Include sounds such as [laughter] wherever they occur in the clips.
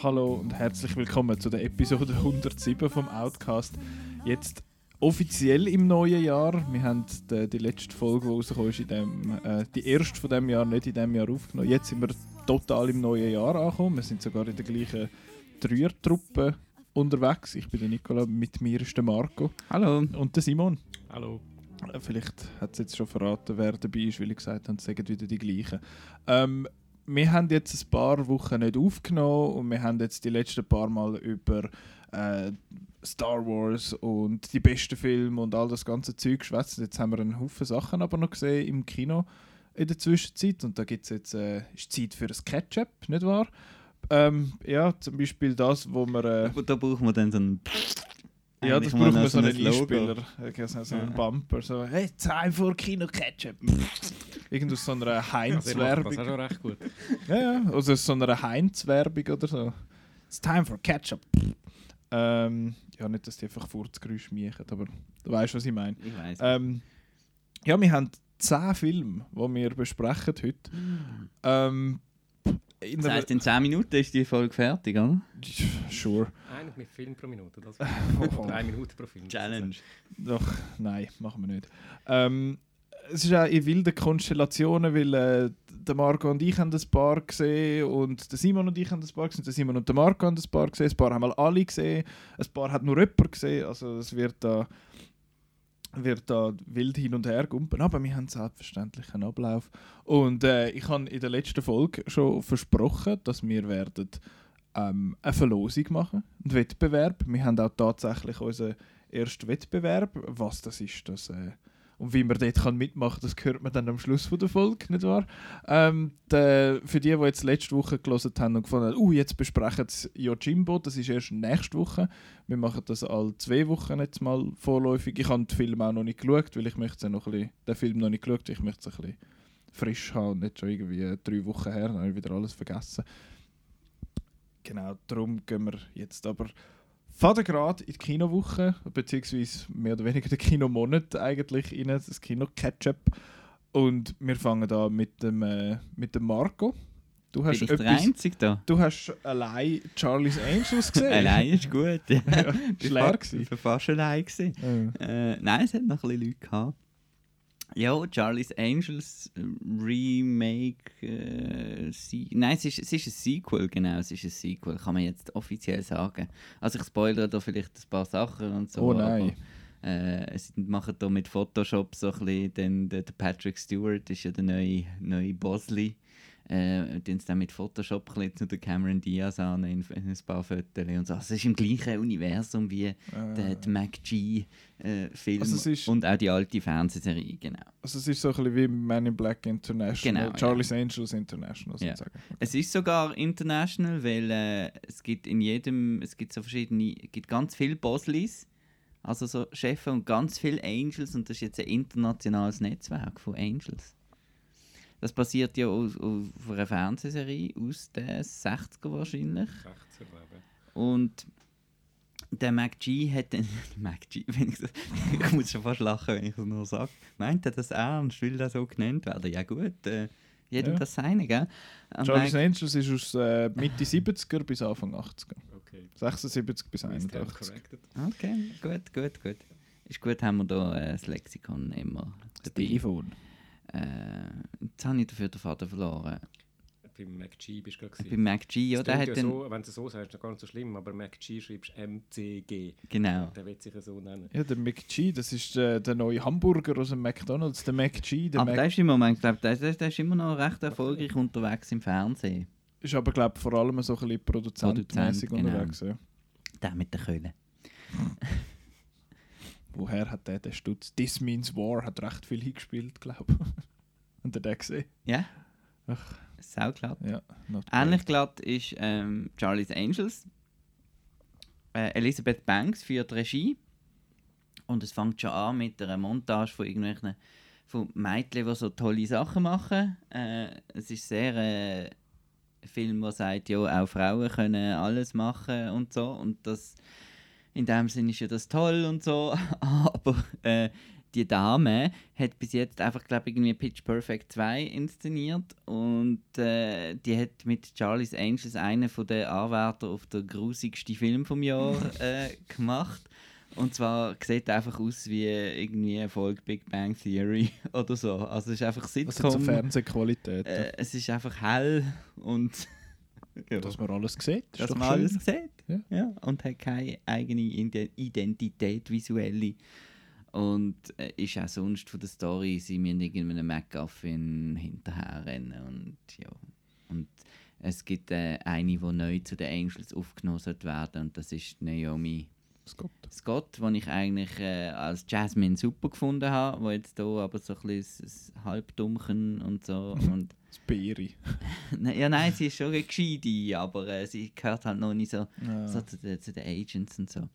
Hallo und herzlich willkommen zu der Episode [laughs] 107 vom Outcast. Jetzt offiziell im neuen Jahr. Wir haben die, die letzte Folge, die rausgekommen ist, in dem, äh, die erste von dem Jahr nicht in dem Jahr aufgenommen. Jetzt sind wir total im neuen Jahr angekommen. Wir sind sogar in der gleichen Dreiertruppe unterwegs. Ich bin der Nicola, mit mir ist der Marco Hallo. und der Simon. Hallo. Äh, Vielleicht hat es jetzt schon verraten, wer dabei ist, weil ich gesagt habe, es sagen wieder die gleichen. Ähm, wir haben jetzt ein paar Wochen nicht aufgenommen und wir haben jetzt die letzten paar Mal über äh, Star Wars und die besten Filme und all das ganze Zeug geschwätzt. Jetzt haben wir einen Haufen Sachen aber noch gesehen im Kino in der Zwischenzeit und da gibt's jetzt äh, ist Zeit für ein Catch-up, nicht wahr? Ähm, ja, zum Beispiel das, wo wir... Äh, Da brauchen wir dann so einen. Ja, das braucht man so einen. Einspieler, so, so einen. Bumper, so «Hey, Time for Kino Ketchup!» [laughs] Irgend aus so einer das Heinz-Werbung. auch schon recht gut. [laughs] Ja, ja, also aus so einer Heinz-Werbung oder so. «It's time for Ketchup!» ähm, Ja, nicht, dass die einfach Furzgeräusche machen, aber du weißt, was ich meine. Ich weiß. Ähm, ja, wir haben 10 Filme, die wir besprechen heute. Ähm, in das heisst, in 10 Minuten ist die Folge fertig, oder? Sure. Eigentlich mit Film pro Minute. Das [laughs] Oh. Drei Minuten pro Film. Doch, nein, machen wir nicht. Ähm, es ist auch in wilden Konstellationen, weil äh, der Marco und ich haben das Paar gesehen und der Simon und ich haben das Paar gesehen, der Simon und der Marco haben das Paar gesehen, ein Paar haben wir alle gesehen, ein Paar hat nur jemand gesehen, also es wird da wird da wild hin und her gumpen, aber wir haben selbstverständlich einen Ablauf. Und äh, ich habe in der letzten Folge schon versprochen, dass wir werden ähm, eine Verlosung machen, einen Wettbewerb. Wir haben auch tatsächlich unseren ersten Wettbewerb. Was das ist, das, äh, und wie man dort mitmachen kann, das hört man dann am Schluss von der Folge, nicht wahr? Ähm, der, für die, die jetzt letzte Woche gelesen haben und gefunden haben, uh, jetzt besprechen sie Yojimbo, das ist erst nächste Woche. Wir machen das alle zwei Wochen jetzt mal vorläufig. Ich habe den Film auch noch nicht geschaut, weil ich möchte noch ein bisschen, den Film noch nicht geschaut, ich möchte es ein bisschen frisch haben und nicht schon irgendwie drei Wochen her, dann habe ich wieder alles vergessen. Genau, darum gehen wir jetzt aber faden gerade in die Kinowoche, beziehungsweise mehr oder weniger den Kinomonat eigentlich rein, das Kino-Catch-up. Und wir fangen da mit dem, äh, mit dem Marco. Du Bin hast, ich der etwas, Einzige da? du hast allein Charlie's Angels gesehen. Allein ist gut. Ja. [laughs] Ja, Ich war ich fast allein. Gewesen. Ja. Äh, nein, es hat noch ein bisschen Leute gehabt. Ja, Charlie's Angels äh, Remake. Äh, nein, es ist, es ist ein Sequel, genau. Es ist ein Sequel, kann man jetzt offiziell sagen. Also, ich spoilere da vielleicht ein paar Sachen und so. Oh nein. Aber, äh, sie machen da mit Photoshop so ein bisschen. Den, der, der Patrick Stewart ist ja der neue, neue Bosley. Äh, den sie dann mit Photoshop zu der Cameron Diaz an in, in ein paar Fotos und so. Also, es ist im gleichen Universum wie der, der MacG-Film Also es ist- und auch die alte Fernsehserie, genau. Also es ist so ein bisschen wie Man in Black International, Genau, Charlie's Angels International Ja. sozusagen. Es ist sogar international, weil äh, es gibt in jedem, es gibt so verschiedene, es gibt ganz viele Bosleys, also so Chefs und ganz viele Angels und das ist jetzt ein internationales Netzwerk von Angels. Das basiert ja aus, auf einer Fernsehserie aus den 60er wahrscheinlich. 16, glaube ich. Und der MacG hat dann. [laughs] MacG, wenn ich das. [laughs] Ich muss schon fast lachen, wenn ich das nur sage. Meint er das ernst? Will das so genannt werden? Ja, gut. Äh, jedem Ja. das seine, gell? Charlie's Mac- Angels ist aus äh, Mitte 70er bis Anfang 80er. Okay. 76 bis We stand 81. corrected. Okay, gut, gut, gut. Ist gut, haben wir da äh, das Lexikon immer dabei. iPhone. Äh, jetzt habe ich dafür den Faden verloren. Beim MacG bist du gerade Bei gewesen. MacG, ja, der hat ja so, wenn du es so sagst, ist das gar nicht so schlimm, aber MacG schreibst du MCG. Genau. Der wird sich ja so nennen. Ja, der McG, das ist äh, der neue Hamburger aus dem McDonalds. Der McG, der Aber Mac der ist im Moment, glaube der, der, der ist immer noch recht erfolgreich unterwegs im Fernsehen. ist aber glaube vor allem so ein bisschen produzentmäßig Produzent, genau. unterwegs. Ja. Der mit der Köhle. Woher hat der den Stutz? This Means War hat recht viel hingespielt, glaube ich. [laughs] Und der gesehen? Ja? Ach. Sauglatt. Ja, not Ähnlich glatt ist ähm, Charlie's Angels. Äh, Elizabeth Banks führt Regie. Und es fängt schon an mit einer Montage von irgendwelchen von Mädchen, die so tolle Sachen machen. Äh, es ist sehr äh, ein Film, der sagt, ja, auch Frauen können alles machen und so. Und das, in dem Sinne ist ja das toll und so. [laughs] Aber äh, die Dame hat bis jetzt einfach, glaube ich, irgendwie Pitch Perfect 2 inszeniert und äh, die hat mit Charlie's Angels einen von den Anwärtern auf den grusigsten Film vom Jahr [laughs] äh, gemacht. Und zwar sieht er einfach aus wie irgendwie eine Folge Big Bang Theory [laughs] oder so. Also es ist einfach Also Sitcom. zur Fernsehqualität. äh, es ist einfach hell und ja, dass man alles sieht. dass man schön. alles sieht. Ja. Ja. und hat keine eigene Ide- Identität visuelle. Und äh, ist auch sonst von der Story, sie müssen irgendeinem MacGuffin hinterherrennen und ja. Und es gibt äh, eine, die neu zu den Angels aufgenommen werden und das ist Naomi Scott. Scott, den ich eigentlich äh, als Jasmine super gefunden habe, wo jetzt hier aber so ein bisschen Halbdummchen und so und Das Beere. Ne- ja, nein, sie ist schon eine gescheite, aber äh, sie gehört halt noch nicht so, Ja. so zu, den, zu den Agents und so.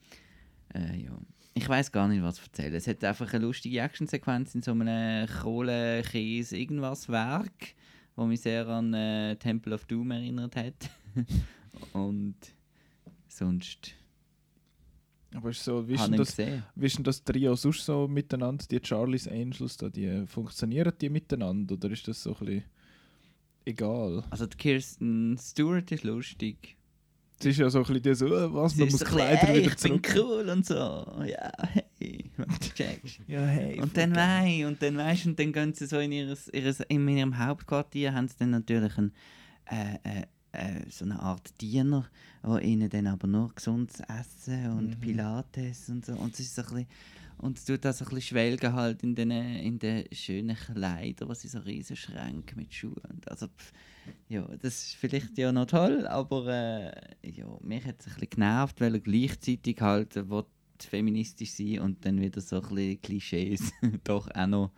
Äh, ja. Ich weiß gar nicht, was zu erzählen. Es hat einfach eine lustige Actionsequenz in so einem Kohle, Käse, irgendwas Werk, wo mich sehr an äh, Temple of Doom erinnert hat. [laughs] und sonst Aber ist so, wie ist, das, wie ist denn das Trio sonst so miteinander? Die Charlie's Angels, da, die, funktionieren die miteinander oder ist das so ein bisschen egal? Also die Kirsten Stewart ist lustig. Es ist ja so ein bisschen so, äh, was, Sie man muss so Kleider «Ey, wieder ich bin zurück. cool und so. Ja, hey, checkst [laughs] Ja, hey. Und dann wei, und dann weißt und dann gehen sie so in ihres, ihres in ihrem Hauptquartier haben sie dann natürlich einen, äh, äh, äh, so eine Art Diener, der ihnen dann aber nur gesundes Essen und Mhm. Pilates und so und es ist so ein bisschen, und tut das ein bisschen schwelgen halt in den, in den schönen Kleidern, was sie so riesen Schränke mit Schuhen also pff, ja, das ist vielleicht ja noch toll, aber äh, ja, mich hat es ein bisschen genervt, weil er gleichzeitig halt äh, feministisch sein und dann wieder so ein bisschen Klischees [laughs] doch auch noch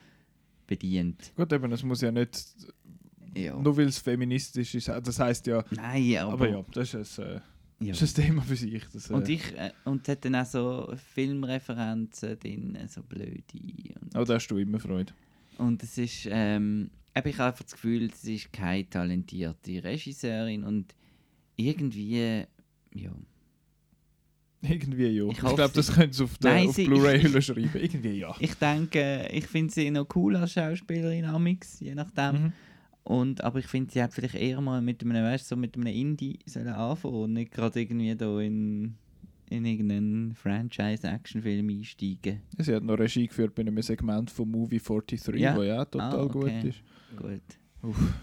bedient. Gut, eben, es muss ja nicht, Ja. nur weil es feministisch ist, das heisst ja, Nein, aber, aber, ja, das ist äh, ja. das ist ein Thema für sich. Das, äh, Und ich äh, und hat dann auch so Filmreferenzen drin, so blöde. Und, oh, da hast du immer Freude. und es ist, ähm, ich habe einfach das Gefühl, es ist keine talentierte Regisseurin und irgendwie, ja. Irgendwie ja. Ich Ich, glaube, das sie- können sie auf, der- Nein, auf sie- Blu-ray schreiben. Irgendwie ja. Ich denke, ich finde sie noch cool als Schauspielerin, Amix, je nachdem. Mhm. Und, aber ich finde, sie hat vielleicht eher mal mit einem, weißt, so mit einem Indie sollen anfangen und nicht gerade irgendwie da in, in irgendeinen Franchise-Actionfilm einsteigen. Sie hat noch Regie geführt bei einem Segment von Movie 43, Ja. wo ja auch total Ah, okay. gut ist. Gut. Uff.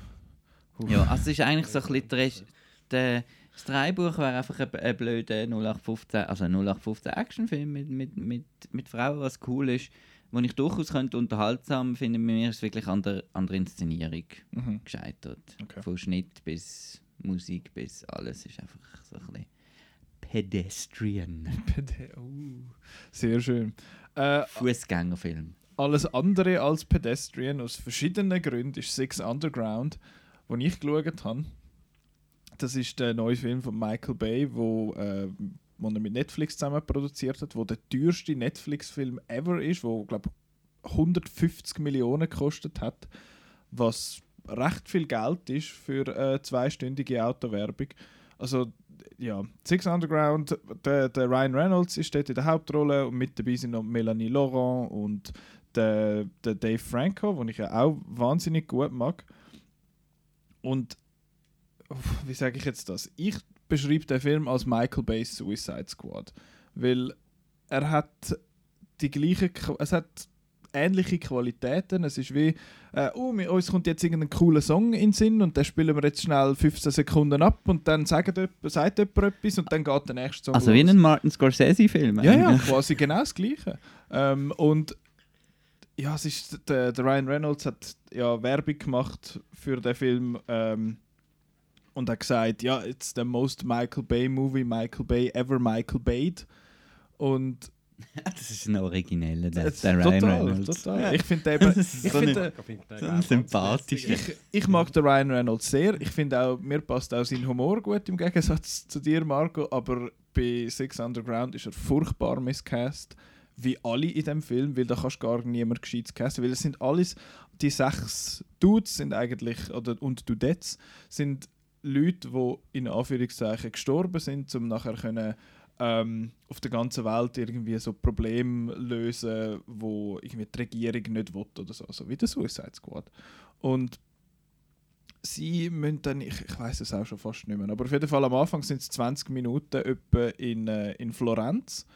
Uff. Ja, also es ist eigentlich so ein bisschen... Der, das Dreibuch wäre einfach ein, ein blöder 0815, also ein 0815 Actionfilm mit, mit, mit, mit Frauen, was cool ist, wo ich durchaus könnte unterhaltsam finde. Bei mir ist es wirklich an der, an der Inszenierung Mhm. gescheitert. Okay. Von Schnitt bis Musik bis alles ist einfach so ein bisschen pedestrian. [laughs] uh, sehr schön. Äh, Fußgängerfilm. alles andere als Pedestrian aus verschiedenen Gründen ist Six Underground, den ich geschaut habe. Das ist der neue Film von Michael Bay, wo, äh, wo er mit Netflix zusammen produziert hat, wo der teuerste Netflix-Film ever ist, wo glaube 150 Millionen gekostet hat, was recht viel Geld ist für eine zweistündige Autowerbung. Also ja, Six Underground, der, der Ryan Reynolds ist dort in der Hauptrolle und mit dabei sind noch Melanie Laurent und der, der Dave Franco, den ich ja auch wahnsinnig gut mag. Und wie sage ich jetzt das? Ich beschreibe den Film als Michael Bay's Suicide Squad, weil er hat die gleiche, es hat ähnliche Qualitäten. Es ist wie, äh, oh, mir, uns kommt jetzt irgendein cooler Song in den Sinn und den spielen wir jetzt schnell 15 Sekunden ab und dann sagt jemand, sagt jemand etwas und dann geht der nächste Song Also wie los. ein Martin Scorsese-Film. Ja, ja, quasi genau das Gleiche. Ähm, und ja, es ist, der, der Ryan Reynolds hat ja Werbung gemacht für den Film ähm, und hat gesagt, ja, it's the most Michael Bay movie Michael Bay ever Michael Bayed. Und [laughs] Das ist ein origineller, der, der Ryan total, Reynolds. total. Ich finde [laughs] eben, Das ist ich finde, So ein sympathischer. ich, ich mag den Ryan Reynolds sehr. Ich finde auch, mir passt auch sein Humor gut im Gegensatz zu dir, Marco. Aber bei Six Underground ist er furchtbar miscast. Wie alle in dem Film, weil da kannst du gar niemand gescheites casten. Weil es sind alles, die sechs Dudes sind eigentlich, oder, und Dudettes, sind Leute, die in Anführungszeichen gestorben sind, um nachher können ähm, auf der ganzen Welt irgendwie so Probleme lösen, wo irgendwie die Regierung nicht will oder so, so wie der Suicide Squad. Und sie müssen dann, ich, ich weiß es auch schon fast nicht mehr, aber auf jeden Fall am Anfang sind es 20 Minuten etwa in, äh, in Florenz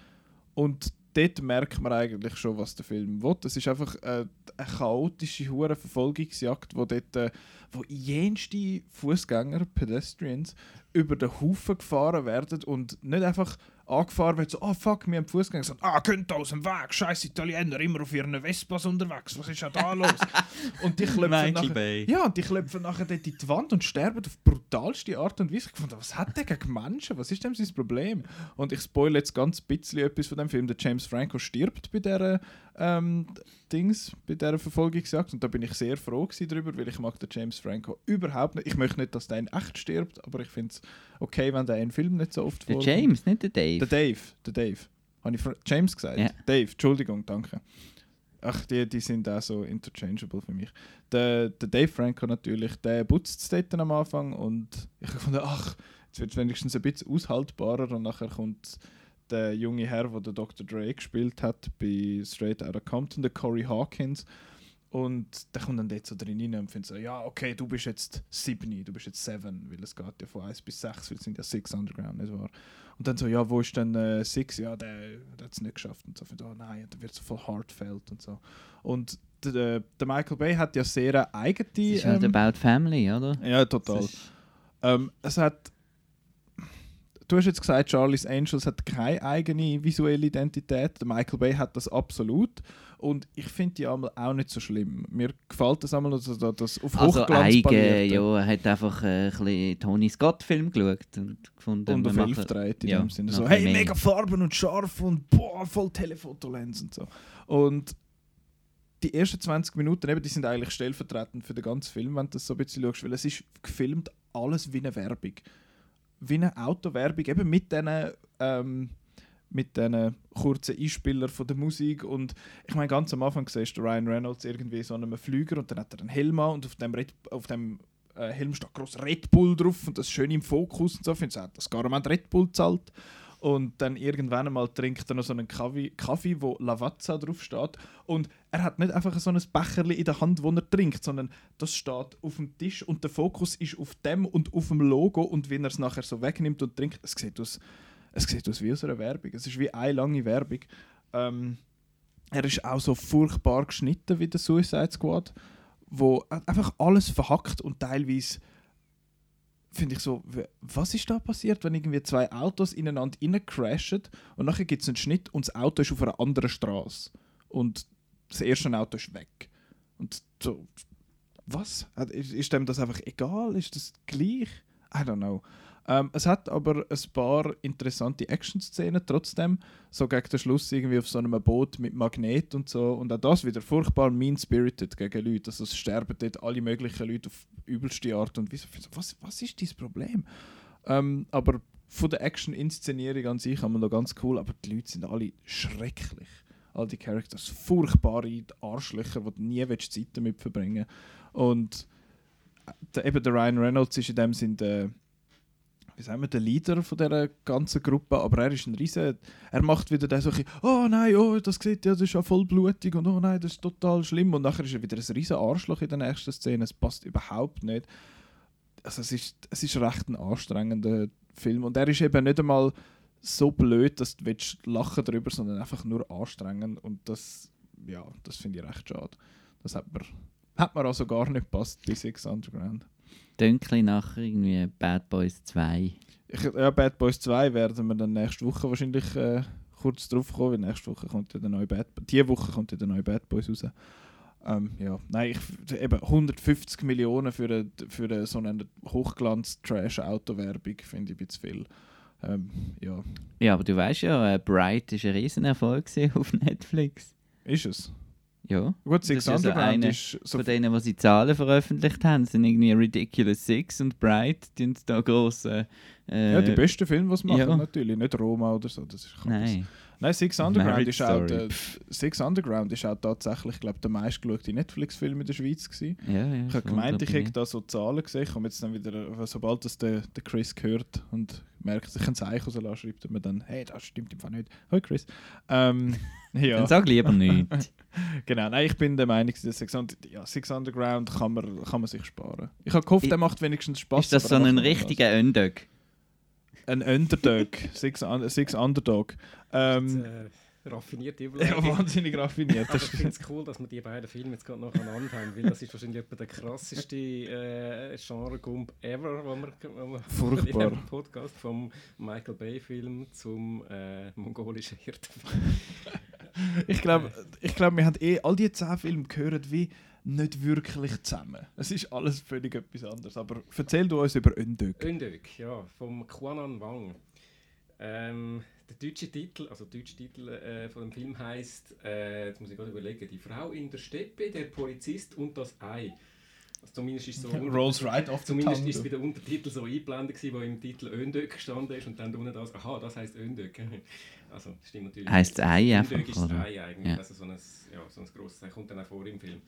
und dort merkt man eigentlich schon, was der Film will. Es ist einfach äh, eine chaotische hure Verfolgungsjagd, wo dort äh, wo jenste Fußgänger, Pedestrians, über den Haufen gefahren werden und nicht einfach angefahren wird, so, ah fuck, wir haben Fußgänger gesagt, ah, könnt aus dem Weg, scheiß Italiener, immer auf ihren Vespas unterwegs, was ist ja da los? [laughs] und die Michael nachher, Bay. ja, und die klopfen nachher dort in die Wand und sterben auf brutalste Art und Weise. Ich fand, was hat der gegen Menschen? Was ist denn sein Problem? Und ich spoilere jetzt ganz bisschen etwas von dem Film. Der James Franco stirbt bei dieser ähm, Dings, bei dieser Verfolgungsjagd. Und da bin ich sehr froh darüber, weil ich mag den James Franco überhaupt nicht. Ich möchte nicht, dass der in echt stirbt, aber ich finde es okay, wenn der in Film nicht so oft Der vorkommt. James, nicht der Dave. Der Dave, der Dave. Habe ich James gesagt? Ja. Dave, Entschuldigung, danke. Ach, die, die sind auch so interchangeable für mich. Der, der Dave Franco natürlich, der putzt es dort am Anfang und ich habe gefunden, ach, jetzt wird es wenigstens ein bisschen aushaltbarer und nachher kommt der junge Herr, der der Dr. Dre gespielt hat bei Straight Outta Compton, der Corey Hawkins. Und der kommt dann dort so drin rein und findet so, ja, okay, du bist jetzt 7, du bist jetzt 7, weil es geht ja von 1 bis 6, weil es sind ja 6 Underground, nicht wahr? Und dann so, ja, wo ist denn äh, Six? Ja, der, der hat es nicht geschafft. Und so, find, oh nein, da wird so voll heartfelt und so. Und der, der Michael Bay hat ja sehr eine eigene... Das ist halt ähm, about family, oder? ja, total. Ähm, es hat. Du hast jetzt gesagt, Charlie's Angels hat keine eigene visuelle Identität. Der Michael Bay hat das absolut. Und ich finde die einmal auch nicht so schlimm. Mir gefällt das einmal, dass das, das auf Also Hochglanz eigen, basierte ja, er hat einfach äh, ein bisschen Tony Scott-Film geschaut und gefunden, und auf elf dreht in ja, dem Sinne. So, hey, mehr. mega Farben und scharf und boah, voll Telefotolens und so. Und die ersten 20 Minuten, eben, die sind eigentlich stellvertretend für den ganzen Film, wenn du das so ein bisschen schaust, weil es ist gefilmt alles wie eine Werbung. Wie eine Autowerbung, eben mit diesen ähm, mit diesen kurzen Einspielern von der Musik und ich meine, ganz am Anfang siehst du Ryan Reynolds irgendwie so einem Flüger und dann hat er einen Helm an und auf dem, Red, auf dem äh, Helm steht groß Red Bull drauf und das ist schön im Fokus und so. Ich finde, er hat das Garment Red Bull zahlt. Und dann irgendwann einmal trinkt er noch so einen Kaffee, Kaffee wo Lavazza drauf steht. Und er hat nicht einfach so ein Becherli in der Hand, wo er trinkt, sondern das steht auf dem Tisch und der Fokus ist auf dem und auf dem Logo. Und wenn er es nachher so wegnimmt und trinkt, es sieht aus, es sieht aus wie aus einer Werbung. Es ist wie eine lange Werbung. Ähm, er ist auch so furchtbar geschnitten wie der Suicide Squad, wo einfach alles verhackt und teilweise finde ich so, was ist da passiert, wenn irgendwie zwei Autos ineinander crashen und nachher gibt es einen Schnitt und das Auto ist auf einer anderen Straße und das erste Auto ist weg. Und so, was? Ist, ist dem das einfach egal? Ist das gleich? I don't know. Ähm, es hat aber ein paar interessante Action-Szenen trotzdem. So gegen den Schluss irgendwie auf so einem Boot mit Magnet und so. Und auch das wieder furchtbar mean-spirited gegen Leute. Also es sterben dort alle möglichen Leute auf übelste Art und Weise. Was, was ist dein Problem? Ähm, aber von der Action-Inszenierung an sich haben wir noch ganz cool, aber die Leute sind alle schrecklich. All die Characters, furchtbare Arschlöcher, die du nie Zeit damit verbringen Und äh, der, eben der Ryan Reynolds ist in dem Sinn der, wie sagen wir, der Leader von dieser ganzen Gruppe, aber er ist ein riesen, er macht wieder so, ein oh nein, oh, das sieht ja, das ist ja voll blutig und oh nein, das ist total schlimm und nachher ist er wieder ein riesen Arschloch in der nächsten Szene, es passt überhaupt nicht. Also es ist, es ist recht ein anstrengender Film und er ist eben nicht einmal so blöd, dass du willst lachen darüber, sondern einfach nur anstrengend und das, ja, das finde ich recht schade. Das hat mir, hat mir also gar nicht gepasst bei Six Underground. Dönkli nach irgendwie Bad Boys 2. Ich, ja, Bad Boys 2 werden wir dann nächste Woche wahrscheinlich äh, kurz drauf kommen, weil nächste Woche kommt ja der neue Bad Diese Woche kommt ja der neue Bad Boys raus. Ähm, ja, nein, ich, eben 150 Millionen für, eine, für eine, so eine Hochglanz-Trash-Auto-Werbung finde ich ein bisschen viel. Ähm, ja, Ja, aber du weißt ja, äh, Bright ist ein Riesenerfolg [laughs] auf Netflix. ist es. Ja. Gut, Six Das ist ja so Underground eine ist so Von denen, die sie Zahlen veröffentlicht haben, sind irgendwie Ridiculous Six und Bright, die sind da gross. Äh, ja, die besten Filme, die sie machen, ja. natürlich. Nicht Roma oder so. Das ist Nein. Nein, Six Underground Marriage ist auch, der, Six Underground ist auch tatsächlich, glaube der meistgeschaute Netflix-Film in der Schweiz gewesen. Ja, ja, Ich habe gemeint, ich hätte da so Zahlen gesehen. Ich komme jetzt dann wieder, äh, sobald das der, der Chris hört und merkt, sich ein Zeichen rauslassen, schreibt er mir dann, hey, das stimmt im Fall nicht. Hoi Chris. Ähm, [laughs] ja. Dann sag lieber nichts. [laughs] Genau, nein, ich bin der Meinung, dass Six, Under ja, Six Underground kann man, kann man sich sparen. Ich habe gehofft, der macht wenigstens Spaß. Ist das so ein richtiger Underdog? Ein Underdog. [laughs] Six, Un Six Underdog. Ähm, äh, raffinierte ja, Überleitung. wahnsinnig raffiniert. Aber ich finde es cool, dass wir die beiden Filme jetzt gerade nacheinander haben, weil das ist wahrscheinlich etwa der krasseste äh, Genre-Gump ever, wo wir, wo wir [laughs] Furchtbar. in Podcast vom Michael Bay-Film zum äh, mongolischen Hirtenfilm. Ich glaube, ich glaub, wir haben eh all die zehn Filme gehört wie nicht wirklich zusammen. Es ist alles völlig etwas anderes. Aber erzähl du uns über Öndök. Öndök, ja, vom Quanan Wang. Ähm, der deutsche Titel, also der deutsche Titel äh, von dem Film heißt, äh, jetzt muss ich gerade überlegen, die Frau in der Steppe, der Polizist und das Ei. Also zumindest ist so [laughs] Rolls right off Zumindest ist es bei der Untertitel so eingeblendet, gewesen, wo im Titel Öndök gestanden ist und dann unten das, aha, das heisst Öndök. [laughs] Also, das stimmt natürlich. Heisst das Ei einfach, Öndök ist oder? Ei eigentlich, Ja. also so ein, ja, so ein grosses Ei, kommt dann auch vor im Film.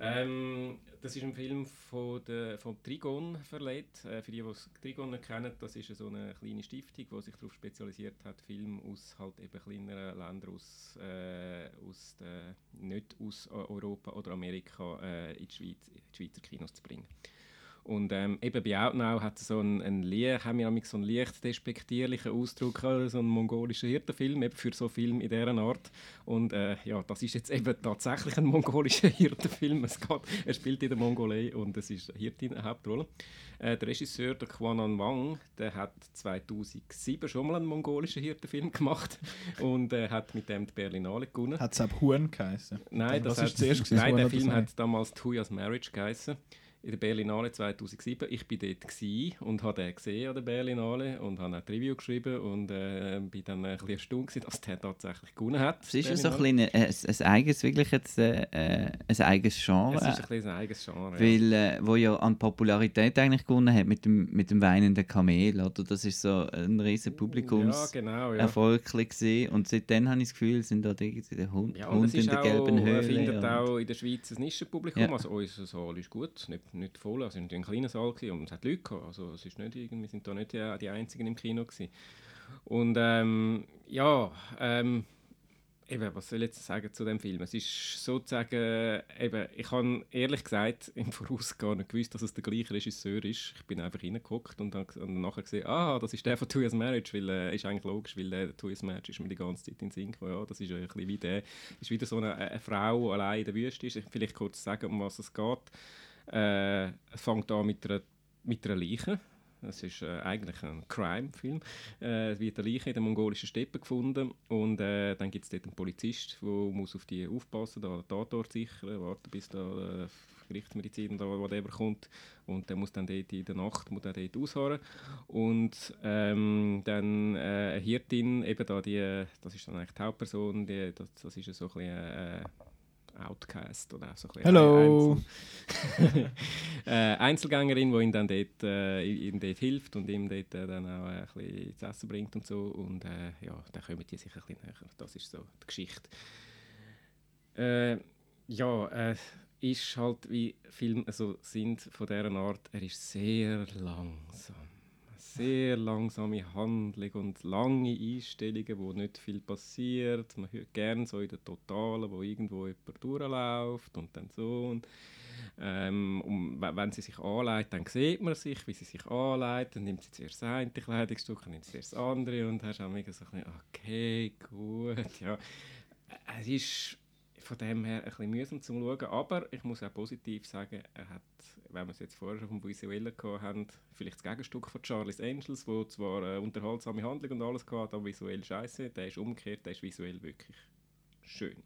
Ähm, das ist ein Film von, der, von Trigon verleiht. Äh, für die, die Trigon kennen, das ist so eine kleine Stiftung, die sich darauf spezialisiert hat, Filme aus halt eben kleineren Ländern, aus, äh, aus der, nicht aus Eu- Europa oder Amerika äh, in, die Schweiz, in die Schweizer Kinos zu bringen. Und ähm, eben bei Outnow hat so einen, einen, lie- haben wir so einen leicht despektierlichen Ausdruck, äh, so einen mongolischen Hirtenfilm, eben für so Film in dieser Art. Und äh, ja, das ist jetzt eben tatsächlich ein mongolischer [laughs] Hirtenfilm. Es geht, er spielt in der Mongolei und es ist eine Hirtin eine Hauptrolle. Äh, der Regisseur, der Quanan Wang, der hat 2007 schon mal einen mongolischen Hirtenfilm gemacht [laughs] und äh, hat mit dem die Berlinale gewonnen. Hat es auch Huhn geheißen? Nein, Das das, ist hat, zuerst gewesen, nein der Film hat damals Tuyas Marriage geheißen. In der Berlinale 2007. Ich war dort und habe den gesehen an der Berlinale und habe auch ein Review geschrieben und äh, bin dann ein bisschen erstaunt, gewesen, dass der tatsächlich gewonnen hat. Es ist ja so ein, bisschen ein, ein eigenes, wirklich jetzt, äh, äh, ein eigenes Genre. Es ist ein, bisschen ein eigenes Genre. ja. Weil, äh, wo ja an Popularität eigentlich gewonnen hat mit dem, mit dem weinenden Kamel, oder? Das ist so ein riesen Ja, Publikumserfolg genau. Ja. gewesen. Und seitdem habe ich das Gefühl, sind da irgendwie der Hund, Ja, in der gelben er Höhle. findet und- auch in der Schweiz ein Nischenpublikum. Ja. Also unser Saal ist gut, nicht, nicht voll. Also es war ein kleiner Saal gewesen und es hat Leute gehabt. Also es ist nicht irgendwie, wir sind da nicht die, die Einzigen im Kino gewesen. Und ähm, ja, ähm, eben, was soll ich jetzt sagen zu dem Film? Es ist sozusagen, eben, ich habe ehrlich gesagt im Voraus gar nicht gewusst, dass es der gleiche Regisseur ist. Ich bin einfach reingeguckt und und nachher gesehen, ah, das ist der von Two Years Marriage, weil äh, ist eigentlich logisch, weil der Two Years Marriage ist mir die ganze Zeit in den Sinn gekommen. Ja, das ist ja ein bisschen wie der, ist wieder so eine, eine Frau, allein in der Wüste ist. Vielleicht kurz sagen, um was es geht. Äh, es fängt an mit einer, mit einer Leiche. Es ist äh, eigentlich ein Crime-Film. Äh, es wird eine Leiche in der mongolischen Steppe gefunden und äh, dann gibt es dort einen Polizist, der muss auf die aufpassen, da den Tatort sichern, warten bis da äh, Gerichtsmedizin oder whatever kommt und der muss dann dort in der Nacht muss dort ausharren und ähm, dann äh, eine Hirtin, eben da die, das ist dann eigentlich die Hauptperson, die, das, das ist so ein bisschen äh, Outcast oder so ein Hello. Einzel [laughs] äh, Einzelgängerin, die ihm dann dort, äh, ihm dort hilft und ihm dort äh, dann auch äh, ein bisschen zu essen bringt und so. Und äh, ja, dann kommen die sich ein bisschen näher. Das ist so die Geschichte. Ja, äh, ist halt wie Filme also sind von dieser Art, er ist sehr langsam. Sehr langsame Handlung und lange Einstellungen, wo nicht viel passiert. Man hört gerne so in der Totalen, wo irgendwo jemand durchläuft und dann so. Und, ähm, und we- wenn sie sich anlegt, dann sieht man sich, wie sie sich anlegt. Dann nimmt sie zuerst das eine Kleidungsstück, dann nimmt sie zuerst das andere und hast auch mega so ein bisschen, okay, gut, ja. Es ist von dem her ein bisschen mühsam zum Schauen, aber ich muss auch positiv sagen, er hat, wenn wir es jetzt vorher schon vom Visuellen gehabt haben, vielleicht das Gegenstück von Charlie's Angels, wo zwar eine unterhaltsame Handlung und alles gehabt, aber visuell scheiße, der ist umgekehrt, der ist visuell wirklich schön.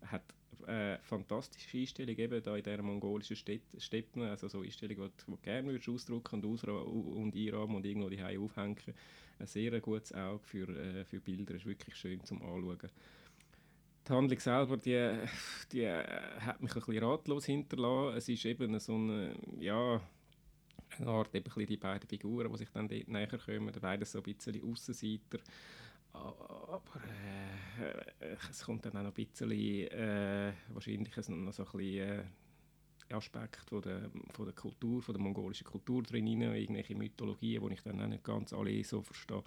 Er hat äh, fantastische Einstellungen eben da in dieser mongolischen Steppen, also so Einstellungen, die du gerne würdest ausdrucken und, und einrahmen und irgendwo die aufhängen. Ein sehr gutes Auge für, äh, für Bilder, ist wirklich schön zum Anschauen. Die Handlung selber, die, die hat mich ein bisschen ratlos hinterlassen. Es ist eben so eine, ja, eine Art, eben ein die beiden Figuren, die sich dann dort näher kommen, beide so ein bisschen Aussenseiter. Aber äh, es kommt dann auch noch ein bisschen, äh, wahrscheinlich noch so ein bisschen äh, Aspekte von der, von der Kultur, von der mongolischen Kultur drin rein, irgendwelche Mythologien, die ich dann auch nicht ganz alle so verstehe,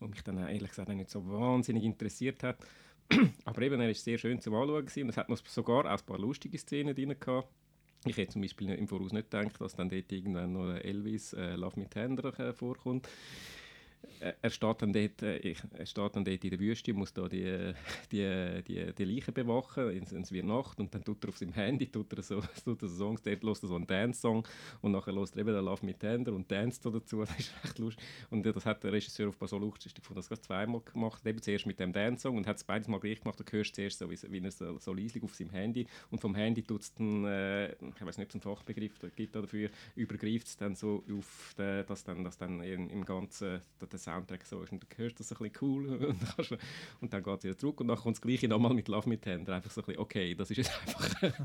die mich dann ehrlich gesagt nicht so wahnsinnig interessiert hat. [clears throat] Aber eben, er war sehr schön zum Anschauen und es hat noch sogar auch ein paar lustige Szenen drin gehabt. Ich hätte zum Beispiel im Voraus nicht gedacht, dass dann dort irgendwann noch Elvis äh, Love Me Tender äh, vorkommt. Äh, er steht dann dort, äh, ich, er steht dann dort in der Wüste muss da die, [laughs] die, die, die Leichen bewachen, es, wird Nacht und dann tut er auf seinem Handy tut er so, [laughs] tut er so Songs, dort hört er so einen Dance-Song und nachher hört er eben den Love Me Tender und tanzt da dazu, [laughs] das ist echt lustig. Und das hat der Regisseur auf so lustig gefunden, das zweimal gemacht hat, eben zuerst mit dem Dance-Song und hat es beides mal gleich gemacht, du hörst zuerst so, wie, er so, so leislich auf seinem Handy und vom Handy tut es dann, äh, ich weiß nicht, ob es einen Fachbegriff gibt dafür, übergreift es dann so auf, den, dass dann, dass dann im, ganzen, der Soundtrack so ist und du hörst das ein bisschen cool und, [laughs] und dann geht es wieder zurück und dann kommt das gleiche nochmal mit Love mit Händen. Einfach so ein bisschen, okay, das ist jetzt einfach... [laughs]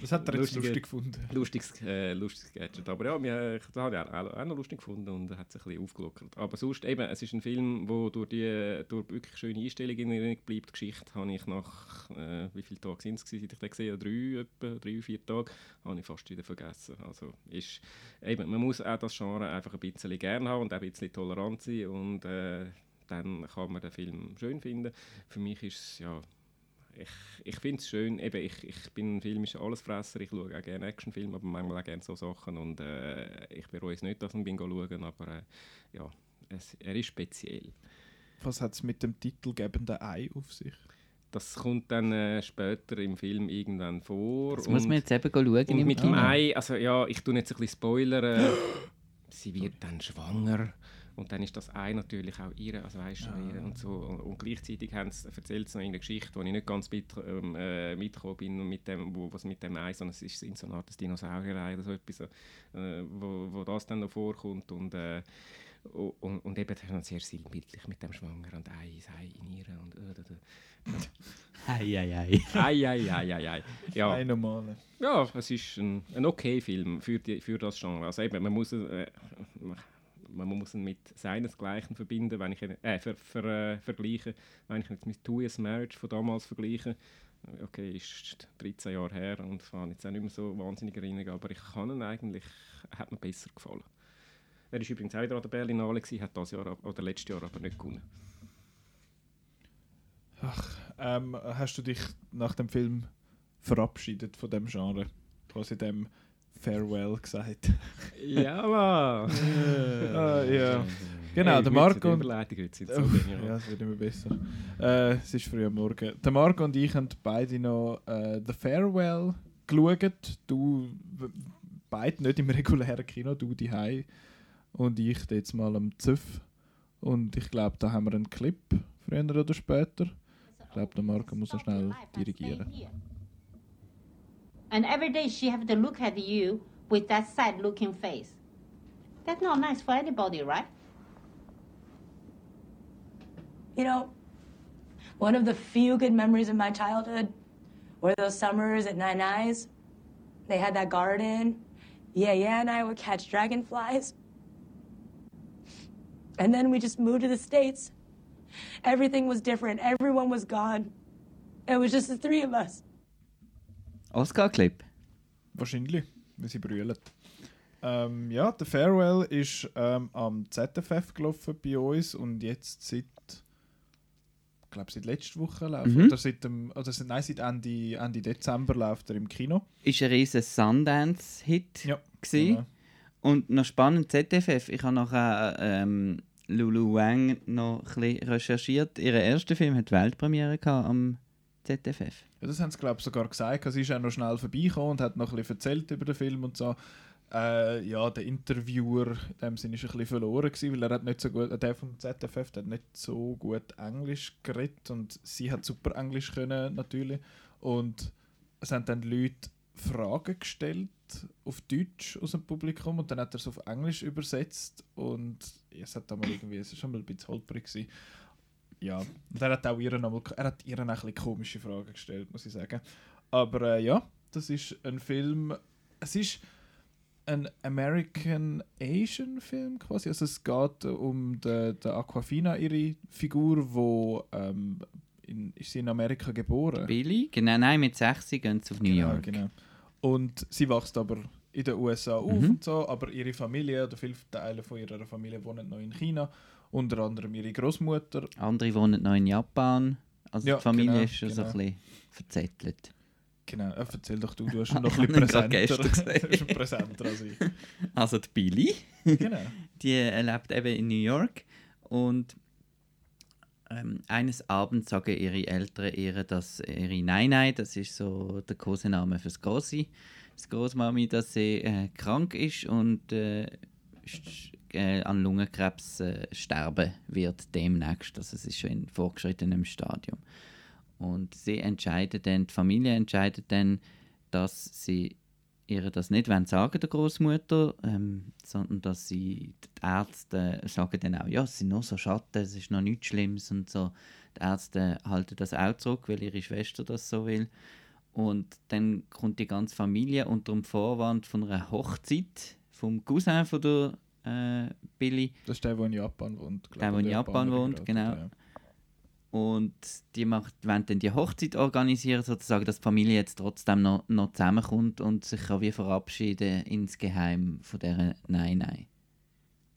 das hat er jetzt Lustige- lustig gefunden. lustiges, äh, lustiges Gadget. Aber ja, mir, das habe ich auch, auch noch lustig gefunden und hat sich ein bisschen aufgelockert. Aber sonst eben, es ist ein Film, wo durch die durch wirklich schöne Einstellungen in Erinnerung bleibt. Die Geschichte habe ich nach, äh, wie viele Tage sind es, gewesen, seit ich den gesehen habe? Drei, etwa, drei, vier Tage, habe ich fast wieder vergessen. Also ist, eben, man muss auch das Genre einfach ein bisschen gerne haben und auch ein bisschen tolerant sein und äh, dann kann man den Film schön finden. Für mich ist es, ja, ich, ich finde es schön, eben, ich, ich bin ein filmischer Allesfresser, ich schaue auch gerne Actionfilme, aber manchmal auch gerne so Sachen und äh, ich bereue es nicht, dass ich ihn schauen aber äh, ja, es, er ist speziell. Was hat es mit dem titelgebenden Ei auf sich? Das kommt dann äh, später im Film irgendwann vor. Das muss man jetzt eben schauen und im mit dem. Ei, also ja, ich tue jetzt ein bisschen spoilern. sie wird dann schwanger und dann ist das Ei natürlich auch ihre, also weißt du, ihre und so. Und, gleichzeitig haben sie, erzählt es noch in der Geschichte, wo ich nicht ganz mit, ähm, äh, mitgekommen bin, mit dem, wo, was mit dem Ei, sondern es ist in so einer Art Dinosaurier-Ei oder so etwas, äh, wo, wo das dann noch vorkommt und äh, und, und, eben dann sehr sinnbildlich mit dem Schwanger und Ei, das Ei in ihr und äh. [laughs] Ei, ei, ei. Ei, ei, ei, ei, ei. Ja. Ein normaler. Ja, es ist ein, ein okay Film für, die, für das Genre. Also eben, man muss, äh, man muss ihn mit seinesgleichen verbinden, wenn ich ihn, äh, ver, ver, äh, vergleichen, wenn ich jetzt mit Two Years Marriage von damals vergleiche. Okay, ist 13 Jahre her und fahre jetzt auch nicht mehr so wahnsinnig Erinnerung, aber ich kann ihn eigentlich, hat mir besser gefallen. Er war übrigens auch wieder an der Berlinale, gewesen, hat das Jahr oder letztes Jahr aber nicht gewonnen. Ähm, hast du dich nach dem Film verabschiedet von dem Genre? Quasi dem Farewell gesagt. Ja, Mann! [laughs] Ah, ja. Genau, Hey, der Marco und Überleitung sind so ja, es wird immer besser. Äh, es ist früh am Morgen. Der Marco und ich haben beide noch äh, The Farewell geschaut. Du beide nicht im regulären Kino, du die und ich jetzt mal am ZÜF. Und ich glaube, da haben wir einen Clip, früher oder später. Ich glaube, der Marco muss noch schnell dirigieren. And every day she have to look at you with that sad looking face. That's not nice for anybody, right? You know, one of the few good memories of my childhood were those summers at Nine Eyes. They had that garden. Yeah, yeah, and I would catch dragonflies. And then we just moved to the States. Everything was different. Everyone was gone. It was just the three of us. Oscar-Clip. Wahrscheinlich, weil sie brüllen. Ähm, ja, der Farewell ist ähm, am ZFF gelaufen bei uns und jetzt seit, ich glaube seit letzter Woche läuft Mhm. oder seit dem, oder seit, nein, seit Ende, Ende Dezember läuft er im Kino. Ist ein riesen Sundance-Hit. Ja, gewesen. genau. Und noch spannend, ZFF, ich habe nachher ähm, Lulu Wang noch ein bisschen recherchiert. Ihr erster Film hat Weltpremiere gehabt am ZFF. Ja, das haben sie glaube ich sogar gesagt. Sie ist auch noch schnell vorbeigekommen und hat noch ein bisschen erzählt über den Film und so. Äh, ja, der Interviewer in dem Sinne ist ein bisschen verloren gewesen, weil er hat nicht so gut, der vom ZFF, der hat nicht so gut Englisch geredet und sie hat super Englisch können natürlich und es haben dann Leute Fragen gestellt auf Deutsch aus dem Publikum und dann hat er es auf Englisch übersetzt und es hat dann mal irgendwie, es ist schon mal ein bisschen holprig gewesen. Ja, und er hat auch ihr nochmal, er hat ihr auch ein bisschen komische Fragen gestellt, muss ich sagen. Aber äh, ja, das ist ein Film, es ist ein American Asian Film quasi. Also es geht um die, die Aquafina, ihre Figur, wo ähm, in, ist sie in Amerika geboren. Billy? Genau, nein, mit 60 gehen sie auf New Genau, York. genau. Und sie wächst aber in den USA auf Mhm. und so, aber ihre Familie oder viele Teile von ihrer Familie wohnen noch in China. Unter anderem ihre Großmutter. Andere wohnen noch in Japan. Also Ja, die Familie genau, ist schon so ein genau. bisschen verzettelt. Genau, äh, erzähl doch du, du hast [laughs] noch ein bisschen präsenter. [laughs] du bist präsenter als ich. Also die Billy, Genau. [laughs] die äh, lebt eben in New York und ähm, eines Abends sagen ihre Eltern ihr, dass ihre Nein-Nein, das ist so der Kosename fürs Grossi, das Großmami, dass sie äh, krank ist und äh, äh, an Lungenkrebs äh, sterben wird demnächst. Also es ist schon in fortgeschrittenem Stadium. Und sie entscheidet dann, die Familie entscheidet dann, dass sie ihr das nicht wollen sagen, der Großmutter, ähm, sondern dass sie die Ärzte sagen dann auch, ja, es sind nur so Schatten, es ist noch nichts Schlimmes und so. Die Ärzte halten das auch zurück, weil ihre Schwester das so will. Und dann kommt die ganze Familie unter dem Vorwand von einer Hochzeit vom Cousin von der äh, Billy Das ist der, der in Japan wohnt. glaub Der, der in Japan wohnt, genau. ja. Und die macht, wollen dann die Hochzeit organisieren, sozusagen, dass die Familie jetzt trotzdem noch, noch zusammenkommt und sich kann wie verabschieden insgeheim von dieser Nein-Nein.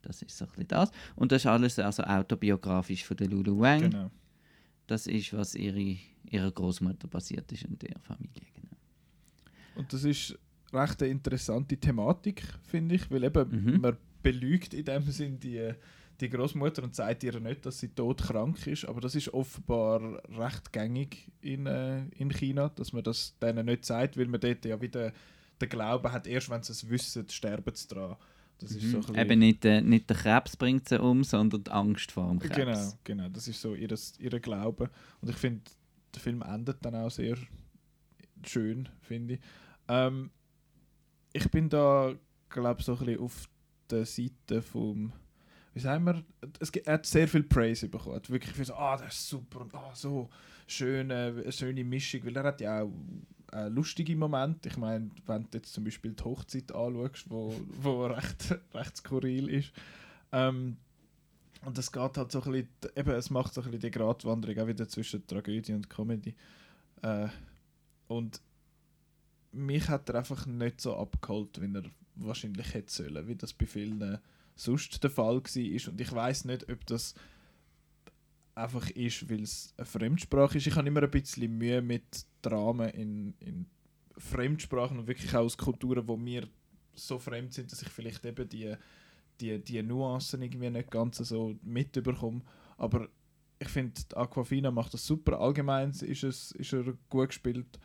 Das ist so ein bisschen das. Und das ist alles also autobiografisch von der Lulu Wang. Genau. Das ist, was ihre, ihrer Großmutter passiert ist und ihrer Familie. Genau. Und das ist recht eine interessante Thematik, finde ich, weil eben Mhm. man belügt in dem Sinn die, die Großmutter und sagt ihr nicht, dass sie todkrank ist, aber das ist offenbar recht gängig in, äh, in China, dass man das denen nicht sagt, weil man dort ja wieder den Glauben hat, erst wenn sie es wissen, sterben sie dran. Das ist so bisschen- Mhm. Eben nicht, äh, nicht der Krebs bringt sie um, sondern die Angst vor dem Krebs. Genau, genau, das ist so ihr, ihr Glaube. Und ich finde, der Film endet dann auch sehr schön, finde ich. Ähm, ich bin da, glaube ich, so ein bisschen auf der Seite vom, wie sagen wir, es, gibt- er hat sehr viel Praise bekommen. Hat wirklich für so, ah, das ist super und ah, so schöne, eine schöne Mischung, weil er hat ja auch äh, lustige Momente. Ich meine, wenn du jetzt zum Beispiel die Hochzeit anschaust, wo, wo recht, [laughs] recht skurril ist, ähm, und es geht halt so ein bisschen, eben, es macht so ein bisschen die Gratwanderung auch wieder zwischen Tragödie und Comedy. Äh, und mich hat er einfach nicht so abgeholt, wie er wahrscheinlich hätte sollen, wie das bei vielen sonst der Fall war. Und ich weiß nicht, ob das einfach ist, weil es eine Fremdsprache ist. Ich habe immer ein bisschen Mühe mit Dramen in, in Fremdsprachen und wirklich auch aus Kulturen, wo mir so fremd sind, dass ich vielleicht eben die die, die Nuancen irgendwie nicht ganz so mitbekomme. Aber ich finde, Aquafina macht das super. Allgemein ist, es, ist er gut gespielt.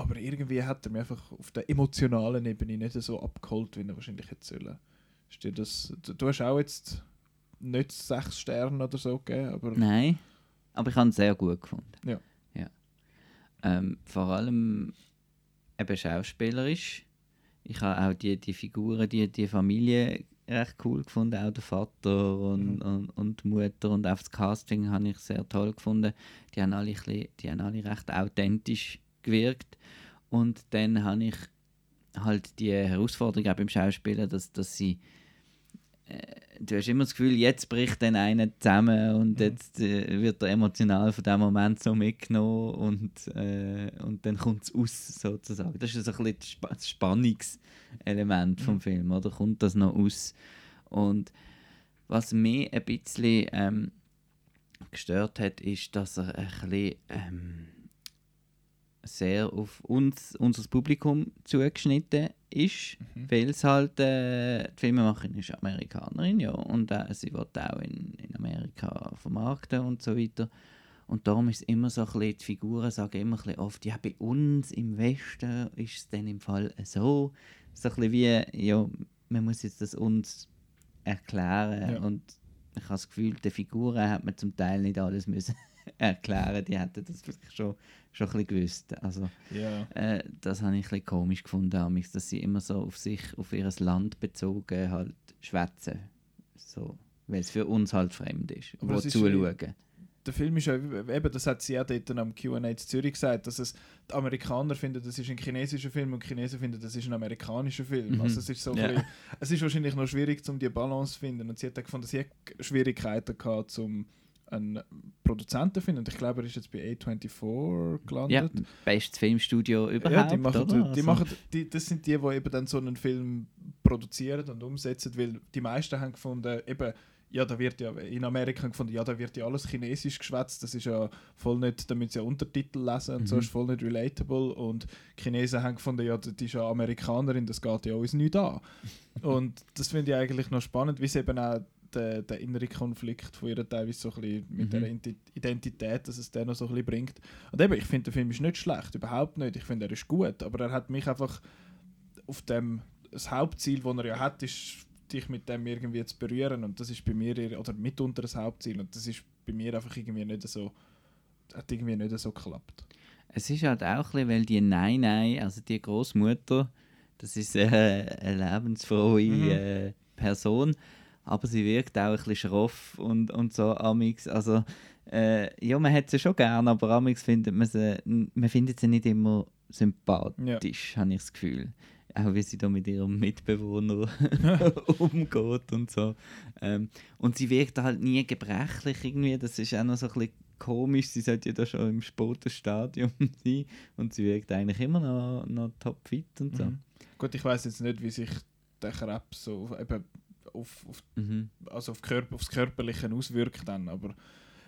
Aber irgendwie hat er mich einfach auf der emotionalen Ebene nicht so abgeholt, wie er wahrscheinlich hätte sollen. Das, du, du hast auch jetzt nicht sechs Sterne oder so gegeben, aber Nein, aber ich habe ihn sehr gut gefunden. Ja. ja. Ähm, vor allem eben schauspielerisch. Ich habe auch die, die Figuren, die, die Familie recht cool gefunden, auch der Vater und, Mhm. und, und die Mutter und auch das Casting habe ich sehr toll gefunden. Die haben alle, bisschen, die haben alle recht authentisch gewirkt. Und dann habe ich halt die Herausforderung auch beim Schauspielen, dass, dass sie du hast immer das Gefühl, jetzt bricht dann einer zusammen und Mhm. jetzt äh, wird er emotional von dem Moment so mitgenommen und, äh, und dann kommt es aus, sozusagen. Das ist so ein bisschen das Sp- das Spannungselement vom Mhm. Film, oder? Kommt das noch aus? Und was mich ein bisschen ähm, gestört hat, ist, dass er ein bisschen ähm, sehr auf uns, unser Publikum zugeschnitten ist, Mhm. weil es halt, äh, die Filmemacherin ist Amerikanerin, ja, und äh, sie wird auch in, in Amerika vermarkten und so weiter. Und darum ist es immer so ein bisschen, die Figuren sagen immer ein bisschen oft, ja, bei uns im Westen ist es dann im Fall so, so ein bisschen wie, ja, man muss jetzt das uns erklären Ja. und ich habe das Gefühl, den Figuren hat man zum Teil nicht alles müssen [laughs] erklären, die hätten das vielleicht schon, schon ein bisschen gewusst. Also, ja. äh, das habe ich ein bisschen komisch gefunden, dass sie immer so auf sich, auf ihr Land bezogen halt schwätzen. So, weil es für uns halt fremd ist, Aber wo ist zuschauen. der Film ist ja, eben, das hat sie ja dort am Q&A in Zürich gesagt, dass es die Amerikaner finden, das ist ein chinesischer Film und die Chinesen finden, das ist ein amerikanischer Film. Mhm. Also es ist so Ja. bisschen, es ist wahrscheinlich noch schwierig, um die Balance zu finden und sie hat auch gefunden, sie hat Schwierigkeiten gehabt, um einen Produzenten finden. Ich glaube, er ist jetzt bei A24 Ja, gelandet. bestes Filmstudio überhaupt, Ja, die machen, oder? die Also- machen die, das sind die, die eben dann so einen Film produzieren und umsetzen, weil die meisten haben gefunden, eben, ja, da wird ja in Amerika gefunden, ja, da wird ja alles Chinesisch geschwätzt, das ist ja voll nicht, da müssen sie ja Untertitel lesen und so Mhm. ist voll nicht relatable und die Chinesen haben gefunden, ja, die ist ja Amerikanerin, das geht ja uns nicht an. [laughs] und das finde ich eigentlich noch spannend, wie sie eben auch der, der innere Konflikt von ihr teilweise so ein bisschen mit Mhm. der Identi- Identität, dass es den noch so ein bisschen bringt. Und eben, ich finde, der Film ist nicht schlecht, überhaupt nicht. Ich finde, er ist gut, aber er hat mich einfach auf dem, das Hauptziel, das er ja hat, ist, dich mit dem irgendwie zu berühren und das ist bei mir, oder mitunter das Hauptziel und das ist bei mir einfach irgendwie nicht so, hat irgendwie nicht so geklappt. Es ist halt auch ein bisschen, weil die Nein, Nein, also die Großmutter, das ist äh, eine lebensfrohe Mhm. äh, Person, aber sie wirkt auch ein bisschen schroff und, und so amix. Also äh, ja, man hat sie schon gern, aber amix findet man sie, man findet sie nicht immer sympathisch, habe ich das Gefühl. Auch wie sie da mit ihrem Mitbewohner [laughs] [laughs] umgeht und so. Ähm, und sie wirkt halt nie gebrechlich irgendwie. Das ist auch noch so ein bisschen komisch. Sie sollte ja da schon im späten Stadium [laughs] sein. Und sie wirkt eigentlich immer noch, noch topfit und so. Mhm. Gut, ich weiß jetzt nicht, wie sich der Krebs so eben auf, auf, Mhm. also auf Körper, aufs Körperliche auswirkt dann, aber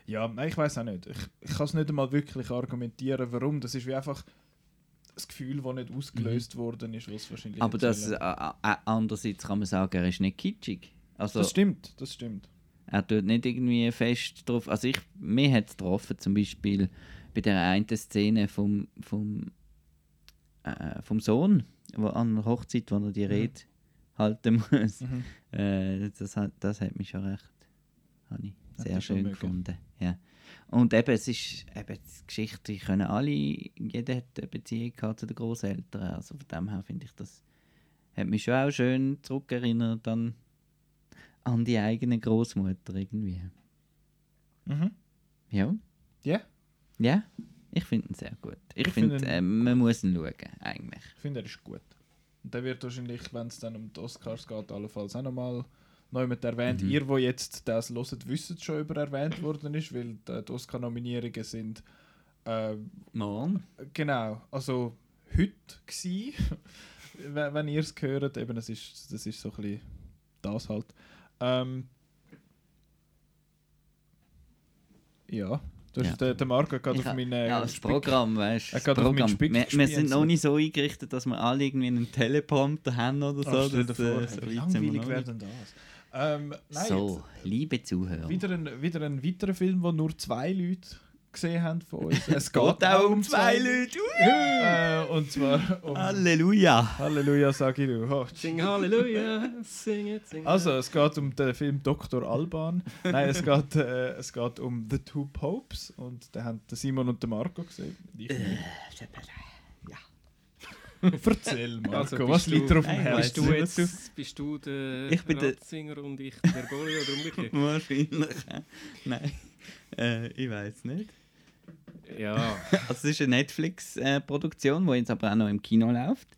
ja, nein, ich weiß auch nicht. Ich, ich kann es nicht einmal wirklich argumentieren, warum. Das ist wie einfach das Gefühl, das nicht ausgelöst worden ist, was wahrscheinlich Mhm. Aber das, sollen. äh, äh, andererseits kann man sagen, er ist nicht kitschig. Also, das stimmt, das stimmt. Er tut nicht irgendwie fest drauf. Also ich, mir hat es getroffen, zum Beispiel bei der einen Szene vom, vom, äh, vom Sohn, wo an der Hochzeit, wo er die Rede halten muss. Mhm. Äh, das, hat, das hat mich schon recht habe ich Hat sehr schon schön gefunden. Ja. Und eben, es ist eben die Geschichte, die können alle, jeder hat eine Beziehung gehabt zu den Großeltern. Also von dem her finde ich, das hat mich schon auch schön zurückerinnert an, an die eigene Großmutter irgendwie. Mhm. Ja. Ja, Ja, ich finde ihn sehr gut. Ich, Ich finde, ihn- äh, man muss ihn schauen, eigentlich. ich finde, er ist gut. Und der wird wahrscheinlich, wenn es dann um die Oscars geht, allenfalls auch nochmal neu mit erwähnt. Mhm. Ihr, wo jetzt das hört, wisst schon, ob er erwähnt worden ist, weil die die Oscar-Nominierungen sind äh, Morgen? Genau, also heute gsi, [laughs] wenn wenn ihr es hört, eben das ist, das ist so ein bisschen das halt. Ähm, ja, das Ja. ist der, der Marco gerade Ich auf ha- meine ja, das Spick- Programm, weißt du? meinen Spick Wir, wir sind noch nicht so eingerichtet, dass wir alle irgendwie einen Teleprompter haben oder so. Ach, stell das, vor, äh, so wie langweilig wäre denn das? Ähm, nein, So, liebe Zuhörer. Wieder ein, wieder ein weiterer Film, wo nur zwei Leute gesehen haben von uns. [laughs] Es geht auch um zwei Leute. Äh, und zwar um Halleluja. Halleluja, sag ich du. Oh, Sing Halleluja, sing it, sing it. Also, es geht um den Film Dr. Alban. Nein, es geht, äh, es geht um The Two Popes. Und den haben der Simon und der Marco gesehen. Ich nicht. [laughs] Erzähl, Marco, Also, was du- liegt dir auf dem Herzen? Bist du jetzt bist du der Ich bin der- Ratzinger und ich der Bergoglio oder umgekehrt? [laughs] Wahrscheinlich. Nein, äh, ich weiß nicht. Ja, [laughs] Also, es ist eine Netflix-Produktion, die jetzt aber auch noch im Kino läuft.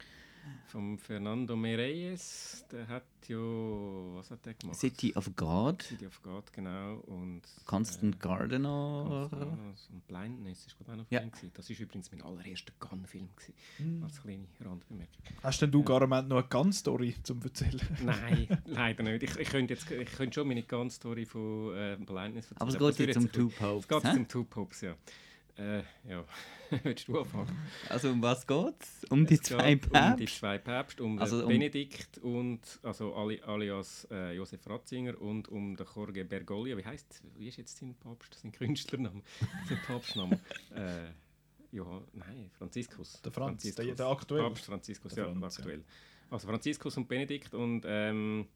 vom Fernando Mereyes, der hat ja, was hat der gemacht? City of God, City of God, genau. Und, Constant äh, Gardener. Und Blindness ist gerade auch noch Ja. Film gewesen. Das war übrigens mein allererster Gunn-Film. gewesen, Als kleine Randbemerkung. Hast denn du gar noch eine ganz Story zum Erzählen? [laughs] Nein, [laughs] leider nicht. Ich, ich könnte jetzt ich könnte schon meine ganze Story von äh, Blindness erzählen. Aber es geht wird jetzt um Two Popes. Es geht um Two Popes, ja. Äh, ja. [laughs] Willst du anfangen? Also, um was geht's? Um die Es zwei geht Um die Päpste? zwei Päpste, um Also den um- Benedikt und, also ali, alias äh, Josef Ratzinger und um den Jorge Bergoglio. Wie heißt, wie ist jetzt sein Papst, sein Künstlername, sein Papstname? [laughs] äh, ja, nein, Franziskus. Der Franz, der- Franziskus. der aktuell. Papst Franziskus, Der ja, Franz, ja. aktuell. Also Franziskus und Benedikt und ähm,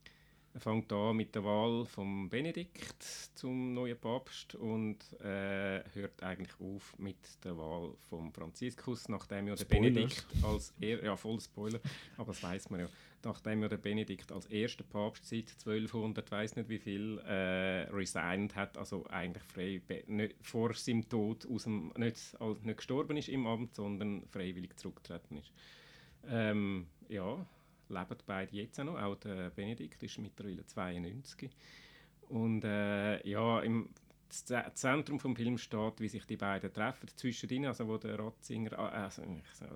er fängt an mit der Wahl von Benedikt zum neuen Papst und äh, hört eigentlich auf mit der Wahl von Franziskus, nachdem ja der Spoilers. Benedikt als er ja voll Spoiler, aber das weiß man ja, nachdem ja der Benedikt als erster Papst seit 1200 weiß nicht wie viel äh, resigned hat, also eigentlich frei nicht vor seinem Tod aus dem, nicht, als- nicht gestorben ist im Amt, sondern freiwillig zurückgetreten ist. Ähm, ja, leben beide jetzt auch noch. Auch der Benedikt ist mittlerweile 92. Und äh, ja, im, Zentrum vom Film steht, wie sich die beiden treffen. Zwischendrin, also wo der Ratzinger, ah, also,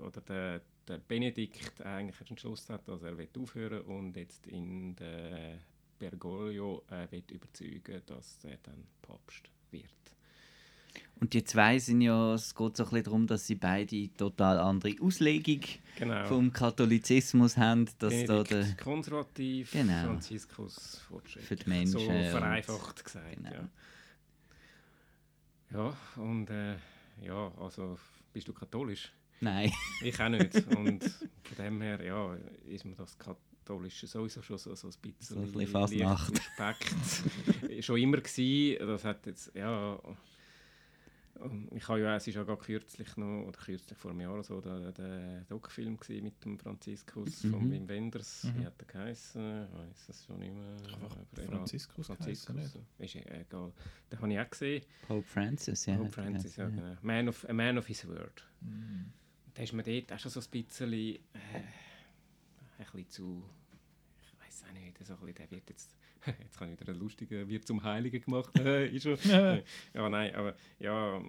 oder der, der Benedikt eigentlich entschlossen hat, dass er will aufhören und jetzt in der Bergoglio äh, will überzeugen, dass er dann Papst wird. Und die zwei sind ja, es geht so ein bisschen darum, dass sie beide total andere Auslegung Genau. vom Katholizismus haben, dass da Benedikt der, konservativ, Genau. Franziskus fortschrittlich. Für die Menschen So und- vereinfacht gesagt, Genau. ja. Ja, und äh, ja, also bist du katholisch? nein, Ich auch nicht. [laughs] Und von dem her, ja, ist mir das Katholische sowieso schon so, so ein bisschen, So ein bisschen suspekt. schon immer gewesen. Das hat jetzt, ja... und Ich habe ja, es ist ja gerade kürzlich noch, oder kürzlich vor einem Jahr oder so, der, der Doc-Film mit dem Franziskus von Mhm. Wim Wenders. Mhm. Wie hat er geheißen? Ich weiß es schon nicht mehr. Aber. Franziskus nicht? Ist ja egal. Den habe ich auch gesehen. Pope Francis, ja. Pope Francis, ja, genau. Man of, a man of his word. Mhm. Da ist mir dort auch schon so ein bisschen, äh, ein bisschen zu, ich weiß auch nicht, so ein bisschen, der wird jetzt, [laughs] jetzt kann ich wieder einen lustigen, wird zum Heiligen gemacht, [laughs] äh, ist schon, ja, nein, aber ja,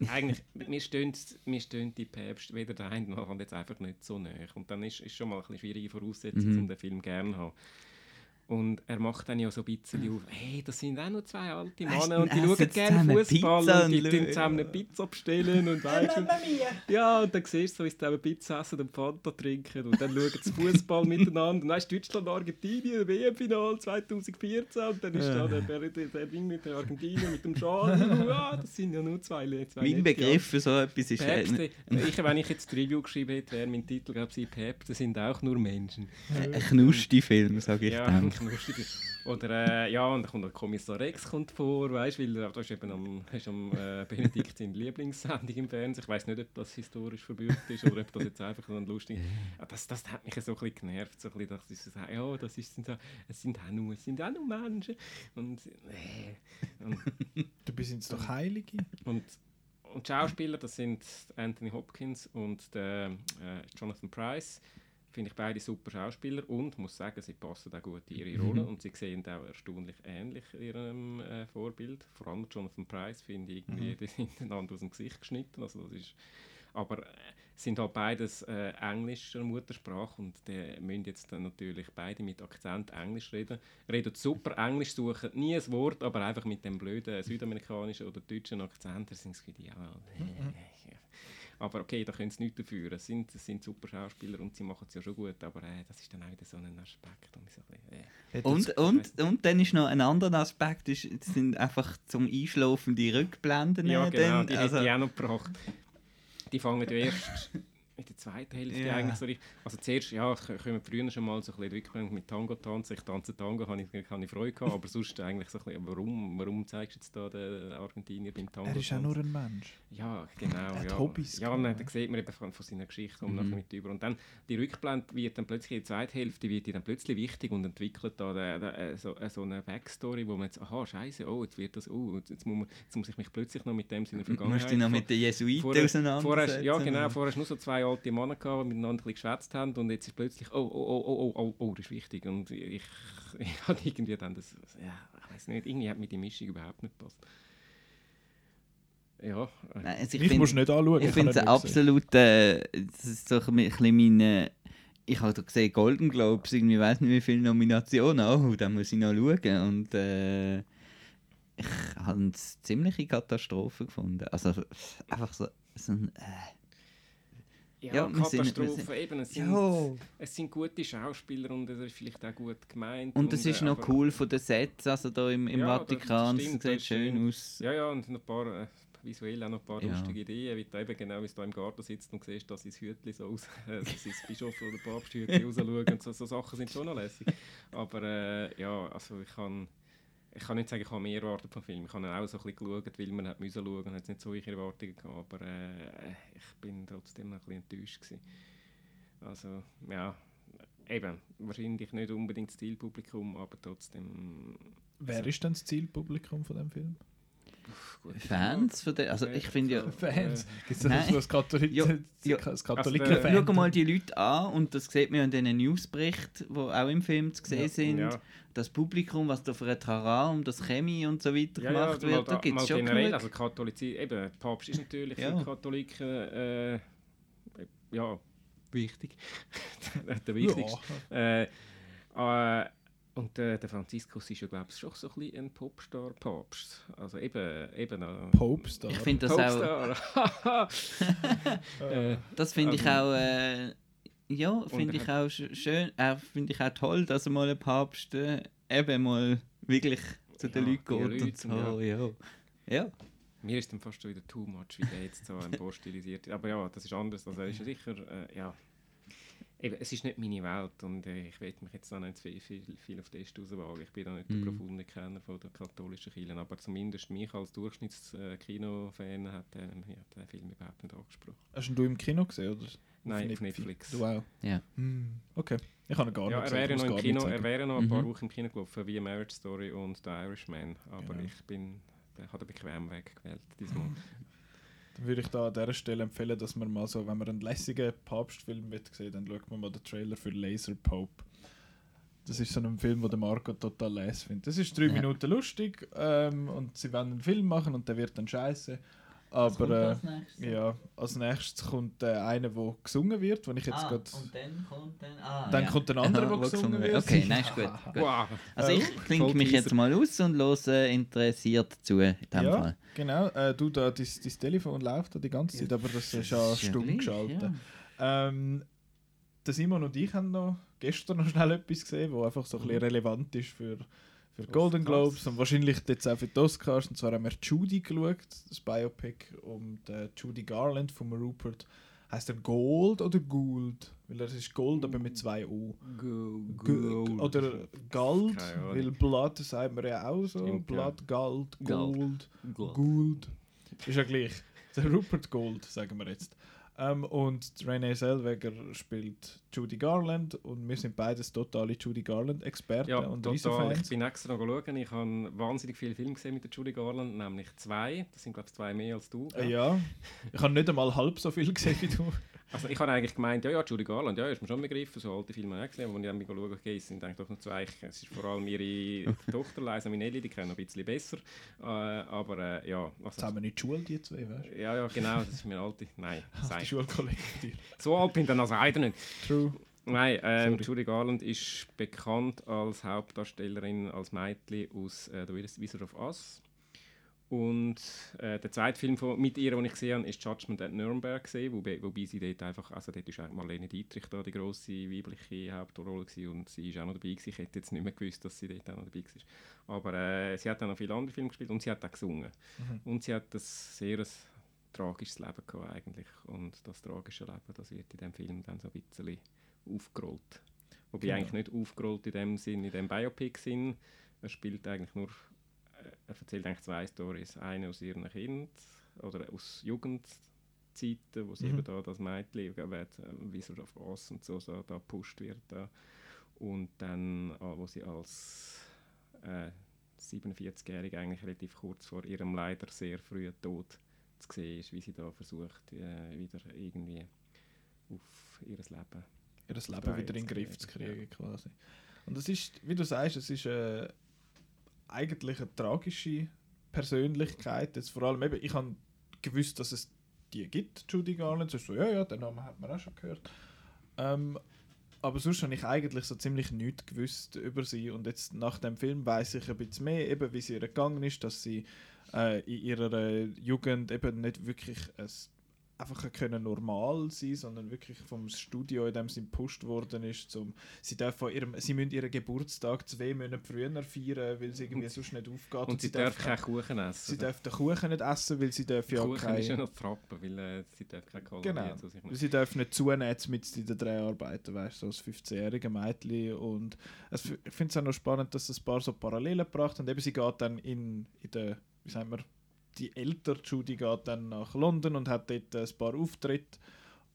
ich, eigentlich, mir stehen, mir stehen die Päpste weder der eine noch andere jetzt einfach nicht so näher und dann ist, ist schon mal eine bisschen schwierige Voraussetzung, Mhm. um den Film gerne zu haben. Und er macht dann ja so ein bisschen auf, hey, das sind auch noch zwei alte Männer und die schauen gerne Fußball und die tun zusammen eine Pizza bestellen und weißt. Ja, und dann siehst du, so, wie sie zusammen Pizza essen und Fanta trinken und dann schauen sie Fußball [laughs] miteinander. Und weißt Deutschland, Argentinien, WM-Final 2014 und dann ist da der, der, der, der Wing mit der Argentinien mit dem Schal. Ja, das sind ja nur zwei, zwei Mein Begriff für so etwas ist... äh, Päpste, ich, wenn ich jetzt ein Review geschrieben hätte, wäre mein Titel, glaube ich, Päpste sind auch nur Menschen. Ein Knusti-Film, sage ich ja, dann. Lustig. Oder äh, ja, und dann kommt der Kommissar Rex kommt vor, weißt, weil da ist eben am, ist am äh, Benedikt seine Lieblingssendung im Fernsehen. Ich weiß nicht, ob das historisch verbürgt ist oder ob das jetzt einfach ein lustig. Ja, das, das hat mich so ein bisschen genervt, so ein bisschen, dass ich so sage, ja, das ist, sind, es sind auch nur, es sind auch nur Menschen und, äh, und [laughs] Dabei sind es doch Heilige. und, und die Schauspieler, das sind Anthony Hopkins und der, äh, Jonathan Price. Finde ich beide super Schauspieler und muss sagen, sie passen auch gut in ihre Rolle und sie sehen auch erstaunlich ähnlich ihrem äh, Vorbild. Vor allem Jonathan Price finde ich irgendwie, [laughs] die sind einander aus dem Gesicht geschnitten. Also das ist, aber äh, sind halt beides äh, englischer Muttersprache und die müssen jetzt dann natürlich beide mit Akzent Englisch reden. Reden super Englisch, suchen nie ein Wort, aber einfach mit dem blöden südamerikanischen oder deutschen Akzent, da sind sie ja, äh, aber okay, da können sie nichts dafür. Es sind, es sind super Schauspieler und sie machen es ja schon gut, aber äh, das ist dann auch wieder so ein Aspekt. Und, so ein bisschen, äh. Und, und, und dann ist noch ein anderer Aspekt, ist, das sind einfach zum Einschlafen die Rückblenden. Ja, äh, genau, dann, die also, hätte ich auch noch gebracht. Die fangen ja erst [laughs] in der zweiten Hälfte Ja. eigentlich so richtig. Also zuerst, ja, können wir früher schon mal so ein bisschen mit Tango tanzen. Ich tanze Tango, habe ich, habe ich Freude gehabt, aber sonst eigentlich so ein bisschen, warum, warum zeigst du jetzt da den Argentinier beim Tango Er ist auch nur ein Mensch. Ja, genau. hat ja. Hobbys Ja, nein, da sieht man eben von, von seiner Geschichte um Mhm. mit über. Und dann die Rückblende wird dann plötzlich in der zweiten Hälfte wird die dann plötzlich wichtig und entwickelt da der, der, äh, so, äh, so eine Backstory, wo man jetzt, aha, scheiße, oh, jetzt wird das, oh, jetzt, muss, man, jetzt muss ich mich plötzlich noch mit dem seiner Du Vergangenheit... musst dich noch mit den Jesuiten Vorher- auseinandersetzen. Vorher, ja, genau. Vorher du nur so zwei alte Männer gehabt, die miteinander ein geschwätzt haben und jetzt ist plötzlich, oh, oh, oh, oh, oh, oh, oh das ist wichtig. Und ich, [laughs] ich hatte irgendwie dann das, ja, ich weiß nicht, irgendwie hat mir die Mischung überhaupt nicht gepasst. Ja, äh, Nein, also ich Ich muss nicht anschauen. Ich finde es absolut. Äh, das ist so ein bisschen meine. Ich habe gesehen, Golden Globes, irgendwie weiß nicht wie viele Nominationen. Oh, da muss ich noch schauen. Und äh, ich habe es ziemliche Katastrophe gefunden. Also einfach so, so ein. Äh, ja, Ja, Katastrophe, eben, es sind, es sind gute Schauspieler und es ist vielleicht auch gut gemeint. Und es ist äh, noch cool von den Sets, also da im, im Ja, das- das Vatikan. Das sieht schön stimmt. aus. Ja, ja, und noch ein paar, äh, visuell auch noch ein paar Ja. lustige Ideen, wie du eben genau, wie du da im Garten sitzt und siehst, dass sein Hütchen so aus, [laughs] äh, sein Bischof oder Papsthütchen [laughs] rausschauen und so, so Sachen sind schon noch lässig. Aber äh, ja, also ich kann, ich kann nicht sagen, ich habe mehr erwartet vom Film. Ich habe ihn auch so ein bisschen geschaut, weil man hat müssen schauen und hat nicht so hohe Erwartungen gehabt, aber äh, ich bin trotzdem noch ein bisschen enttäuscht gewesen. Also, ja, eben, wahrscheinlich nicht unbedingt das Zielpublikum, aber trotzdem... Wer ist denn das Zielpublikum von dem Film? Fans von der, also ich finde ja, Fans. Gibt es das was Katholik Ja, ja. das Also, Katholiken-Fan? schau mal die Leute an und das sieht man ja in diesen Newsberichten, die auch im Film zu sehen Ja. sind. Ja. Das Publikum, was da für ein Tara um das Chemie und so weiter gemacht mal, wird, da da- gibt mal es schon generell, genug. also Katholizismus, eben, der Papst ist natürlich Ja. für Katholiken äh, ja, wichtig. [laughs] der Ja. [laughs] wichtigste. Äh, äh, und äh, der Franziskus ist ja, glaube ich, schon so ein bisschen ein Popstar-Papst. Also eben... eben äh, Popstar. Ich finde das auch, Popstar. [laughs] [laughs] äh, das finde ich Also- auch, äh, ja, finde ich auch sch- schön, äh, finde ich auch toll, dass er mal ein Papst äh, eben mal wirklich zu den Ja, Leuten geht und Leute, so, ja. Ja, Mir ist dann fast schon wieder too much, wie der jetzt so ein [laughs] paar stilisiert ist. Aber ja, das ist anders. Also er ist ja sicher, äh, ja. Eben, es ist nicht meine Welt und äh, ich will mich jetzt auch nicht viel, viel, viel auf das rauswagen. Ich bin da nicht Mhm. der profunde Kenner von der katholischen Kirche, aber zumindest mich als Durchschnitts-Kino-Fan hat der, ja, der Film überhaupt nicht angesprochen. Hast du ihn im Kino gesehen? Oder? Nein, auf Netflix. Du auch? Ja. Hm, okay. Ich habe ihn gar Ja, nicht er wäre, ich noch im Kino, er wäre noch ein paar Mhm. Wochen im Kino gelaufen, wie Marriage Story und The Irishman. Aber Ja. ich bin, der hat den bequem Weg gewählt diesmal. [laughs] Würde ich da an dieser Stelle empfehlen, dass man mal so, wenn man einen lässigen Papstfilm sehen, dann schaut man mal den Trailer für Laser Pope. Das ist so ein Film, den der Marco total les findet. Das ist drei Ja. Minuten lustig ähm, und sie wollen einen Film machen und der wird dann scheiße. Aber äh, ja, als nächstes kommt äh, einer, der gesungen wird, wo ich jetzt ah, gerade. und dann kommt dann, ah, Dann ja. kommt ein [laughs] anderer, der wo gesungen wird. Okay, nein, ist gut. gut. Wow! Also Äh, ich klinke mich Vollteaser. jetzt mal aus und höre interessiert zu in dem Ja, Fall. genau. Äh, du, da, dein, dein Telefon läuft da die ganze Zeit, aber das ist ja stumm geschaltet. ja. Ähm, der Simon und ich haben noch gestern noch schnell etwas gesehen, was einfach so ein bisschen relevant ist für, für Golden. Globes und wahrscheinlich jetzt auch für die Oscars. Und zwar haben wir Judy geschaut, das Biopic um die Judy Garland von Rupert. Heißt er Gold oder Gould? Weil er ist Gold, aber mit zwei O. G- Oder Gold, weil Blood sagt man ja auch so. Stimmt. Blood, Gold, Gold. Gold, Gold. Ist ja gleich. Der [laughs] Rupert Gold, sagen wir jetzt. Ähm, und Renee Zellweger spielt Judy Garland und wir sind beides totale Judy Garland-Experten Ja, und total. Ich Riesenfans. bin extra noch schauen. Ich habe wahnsinnig viele Filme gesehen mit der Judy Garland, nämlich zwei. Das sind, glaube ich, zwei mehr als du. Äh, ja, ich habe nicht einmal halb so viel gesehen wie du. [laughs] Also ich habe eigentlich gemeint, ja, ja, Judy Garland, ja, ist mir schon begriffen, so alte Filme habe ich auch gesehen, aber wenn ich dann mal schaue, okay, es sind eigentlich doch nur zwei. Es ist vor allem ihre [laughs] Tochter, Liza Minnelli, die kennen noch ein bisschen besser. Äh, aber äh, ja, also, Zusammen in die Schule, die zwei, weißt ja, ja, genau, das ist mir alte. Nein, [laughs] du? sei. Die Schulkollektiv. so alt bin ich dann also leider nicht. True. Nein, ähm. Judy Garland ist bekannt als Hauptdarstellerin, als Mädchen aus äh, The Wizard of Oz. Und äh, der zweite Film von, mit ihr, den ich gesehen habe, ist Judgment at Nuremberg gesehen, wobei, wobei sie dort einfach, also dort ist Marlene Dietrich da die grosse weibliche Hauptrolle gewesen und sie ist auch noch dabei gewesen. Ich hätte jetzt nicht mehr gewusst, dass sie dort auch noch dabei war. Aber äh, sie hat auch noch viele andere Filme gespielt und sie hat auch gesungen. Und sie hat ein sehr ein tragisches Leben gehabt eigentlich. Und das tragische Leben, das wird in dem Film dann so ein bisschen aufgerollt. Wobei Genau. eigentlich nicht aufgerollt in dem Sinn, in dem Biopic-Sinn. Er spielt eigentlich nur, er erzählt eigentlich zwei Stories. Eine aus ihrem Kind oder aus Jugendzeiten, wo sie Mhm. eben da das Mädchen, wird, äh, Wizard of Oz und so, so da gepusht wird. Da. Und dann, äh, wo sie als äh, 47-Jährige eigentlich relativ kurz vor ihrem leider sehr frühen Tod zu sehen ist, wie sie da versucht, äh, wieder irgendwie auf ihr Leben Ihr Leben wieder in den Griff zu kriegen, quasi. Und das ist, wie du sagst, es ist äh, eigentlich eine tragische Persönlichkeit. Jetzt vor allem eben, ich habe gewusst, dass es die gibt, Judy Garland. So, so, ja, ja, den Namen hat man auch schon gehört. Ähm, aber sonst habe ich eigentlich so ziemlich nichts gewusst über sie. Und jetzt nach dem Film weiß ich ein bisschen mehr, eben wie sie ihr gegangen ist, dass sie äh, in ihrer Jugend eben nicht wirklich ein einfach können normal sein, sondern wirklich vom Studio, in dem sie gepusht worden ist, zum, sie dürfen ihrem, sie müssen ihren Geburtstag zwei Monate früher feiern, weil sie irgendwie sonst nicht aufgeht. Und, sie darf keinen Kuchen essen. sie darf den Kuchen nicht essen, weil sie dürfen ja Kuchen ist ja keine, noch Trappen, weil äh, sie darf keine Kalorien Genau. zu sich nehmen. sie dürfen nicht zunehmen mit in den Dreharbeiten, weißt du, so als 15-jährige Mädchen und es, ich finde es auch noch spannend, dass es ein paar so Parallelen gebracht und eben sie geht dann in, in der, wie sagen wir, die ältere Judy geht dann nach London und hat dort ein paar Auftritte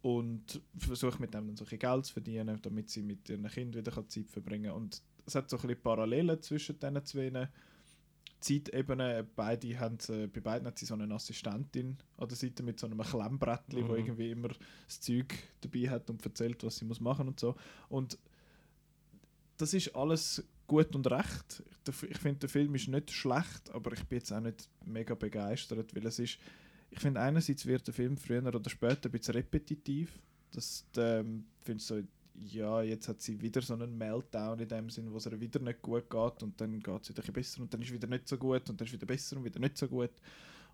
und versucht mit dem dann so ein Geld zu verdienen, damit sie mit ihren Kindern wieder Zeit verbringen kann. Und es hat so ein bisschen Parallelen zwischen diesen zwei Zeitebene, beide haben, äh, bei beiden hat sie so eine Assistentin an der Seite mit so einem Klemmbrettchen, wo Mhm. irgendwie immer das Zeug dabei hat und erzählt, was sie muss machen und so. Und das ist alles gut und recht. Ich finde, der Film ist nicht schlecht, aber ich bin jetzt auch nicht mega begeistert, weil es ist, ich finde einerseits wird der Film früher oder später ein bisschen repetitiv. Das ähm, finde so, ja, jetzt hat sie wieder so einen Meltdown in dem Sinn, wo es ihr wieder nicht gut geht und dann geht es wieder ein besser und dann ist wieder nicht so gut und dann ist wieder besser und wieder nicht so gut.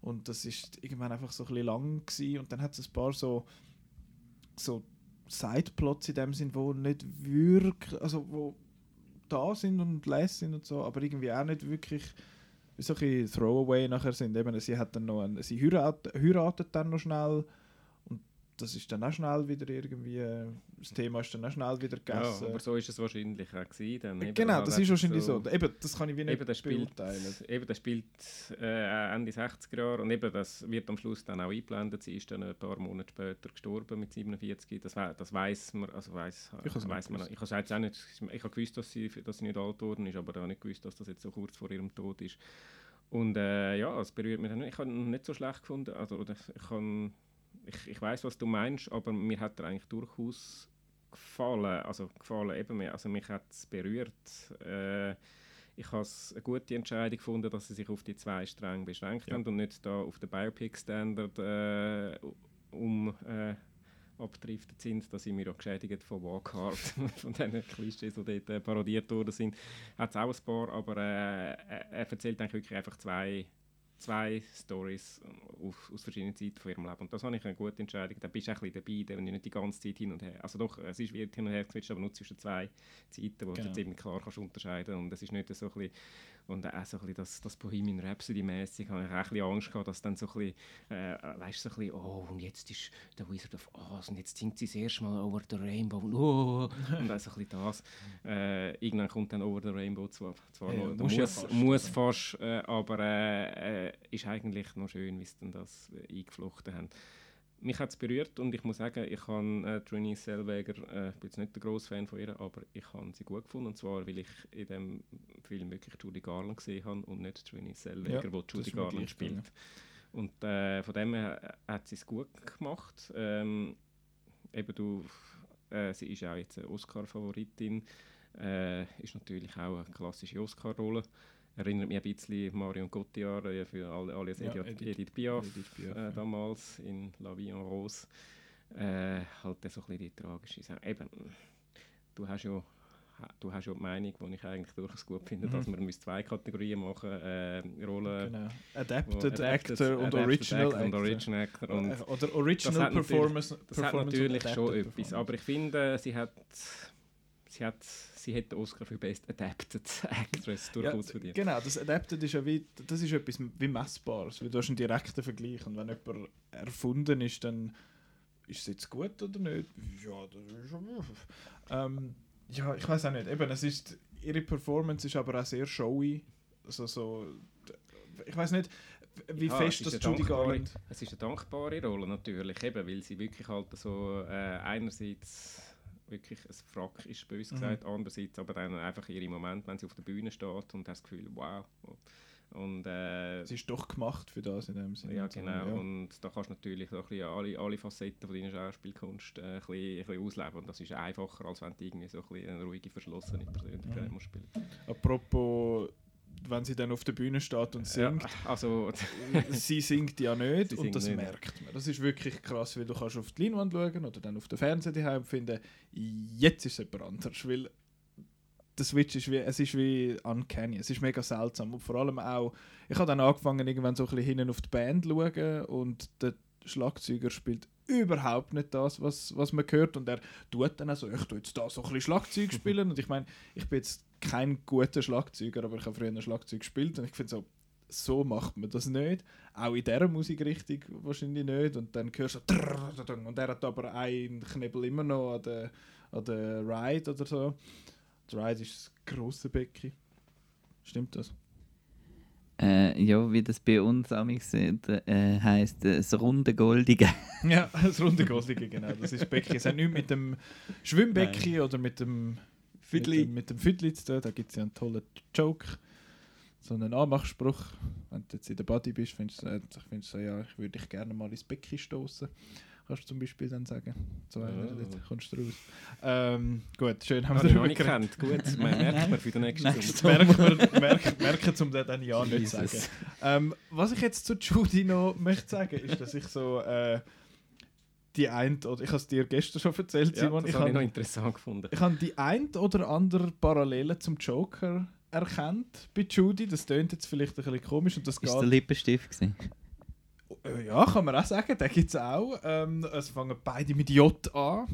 Und das ist irgendwann einfach so ein bisschen lang gewesen. und dann hat es ein paar so, so Sideplots in dem Sinn, wo nicht wirklich, also wo da sind und les sind und so, aber irgendwie auch nicht wirklich so ein Throwaway nachher sind. Eben, sie hat dann noch einen, sie heiratet, heiratet dann noch schnell das ist dann auch schnell wieder irgendwie, das Thema ist dann auch schnell wieder Ja, gegessen. aber so ist es wahrscheinlich auch gewesen. Dann, eben, genau, halt das ist wahrscheinlich so. Eben, das kann ich wie nicht Eben, das spielt, beurteilen. eben, das spielt äh, Ende 60er Jahre und eben, das wird am Schluss dann auch eingeblendet. Sie ist dann ein paar Monate später gestorben mit 47. Das, das weiß man, also weiß, Ich weiß man. gewusst. Ich habe jetzt auch nicht, ich habe gewusst, dass sie, dass sie nicht alt geworden ist, aber auch nicht gewusst, dass das jetzt so kurz vor ihrem Tod ist. Und äh, ja, es berührt mich dann nicht. Ich habe ihn nicht so schlecht gefunden. Also, ich, kann, ich, ich weiß, was du meinst, aber mir hat er eigentlich durchaus gefallen. Also gefallen eben mir. Also mich hat es berührt. Äh, ich habe es eine gute Entscheidung gefunden, dass sie sich auf die zwei Stränge beschränkt Ja. haben und nicht da auf den Biopic-Standard äh, um äh, abgedriftet sind. Da sind wir auch geschädigt von Walkhart, [laughs] von diesen Klischees, die dort äh, parodiert worden sind. Hat es auch ein paar, aber äh, er, er erzählt eigentlich wirklich einfach zwei zwei Stories aus, aus verschiedenen Zeiten von ihrem Leben. Und das habe ich eine gute Entscheidung. Da bist du auch ein bisschen dabei, wenn du nicht die ganze Zeit hin und her. Also doch, es ist wird hin und her geswitcht, aber nur zwischen zwei Zeiten, wo du Genau. jetzt eben klar kannst unterscheiden. Und es ist nicht so ein bisschen, und auch so ein bisschen das, das Bohemian Rhapsody-mäßig, habe ich auch ein bisschen Angst gehabt, dass dann so ein bisschen, äh, weißt du, so ein bisschen, oh, und jetzt ist der Wizard of Oz und jetzt singt sie das erste Mal Over the Rainbow und oh, und auch so ein bisschen das. Äh, irgendwann kommt dann Over the Rainbow zwar, zwar Ja, noch, muss ja fast, muss ja. fast, äh, aber äh, äh, ist eigentlich noch schön, wie sie dann das äh, eingeflochten haben. Mich hat es berührt und ich muss sagen, ich habe äh, Trini Selweger, äh, ich bin jetzt nicht der grosse Fan von ihr, aber ich habe sie gut gefunden und zwar, weil ich in dem Film wirklich Judy Garland gesehen habe und nicht Trini Selweger, Ja, wo Judy Garland spielt. Und äh, von dem her hat sie es gut gemacht. Ähm, eben du, äh, sie ist auch jetzt eine Oscar-Favoritin, äh, ist natürlich auch eine klassische Oscar-Rolle. Erinnert mich ein bisschen an Marion Cotillard äh, für alle, alles Ja, Edith, Edith- Piaf, Edith Piaf, äh, ja. damals in La Vie en Rose. Äh, halt so ein bisschen die tragische Sache. Eben, du hast ja du hast ja die Meinung, die ich eigentlich durchaus gut finde, Mhm. dass müssen zwei Kategorien machen äh, Rollen Genau. Adapted, Actor und Adapted Original Actor und Original Actor. Und Äh, Oder Original das Performance. das hat Performance natürlich schon etwas, aber ich finde, sie hat, sie hat, sie hat den Oscar für Best Adapted Actress durchaus ja, verdient. Genau, das Adapted ist ja wie, das ist etwas wie Messbares, weil du hast einen direkten Vergleich und wenn jemand erfunden ist, dann ist es jetzt gut oder nicht? Ja, das ist schon... Ähm, ja, ich weiß auch nicht. Eben, es ist, ihre Performance ist aber auch sehr showy. Also so... Ich weiß nicht, wie Ja, fest es das Judy Garland... Es ist eine dankbare Rolle natürlich, eben, weil sie wirklich halt so äh, einerseits wirklich ein Frack ist, bös Mhm. gesagt, andererseits aber dann einfach ihre Momente, wenn sie auf der Bühne steht und das Gefühl, wow. Und äh, Sie ist doch gemacht für das in dem Sinne. Ja, Und so, genau. ja. Und da kannst du natürlich so ein alle, alle Facetten von deiner Schauspielkunst äh, ein, bisschen, ein bisschen ausleben. Und das ist einfacher, als wenn du irgendwie so ein eine ruhige, verschlossene Persönlichkeit Mhm. musst spielen Apropos, wenn sie dann auf der Bühne steht und singt, Ja, also, [laughs] sie singt ja nicht und das nicht. merkt man. Das ist wirklich krass, weil du kannst auf die Leinwand schauen oder dann auf den Fernseher daheim und finden, jetzt ist es jemand anders, weil der Switch ist wie, es ist wie uncanny, es ist mega seltsam. Und vor allem auch, ich habe dann angefangen irgendwann so ein bisschen hinten auf die Band zu schauen und der Schlagzeuger spielt überhaupt nicht das, was, was man hört und er tut dann auch so, ich tue jetzt da so ein bisschen Schlagzeug spielen und ich meine, ich bin jetzt kein guter Schlagzeuger, aber ich habe früher ein Schlagzeug gespielt und ich finde so, so macht man das nicht. Auch in dieser Musikrichtung wahrscheinlich nicht. Und dann hörst du so und er hat aber einen Knebel immer noch an der, an der Ride oder so. Die Ride ist das grosse Becken. Stimmt das? Äh, ja, wie das bei uns amix äh, heisst, äh, das runde Goldige. [laughs] Ja, das runde Goldige, genau. Das ist Becken. Es hat nichts mit dem Schwimmbecken oder mit dem Füdli. Mit dem, mit dem Füdli zu tun. Da gibt es ja einen tollen Joke. sondern ah, mach Spruch. Wenn du jetzt in der Body bist, findest du, äh, findest du so, ja, ich würde dich gerne mal ins Becken stoßen. Kannst du zum Beispiel dann sagen. So, Oh. dort kommst du raus. Ähm, gut, schön haben Habe wir darüber nicht geredet. Gut, man merkt man für den nächsten Nächste Stunde. merken, wir, merken, merken um das dann ja nicht zu sagen. Ähm, was ich jetzt zu Judy noch möchte sagen, ist, dass ich so äh, die ein oder ich habe es dir gestern schon erzählt, Ja, Simon, das ich habe ich noch interessant gefunden. ich habe die ein oder andere Parallele zum Joker erkannt bei Judy. Das tönt jetzt vielleicht ein bisschen komisch und das Ist der geht. Lippenstift gewesen? Äh, Ja, kann man auch sagen, den gibt es auch. Ähm, es fangen beide mit J an.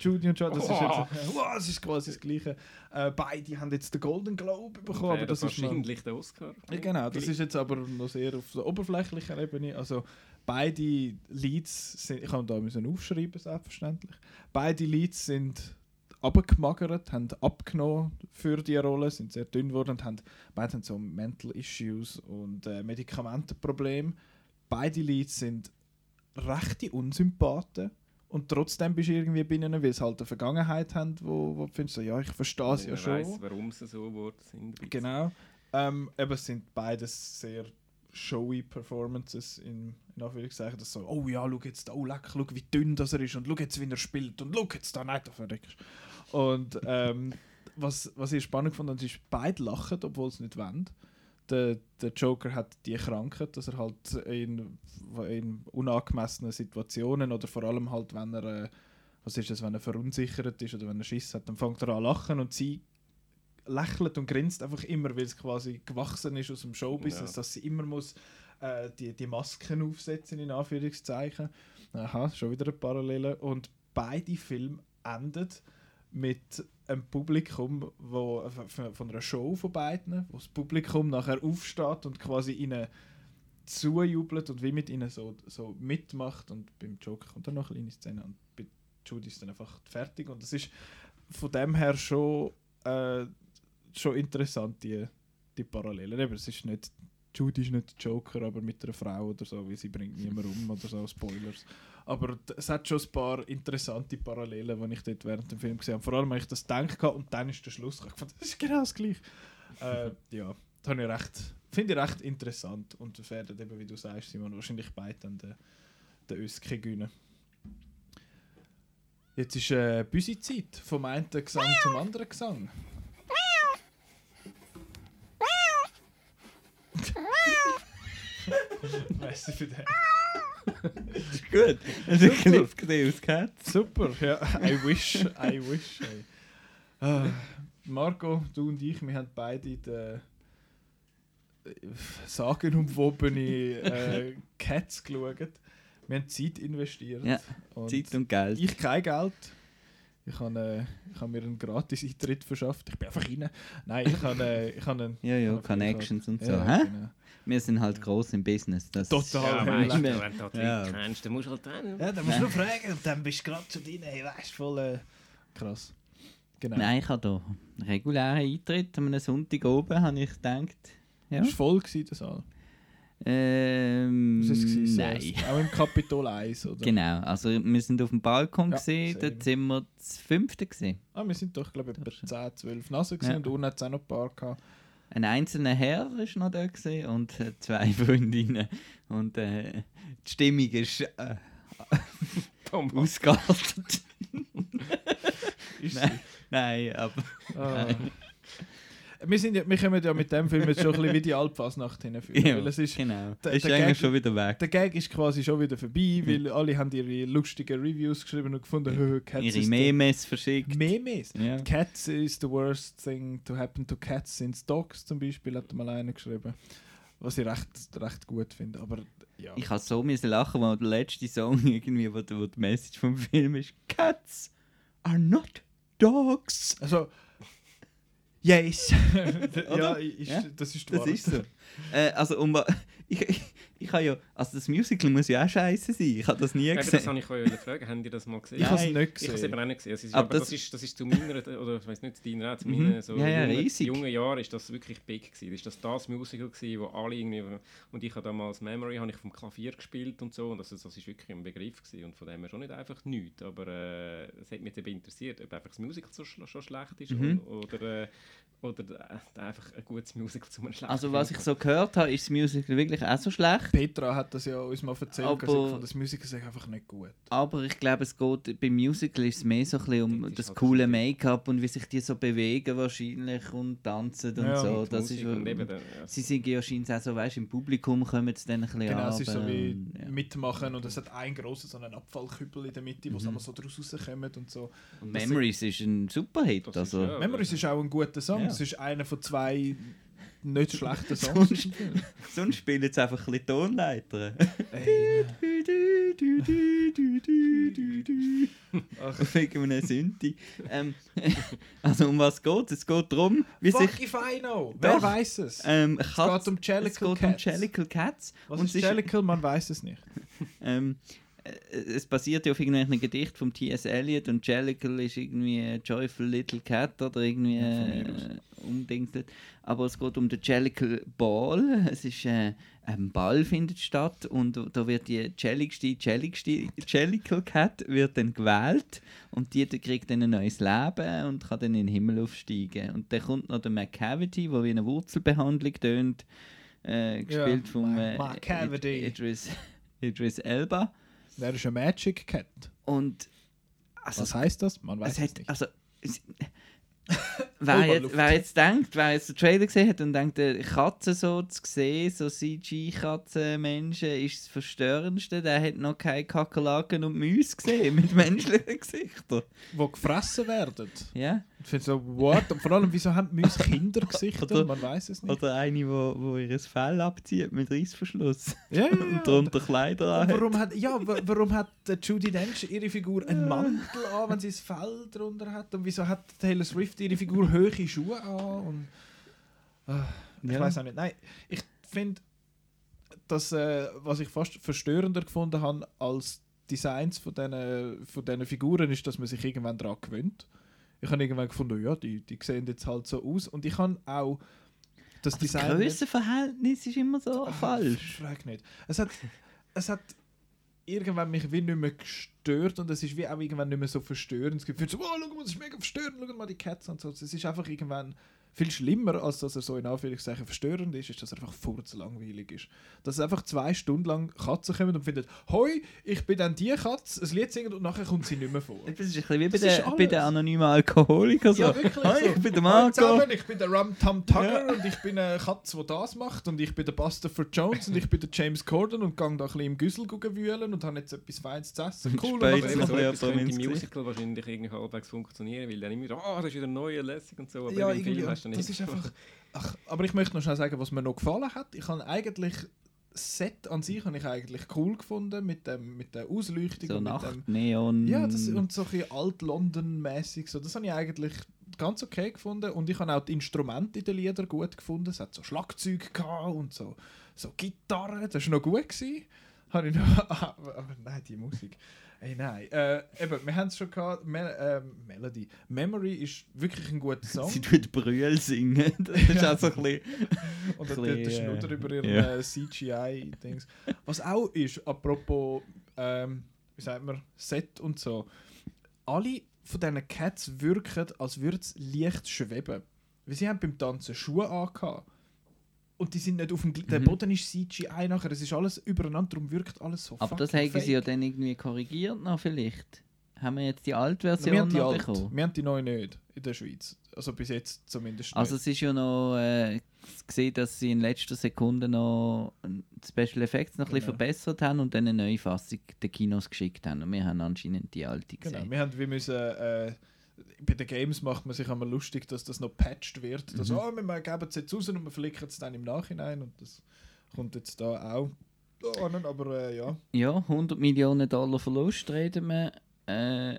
Judy und John, das ist, jetzt, wow, das ist quasi das Gleiche. Äh, beide haben jetzt den Golden Globe bekommen, aber Wäre das ist noch, wahrscheinlich der Oscar. Ja, genau, das ist jetzt aber noch sehr auf der oberflächlichen Ebene. Also beide Leads sind, ich habe da müssen aufschreiben, selbstverständlich. Beide Leads sind abgemagert, haben abgenommen für die Rolle, sind sehr dünn geworden und haben, beide haben so Mental Issues und äh, Medikamentenprobleme. Beide Leads sind rechte Unsympathen und trotzdem bist du irgendwie bei ihnen, weil sie halt eine Vergangenheit haben, wo, wo du findest, so, ja, ich verstehe es ja schon. weiss, warum sie so geworden sind. Genau. Ähm, eben, es sind beides sehr showy Performances in, in Anführungszeichen. Das so, oh ja, schau jetzt da, oh leck, schau wie dünn das er ist und schau jetzt, wie er spielt und schau jetzt da, nein, da verreckst Und ähm, was, was ich spannend fand, ist, beide lachen, obwohl sie nicht wollen. Der, der Joker hat die Krankheit, dass er halt in, in unangemessenen Situationen oder vor allem halt, wenn er, äh, was ist das, wenn er verunsichert ist oder wenn er Schiss hat, dann fängt er an zu lachen und sie lächelt und grinst einfach immer, weil es quasi gewachsen ist aus dem Showbusiness, Ja. dass sie immer muss äh, die, die Masken aufsetzen, in Anführungszeichen. Aha, schon wieder eine Parallele. Und beide Filme enden mit einem Publikum, wo, äh, von einer Show von beiden, wo das Publikum nachher aufsteht und quasi ihnen zujubelt und wie mit ihnen so, so mitmacht. Und beim Joker kommt dann noch eine kleine Szene und bei Judy ist dann einfach fertig. Und das ist von dem her schon, äh, schon interessant, die, die Parallelen. Eben, es ist nicht, Judy ist nicht Joker, aber mit einer Frau oder so, wie sie bringt niemand um oder so, Spoilers. Aber es hat schon ein paar interessante Parallelen, die ich dort während dem Film gesehen habe. Vor allem, als ich das gedacht habe und dann ist der Schluss. Ich fand, das ist genau das Gleiche. [laughs] äh, ja, das habe ich recht, finde ich recht interessant. Und werden eben, wie du sagst, Simon, wahrscheinlich beide an den, den Öski gewinnen. Jetzt ist äh, Büsi-Zeit. Vom einen Gesang zum anderen Gesang. [laughs] Merci für den. Ist [laughs] gut. Du einen Clip gesehen aus Cats? Super, ja. I wish, I wish. Ah, Marco, du und ich, wir haben beide den äh, sagenumwobene äh, Cats geschaut. Wir haben Zeit investiert. Ja, Und Zeit und Geld. Ich kein Geld. Ich habe äh, ich hab mir einen Gratis-Eintritt verschafft. Ich bin einfach rein. Nein, ich habe äh, ich habe einen... Ja, ja, Connections und so. Ja, hä? genau. Wir sind halt gross im Business. Das Total. Ja, weißt du, wenn du die Ja. Leute kennst, dann musst du halt dann. Ja, dann musst du nur fragen und dann bist du gerade schon drin. Hey, weißt du, voll äh, krass. Genau. Nein, ich habe da einen regulären Eintritt an einem Sonntag oben, habe ich gedacht. Ja. Es war voll, gewesen, der Saal. Ähm, war es? gewesen? nein. Auch im Kapitol 1, oder? Genau, also wir sind auf dem Balkon Ja, gesehen, same. dort sind wir das fünfte gesehen. Ah, wir sind doch, glaube ich, etwa Das ist- 10, 12 Nasen gewesen Ja. und unten hat es auch noch ein paar gehabt. Ein einzelner Herr ist noch da gewesen und äh, zwei [laughs] Freundinnen. Und äh, die Stimmung ist äh, [laughs] ausgeartet. [laughs] Ist Nein, nein, aber? Ah. Wir, sind ja, wir kommen ja mit dem Film jetzt schon ein bisschen wie die Alpfasnacht hinführen. ja, Weil es ist, genau. der- ist der eigentlich Gag- schon wieder weg. der Gag ist quasi schon wieder vorbei, weil alle haben ihre lustigen Reviews geschrieben und gefunden, «Hö, [laughs] Cats Ihre Memes verschickt. Memes? Ja. Cats is the worst thing to happen to cats since dogs zum Beispiel, hat mal einer geschrieben. Was ich recht, recht gut finde. Aber ja. Ich habe so müssen lachen, weil der letzte Song [laughs] irgendwie, wo, wo die Message vom Film ist: Cats are not dogs. Also. Yes! ja, [laughs] Oder? ist, Ja, das ist Das ist so. äh, also, um, ich, [laughs] ich, ich habe ja. Also, das Musical muss ja auch scheiße sein. Ich habe das nie Eben, das gesehen. habe ich euch fragen. Habt ihr das mal gesehen? Ich habe es nicht Ich habe es eben gesehen. auch nicht gesehen. Es ist, Aber aber, das, das- ist, das ist zu meiner, oder ich weiß nicht, zu deiner, zu Mhm. meinen so Ja, ja, jungen, jungen Jahren ist das wirklich big gewesen. Das ist das, das Musical gewesen, wo alle irgendwie, und ich habe damals Memory, habe ich vom Klavier gespielt und so, und das, das ist wirklich ein Begriff gewesen, und von dem her schon nicht einfach nichts, aber äh, es hat mich eben interessiert, ob einfach das Musical so schon schlecht ist, Mhm. und, oder, äh, oder äh, einfach ein gutes Musical zu einem schlechten Also was ich so gehört habe, ist das Musical wirklich auch so schlecht. Petra hat das ja uns mal erzählt, Aber- fand das Musical sei einfach nicht gut. Aber ich glaube, es geht beim Musical ist es mehr so ein bisschen um Das ist das halt coole Make-up und wie sich die so bewegen wahrscheinlich und tanzen und Ja, so. Und Das Musik ist, und eben, ja. sie sind ja scheinbar auch so, weißt im Publikum kommen sie dann ein bisschen Genau, es ist so wie und, ja. mitmachen und es hat einen grossen so einen Abfallkübel in der Mitte, wo Mhm. sie immer so draus rauskommen und so. Und Memories ist ein Superhit. Das ist, Also, ja. Memories ist auch ein guter Song. Ja. Es ist einer von zwei nicht schlechten [laughs] Songs. sonst, sonst spielen sie einfach ein bisschen Tonleiter. Ey, Ach, wegen einem Synthi. ähm, [laughs] also um was geht es? Es geht darum, wie sich... Fuck if I know! Wer Doch. weiß es? Ähm, es Katz- geht um Jellicle geht um Cats. Cats. Was und ist Jellicle? Man weiß es nicht. [laughs] Ähm, äh, es basiert ja auf irgendeinem Gedicht von T.S. Eliot und Jellicle ist irgendwie Joyful Little Cat oder irgendwie äh, umdingselt. Aber es geht um den Jellicle Ball. Es ist äh, ein Ball findet statt und da wird die jelligste Jelligste Jellicle Cat wird dann gewählt und die kriegt dann ein neues Leben und kann dann in den Himmel aufsteigen. Und dann kommt noch der McCavity, der wie eine Wurzelbehandlung tönt, äh, gespielt Ja, vom äh. Idris, Idris Elba. Wer ist ein Magic Cat? Und also, Was heißt das? Man weiß es es, hat, nicht. also, es, [laughs] wer, jetzt, Oberluft. wer jetzt denkt, wer jetzt den Trailer gesehen hat und denkt, Katzen so zu sehen, so CG-Katzenmenschen, ist das Verstörendste. Der hat noch keine Kakerlaken und Mäuse gesehen mit [laughs] menschlichen Gesichtern. Wo gefressen werden. Ja? Ich finde so, what? Und vor allem, wieso haben Mäuse Kindergesichter? Oder- Man weiß es nicht. Oder eine, wo, wo ihr Fell abzieht mit Reißverschluss Ja, ja, ja. [laughs] und darunter Kleider Und warum hat, ja, wa- warum hat äh, Judy Dench ihre Figur einen Mantel an, wenn sie das Fell drunter hat? Und wieso hat Taylor Swift ihre Figur hohe Schuhe an? Und, Ah, ich Ja. weiß auch nicht. Nein, ich finde, das, äh, was ich fast verstörender gefunden habe als Designs von diesen von Figuren, ist, dass man sich irgendwann daran gewöhnt. Ich habe irgendwann gefunden, ja, die, die sehen jetzt halt so aus. Und ich habe auch das Aber das Design. nicht- Grössenverhältnis ist immer so Ah, falsch. Frag nicht. Es hat, [laughs] es hat irgendwann mich wie nicht mehr gestört und es ist wie auch irgendwann nicht mehr so verstörend. Es gibt so, oh, schau mal, das ist mega verstörend, schau mal die Cats und so. Es ist einfach irgendwann viel schlimmer, als dass er so in Anführungszeichen verstörend ist, ist, dass er einfach furzlangweilig ist. Dass einfach zwei Stunden lang Katzen kommen und finden, hoi, ich bin dann die Katze, ein Lied singen und nachher kommt sie nicht mehr vor. [laughs] Das ist ein bisschen wie bei den, bei den anonymen Alkoholikern. So. Ja, wirklich Hi, so. ich bin der Marco. zusammen, ich bin der Rum Tum Tugger und ich bin eine Katze, die das macht und ich bin der Buster for Jones und ich bin der James Corden und gehe da ein bisschen im Güssel wühlen und habe jetzt etwas Feines zu essen. Cool, und Aber so etwas könnte im. Musical wahrscheinlich irgendwie halbwegs funktionieren, weil dann immer so, oh, das ist wieder neu lässig und so. Aber ja, irgendwie, Film hast du das ist einfach... [laughs] Ach, aber ich möchte noch schnell sagen, was mir noch gefallen hat. Ich habe eigentlich das Set an sich habe ich eigentlich cool gefunden mit, dem, mit der Ausleuchtung So und mit dem... Nacht, Neon. Ja, das, und so ein bisschen alt-London-mäßig. So, das habe ich eigentlich ganz okay gefunden. Und ich habe auch die Instrumente in den Liedern gut gefunden. Es hat so Schlagzeug gehabt und so, so Gitarre. Das war noch gut. Gewesen. Habe ich noch, aber, [laughs] aber nein, die Musik. Hey, nein. Äh, eben, wir haben es schon gehabt. Me äh, Melody. Memory ist wirklich ein guter [laughs] Song. Sie tut Brühl singen. [laughs] Das ist auch so ein bisschen... Und ein der, Schnudder äh, über ihren ja. äh, CGI-Dings. Was auch ist, apropos, ähm, wie sagt man, Set und so. Alle von diesen Cats wirken, als würde es leicht schweben. Weil sie haben beim Tanzen Schuhe angehabt. Und die sind nicht auf dem... gl- Der Mhm. Boden ist CGI nachher, es ist alles übereinander, darum wirkt alles so Aber das haben sie ja fake. dann irgendwie korrigiert noch vielleicht. Haben wir jetzt die alte Version wir haben die noch alt. bekommen? Wir haben die neue nicht in der Schweiz. Also bis jetzt zumindest Also nicht. es ist ja noch äh, gesehen, dass sie in letzter Sekunde noch Special Effects noch ein bisschen Genau. verbessert haben und dann eine neue Fassung den Kinos geschickt haben. Und wir haben anscheinend die alte gesehen. Genau, wir haben wie müssen, äh, bei den Games macht man sich einmal lustig, dass das noch patched wird. Dass, Mhm. oh, wir geben es jetzt raus und wir flicken es dann im Nachhinein und das kommt jetzt da auch an, aber äh, ja. Ja, 100 Millionen Dollar Verlust reden wir. Äh,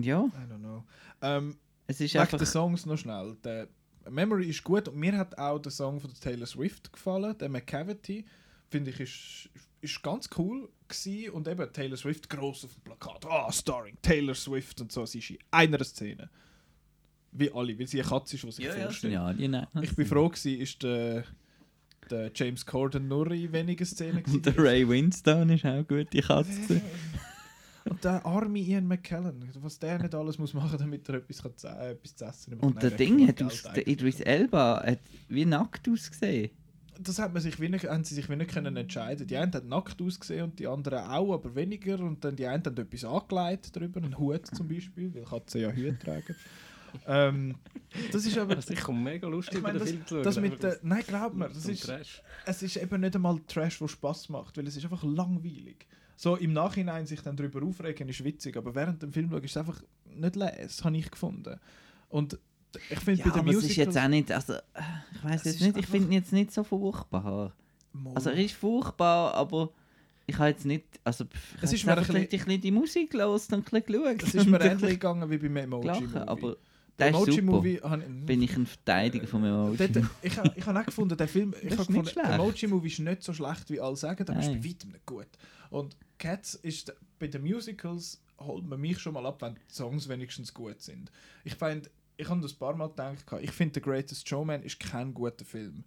ja, I don't know. Ähm, es ist einfach... den Songs noch schnell. Der Memory ist gut und mir hat auch der Song von Taylor Swift gefallen, der McCavity. Finde ich, ist, ist ganz cool gewesen. und eben Taylor Swift groß auf dem Plakat. Ah, starring Taylor Swift und so. Sie ist in einer Szene. Wie alle, weil sie eine Katze ist, die sich ja, ja, vorstellt. ja, nein. Ich bin froh gewesen, ist der, der James Corden nur in wenigen Szenen Und der gewesen. Ray Winstone ist auch eine gute Katze. [laughs] Und der arme Ian McKellen, was der nicht alles muss machen, damit er etwas, kann, zu- äh, etwas zu essen bekommt. Und der Ding hat aus, der. Idris Elba hat wie nackt ausgesehen. Das hat man sich wie nicht, haben sie sich wie nicht können entscheiden. Die einen haben nackt ausgesehen und die anderen auch, aber weniger. Und dann die einen haben etwas angelegt darüber, einen Hut zum Beispiel, weil Katzen ja Hüte tragen. [laughs] ähm, das ist aber... [laughs] Ich komme mega lustig Ich meine, das, Film zu das mit der, nein, glaub mir, das ist, Trash. es ist eben nicht einmal Trash, der Spaß macht, weil es ist einfach langweilig. So im Nachhinein sich dann darüber aufregen ist witzig, aber während dem Film schauen ist es einfach nicht les, habe ich gefunden. Und ich finde Ja, bei aber es ist jetzt auch nicht, also ich weiß jetzt nicht, ich finde ihn jetzt nicht so furchtbar. Mo- Also er ist furchtbar, aber ich habe jetzt nicht, also ich Es habe ist mir ein einfach ein bisschen die Musik los und ein bisschen geschaut. es ist mir ähnlich gegangen wie beim Emoji gelacht, Movie. aber Der der ist super. Emoji Movie habe- Bin ich ein Verteidiger vom Emoji Dort, ich habe ich hab auch gefunden, der Film, ich habe gefunden, schlecht. Emoji Movie ist nicht so schlecht, wie alle sagen, aber ist bei weitem nicht gut. Und Cats ist, bei den Musicals holt man mich schon mal ab, wenn die Songs wenigstens gut sind. Ich finde, ich habe das ein paar Mal gedacht, ich finde The Greatest Showman ist kein guter Film.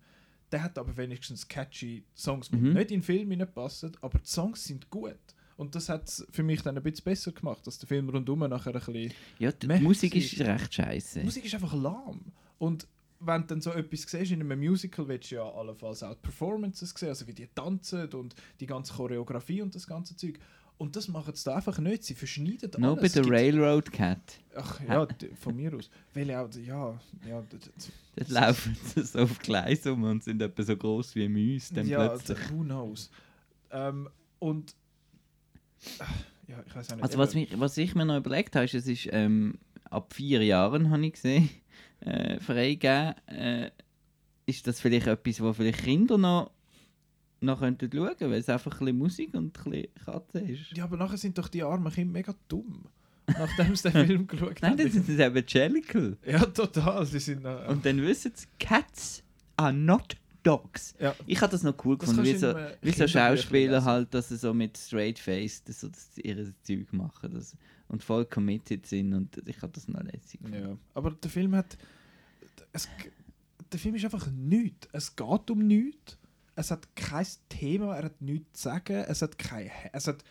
Der hat aber wenigstens catchy Songs, Mhm. nicht in den Film passen, aber die Songs sind gut. Und das hat es für mich dann ein bisschen besser gemacht, dass der Film rundum nachher ein bisschen Ja, die Musik ist recht scheiße. die Musik ist einfach lahm. Und wenn du dann so etwas siehst in einem Musical, willst du ja allenfalls auch die Performances sehen, also wie die tanzen und die ganze Choreografie und das ganze Zeug. Und das machen sie da einfach nicht. Sie verschneiden No alles. bei Es der Railroad Cat. Ach ja, von mir aus. Weil auch, ja, ja, d- d- Dort laufen sie so auf Gleis um und sind etwa so groß wie dann ja, plötzlich. who knows. Ähm, und ja, ich weiß auch nicht. Also was, mich, was ich mir noch überlegt habe, ist, es ist ähm, ab vier Jahren, habe ich gesehen, äh, freigegeben. Äh, ist das vielleicht etwas, wo vielleicht Kinder noch, noch könnten schauen weil es einfach ein bisschen Musik und ein bisschen Katze ist? ja, aber nachher sind doch die armen Kinder mega dumm. Nachdem sie den [laughs] Film geschaut Nein, haben. das ist eben Jellicle. Ja, total. Die sind noch, Und dann wissen sie, Cats are not dogs. ja. Ich habe das noch cool Das gefunden, wie so, wie so Schauspieler halt, dass sie so mit straight face das, so das ihre Zeug machen das, und voll committed sind und ich habe das noch lässig gefunden. Ja, aber der Film hat. Es, der Film ist einfach nichts. Es geht um nichts. Es hat kein Thema, er hat nichts zu sagen. Es hat kein. Es hat.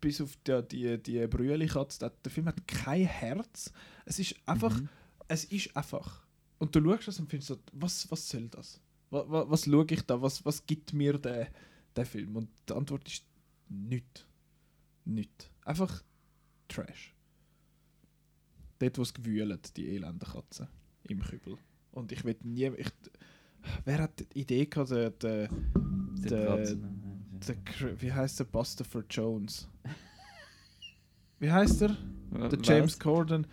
Bis auf die, die, die Brühli-Katze, der, der Film hat kein Herz. Es ist einfach. Mhm. Es ist einfach. Und du schaust das und findest so, was, was soll das? Was, was, was schaue ich da? Was, was gibt mir der, der Film? Und die Antwort ist nichts. Nichts. Einfach Trash. Dort, wo es gewühlt, die elenden Katzen im Kübel. Und ich will nie. Ich, wer hat die Idee gehabt, der, der, der, der, Cr- wie heißt der Buster Jones? Wie heißt er? Der? James Corden.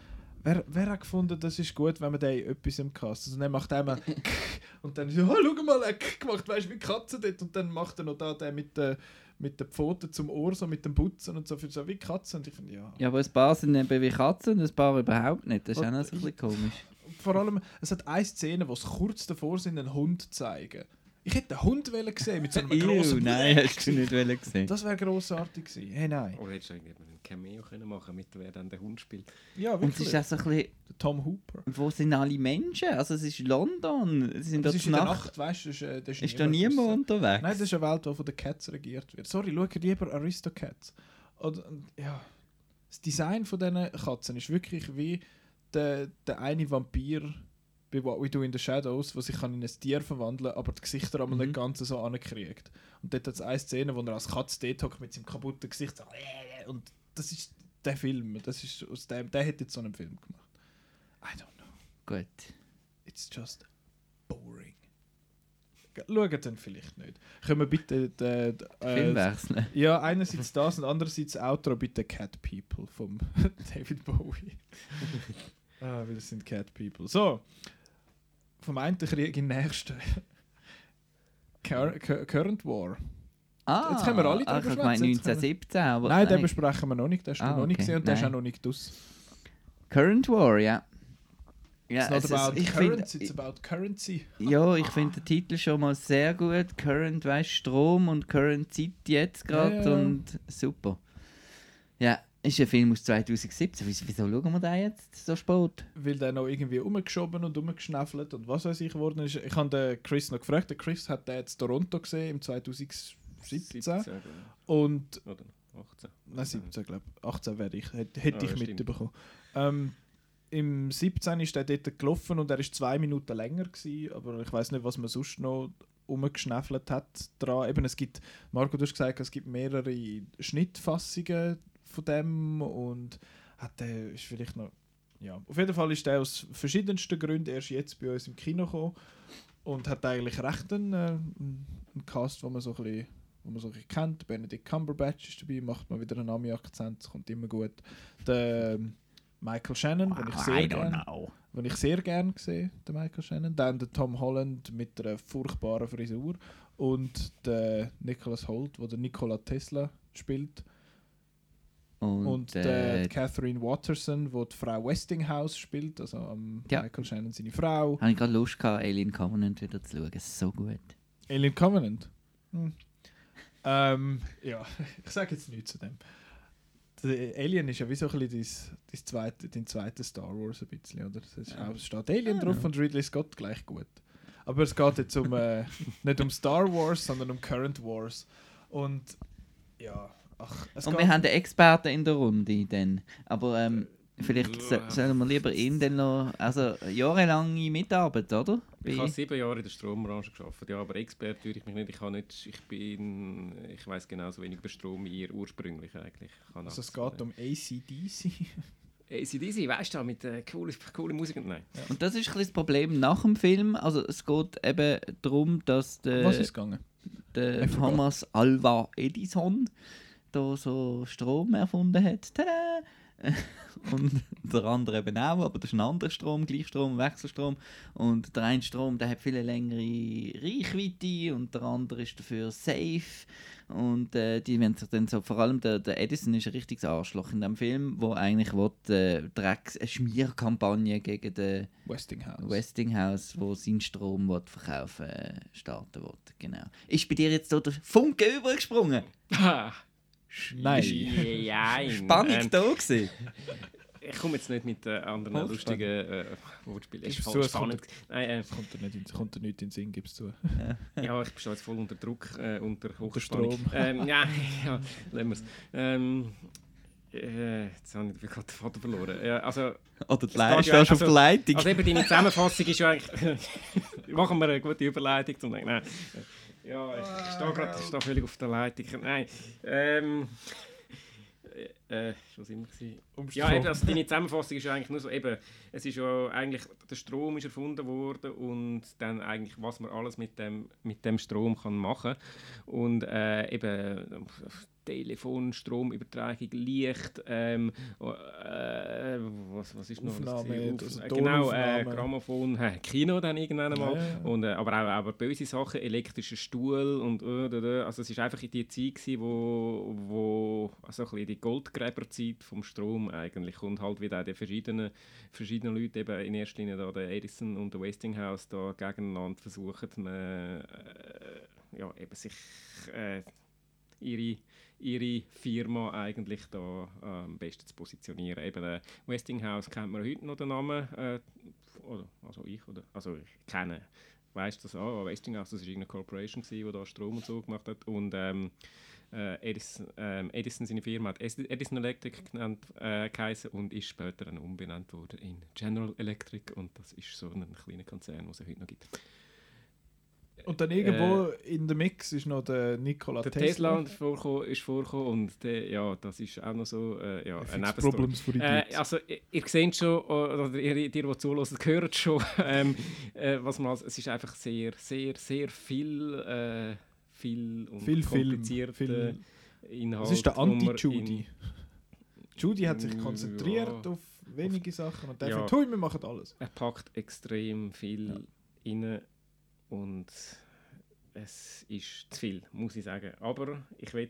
Wer, wer hat gefunden, das ist gut, wenn man den etwas im Cast. Also dann macht er mal [laughs] und dann so, oh, schau mal, er gemacht, weißt du, wie Katze dort. Und dann macht er noch da den mit den mit den Pfoten zum Ohr, so mit dem Putzen und so, für so wie Katzen. Und ich finde, ja. Ja, aber ein paar sind eben wie Katzen und ein paar überhaupt nicht. Das ist Und auch noch so ein bisschen komisch. Vor allem, es hat eine Szene, wo es kurz davor sind, einen Hund zu zeigen. Ich hätte einen Hund gesehen mit so einem Ew, großen nein, hast du nicht gesehen. Das wäre grossartig gewesen. Hey, nein. Oder hättest du eigentlich einen Cameo können machen mit wer dann der Hund spielt. Ja, Und es wirklich. ist auch so ein bisschen, Tom Hooper. wo sind alle Menschen? Also es ist London. Sie sind Das ist in der Nacht. Weißt du, ist, äh, da Ist da niemand draussen. unterwegs? Nein, das ist eine Welt, die von den Cats regiert wird. Sorry, schau lieber Aristocats. Und, und, ja, das Design von diesen Katzen ist wirklich wie der, der eine Vampir bei What We Do in the Shadows, der sich kann in ein Tier verwandeln aber die Gesichter einmal Mhm. nicht ganz so ankriegt. Und dort hat es eine Szene, wo er als Katze dort hockt mit seinem kaputten Gesicht so, und das ist der Film. Das ist aus dem, der hat jetzt so einen Film gemacht. I don't know. Gut. It's just boring. Schaut dann vielleicht nicht. Können wir bitte den, den, Film äh, wechseln. ja, einerseits das und andererseits Outro bitte Cat People vom [laughs] David Bowie. [laughs] ah, weil das sind Cat People. So, vom einen Krieg in den nächsten. [laughs] Cur Cur Current War. Ah, Jetzt können wir alle drüber ich meine schwätzen, jetzt können wir- 1917, aber... nein, den besprechen wir noch nicht. Den hast du Ah, noch nicht okay. gesehen und der ist auch noch nicht aus. Current War, ja. Ja, It's not es ist- about ich currency, finde... it's about currency. Ja, ich finde den Titel schon mal sehr gut. Current, weißt Strom und Current Zeit jetzt gerade Ja, ja. und super. Ja, ist ein Film aus 2017. Wieso, wieso schauen wir den jetzt so spät? weil der noch irgendwie umgeschoben und umgeschnäffelt und was weiß ich geworden ist. Ich habe den Chris noch gefragt. Der Chris hat den jetzt Toronto gesehen im 2017 17, und oder? 18. Nein, 17, glaube ich. 18 wäre ich, hätte, hätte Ah, ich stimmt. mitbekommen. Ähm, Im 17 ist er dort gelaufen und er ist zwei Minuten länger gewesen, aber ich weiß nicht, was man sonst noch umgeschnäffelt hat dran. Eben, es gibt, Marco, du hast gesagt, es gibt mehrere Schnittfassungen von dem und hat der ist vielleicht noch ja, auf jeden Fall ist der aus verschiedensten Gründen erst jetzt bei uns im Kino gekommen und hat eigentlich recht einen, äh, einen Cast, wo man so ein bisschen, wo man so ein bisschen kennt. Benedict Cumberbatch ist dabei, macht mal wieder einen Ami-Akzent, kommt immer gut. Der ähm, Michael Shannon, den ich sehr gerne den ich sehr gerne sehe, den Michael Shannon. Dann der Tom Holland mit einer furchtbaren Frisur und der Nicholas Holt, wo der Nikola Tesla spielt. Und, Und, äh, der Catherine Watterson, wo die Frau Westinghouse spielt, also am Ja. Michael Shannon seine Frau. habe ich gerade Lust gehabt, Alien Covenant wieder zu schauen. So gut. Alien Covenant. Hm. Ähm, ja, [laughs] ich sage jetzt nichts zu dem. Der Alien ist ja wie so ein bisschen dein, zweite, dein zweiter Star Wars ein bisschen, oder? Es ist- Es steht Alien drauf und Ridley Scott gleich gut. Aber es geht jetzt um, äh, [laughs] nicht um Star Wars, sondern um Current Wars. Und ja, ach, es Und wir haben den Experten in der Runde dann. Aber ähm, vielleicht so, sollen wir lieber ihn dann noch... Also jahrelange Mitarbeit, oder? Ich habe sieben Jahre in der Strombranche gearbeitet, ja, aber Experte würde ich mich nicht. Ich habe nicht, ich bin, ich weiß genauso wenig über Strom wie ihr ursprünglich eigentlich. Also es geht um ACDC. ACDC, [laughs] weißt du, mit äh, cooler coole Musik. Nein. Und das ist ein das Problem nach dem Film. Also es geht eben darum, dass der, Was ist gegangen? der Thomas Alva Edison da so Strom erfunden hat. Tada! [laughs] Und der andere eben auch, aber das ist ein anderer Strom, Gleichstrom, Wechselstrom. Und der eine Strom, der hat viel längere Reichweite und der andere ist dafür safe. Und äh, die wenn sich dann so, vor allem der, der Edison ist ein richtiges Arschloch in dem Film, wo eigentlich will, äh, Drecks, eine Schmierkampagne gegen den Westinghouse. Westinghouse, wo seinen Strom will verkaufen äh, starten will. Genau. Ist bei dir jetzt so der Funke übergesprungen? [laughs] Nein. Nein. Spannung Ähm, da gewesen. ich komme jetzt nicht mit äh, anderen Halt, lustigen äh, Wortspielen. Es ist zu, voll kommt- spannend. Nein, äh, Kommt dir nicht in, kommt dir nicht in den Sinn, gib's zu. ja, ich stehe jetzt voll unter Druck, äh, unter Hochspannung. Strom. Ähm, ja, [laughs] ja, lassen wir es. Ähm, äh, jetzt habe ich gerade den Vater verloren. Ja, also, Oder die Es Le geht stehst ja- auf der also- Leitung. Also eben deine Zusammenfassung ist ja eigentlich... [laughs] Machen wir eine gute Überleitung zum... Nein. Ja, ich stehe gerade ich stehe völlig auf der Leitung. Nein. Ähm... Äh, was immer gewesen? Ja, eben, also deine Zusammenfassung ist ja eigentlich nur so, eben, es ist ja eigentlich, der Strom ist erfunden worden und dann eigentlich, was man alles mit dem, mit dem Strom kann machen und äh, eben Telefon, Stromübertragung, Licht, ähm, äh, was, was ist noch? Aufnahme, gewesen? also genau, äh. Grammophon, äh, Kino dann irgendwann mal Ja, und äh, aber auch aber böse Sachen, elektrischer Stuhl und äh, also es ist einfach in die Zeit gewesen, wo, wo also ein bisschen die Goldgräberzeit vom Strom eigentlich und halt wieder die verschiedenen, verschiedenen Leute eben in erster Linie da der Edison und der Westinghouse da gegeneinander versuchen äh, äh, ja eben sich äh, ihre ihre Firma eigentlich da äh, am besten zu positionieren. Eben äh, Westinghouse kennt man heute noch den Namen, äh, also ich, oder, also ich kenne, weißt das, ah, Westinghouse, das war irgendeine Corporation, die da Strom und so gemacht hat und ähm, äh, Edison, ähm, Edison, seine Firma, hat Edison Electric genannt, äh, geheißen und ist später dann umbenannt worden in General Electric und das ist so ein kleiner Konzern, den es heute noch gibt. Und dann irgendwo in der Mix ist noch der Nikola Der Tesla. Tesla vorkommen, ist vorgekommen und der, ja, das ist auch noch so äh, ja, ein. Problems for Äh, Idiots. also, ihr, ihr seht schon, oder ihr, ihr die zuhören, hört schon, [laughs] ähm, äh, was man als, es ist einfach sehr, sehr, sehr viel, äh, viel und Viel Film. komplizierte Viel, Inhalt. das ist der Anti-Judy. Judy hat sich konzentriert ja. auf wenige Sachen und der Ja. findet, wir machen alles. Er packt extrem viel rein und es ist zu viel, muss ich sagen. Aber ich will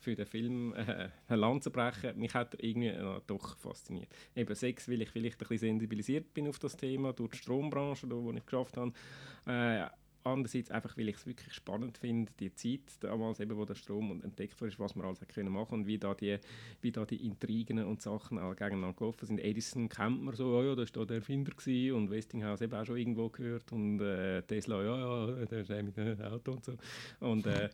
für den Film äh, eine Lanze brechen. Mich hat er irgendwie äh, doch fasziniert. Eben sechs, weil ich vielleicht ein bisschen sensibilisiert bin auf das Thema durch die Strombranche, da, wo ich geschafft habe. Äh, andererseits einfach, weil ich es wirklich spannend finde, die Zeit damals, eben, wo der Strom entdeckt wurde, was man alles hat können machen und wie da die, wie da die Intrigen und Sachen alle gegeneinander gelaufen sind. Edison kennt man so, oh ja, das war der Erfinder gewesen, und Westinghouse eben auch schon irgendwo gehört und äh, Tesla, ja, ja, der ist mit dem Auto und so. Und äh,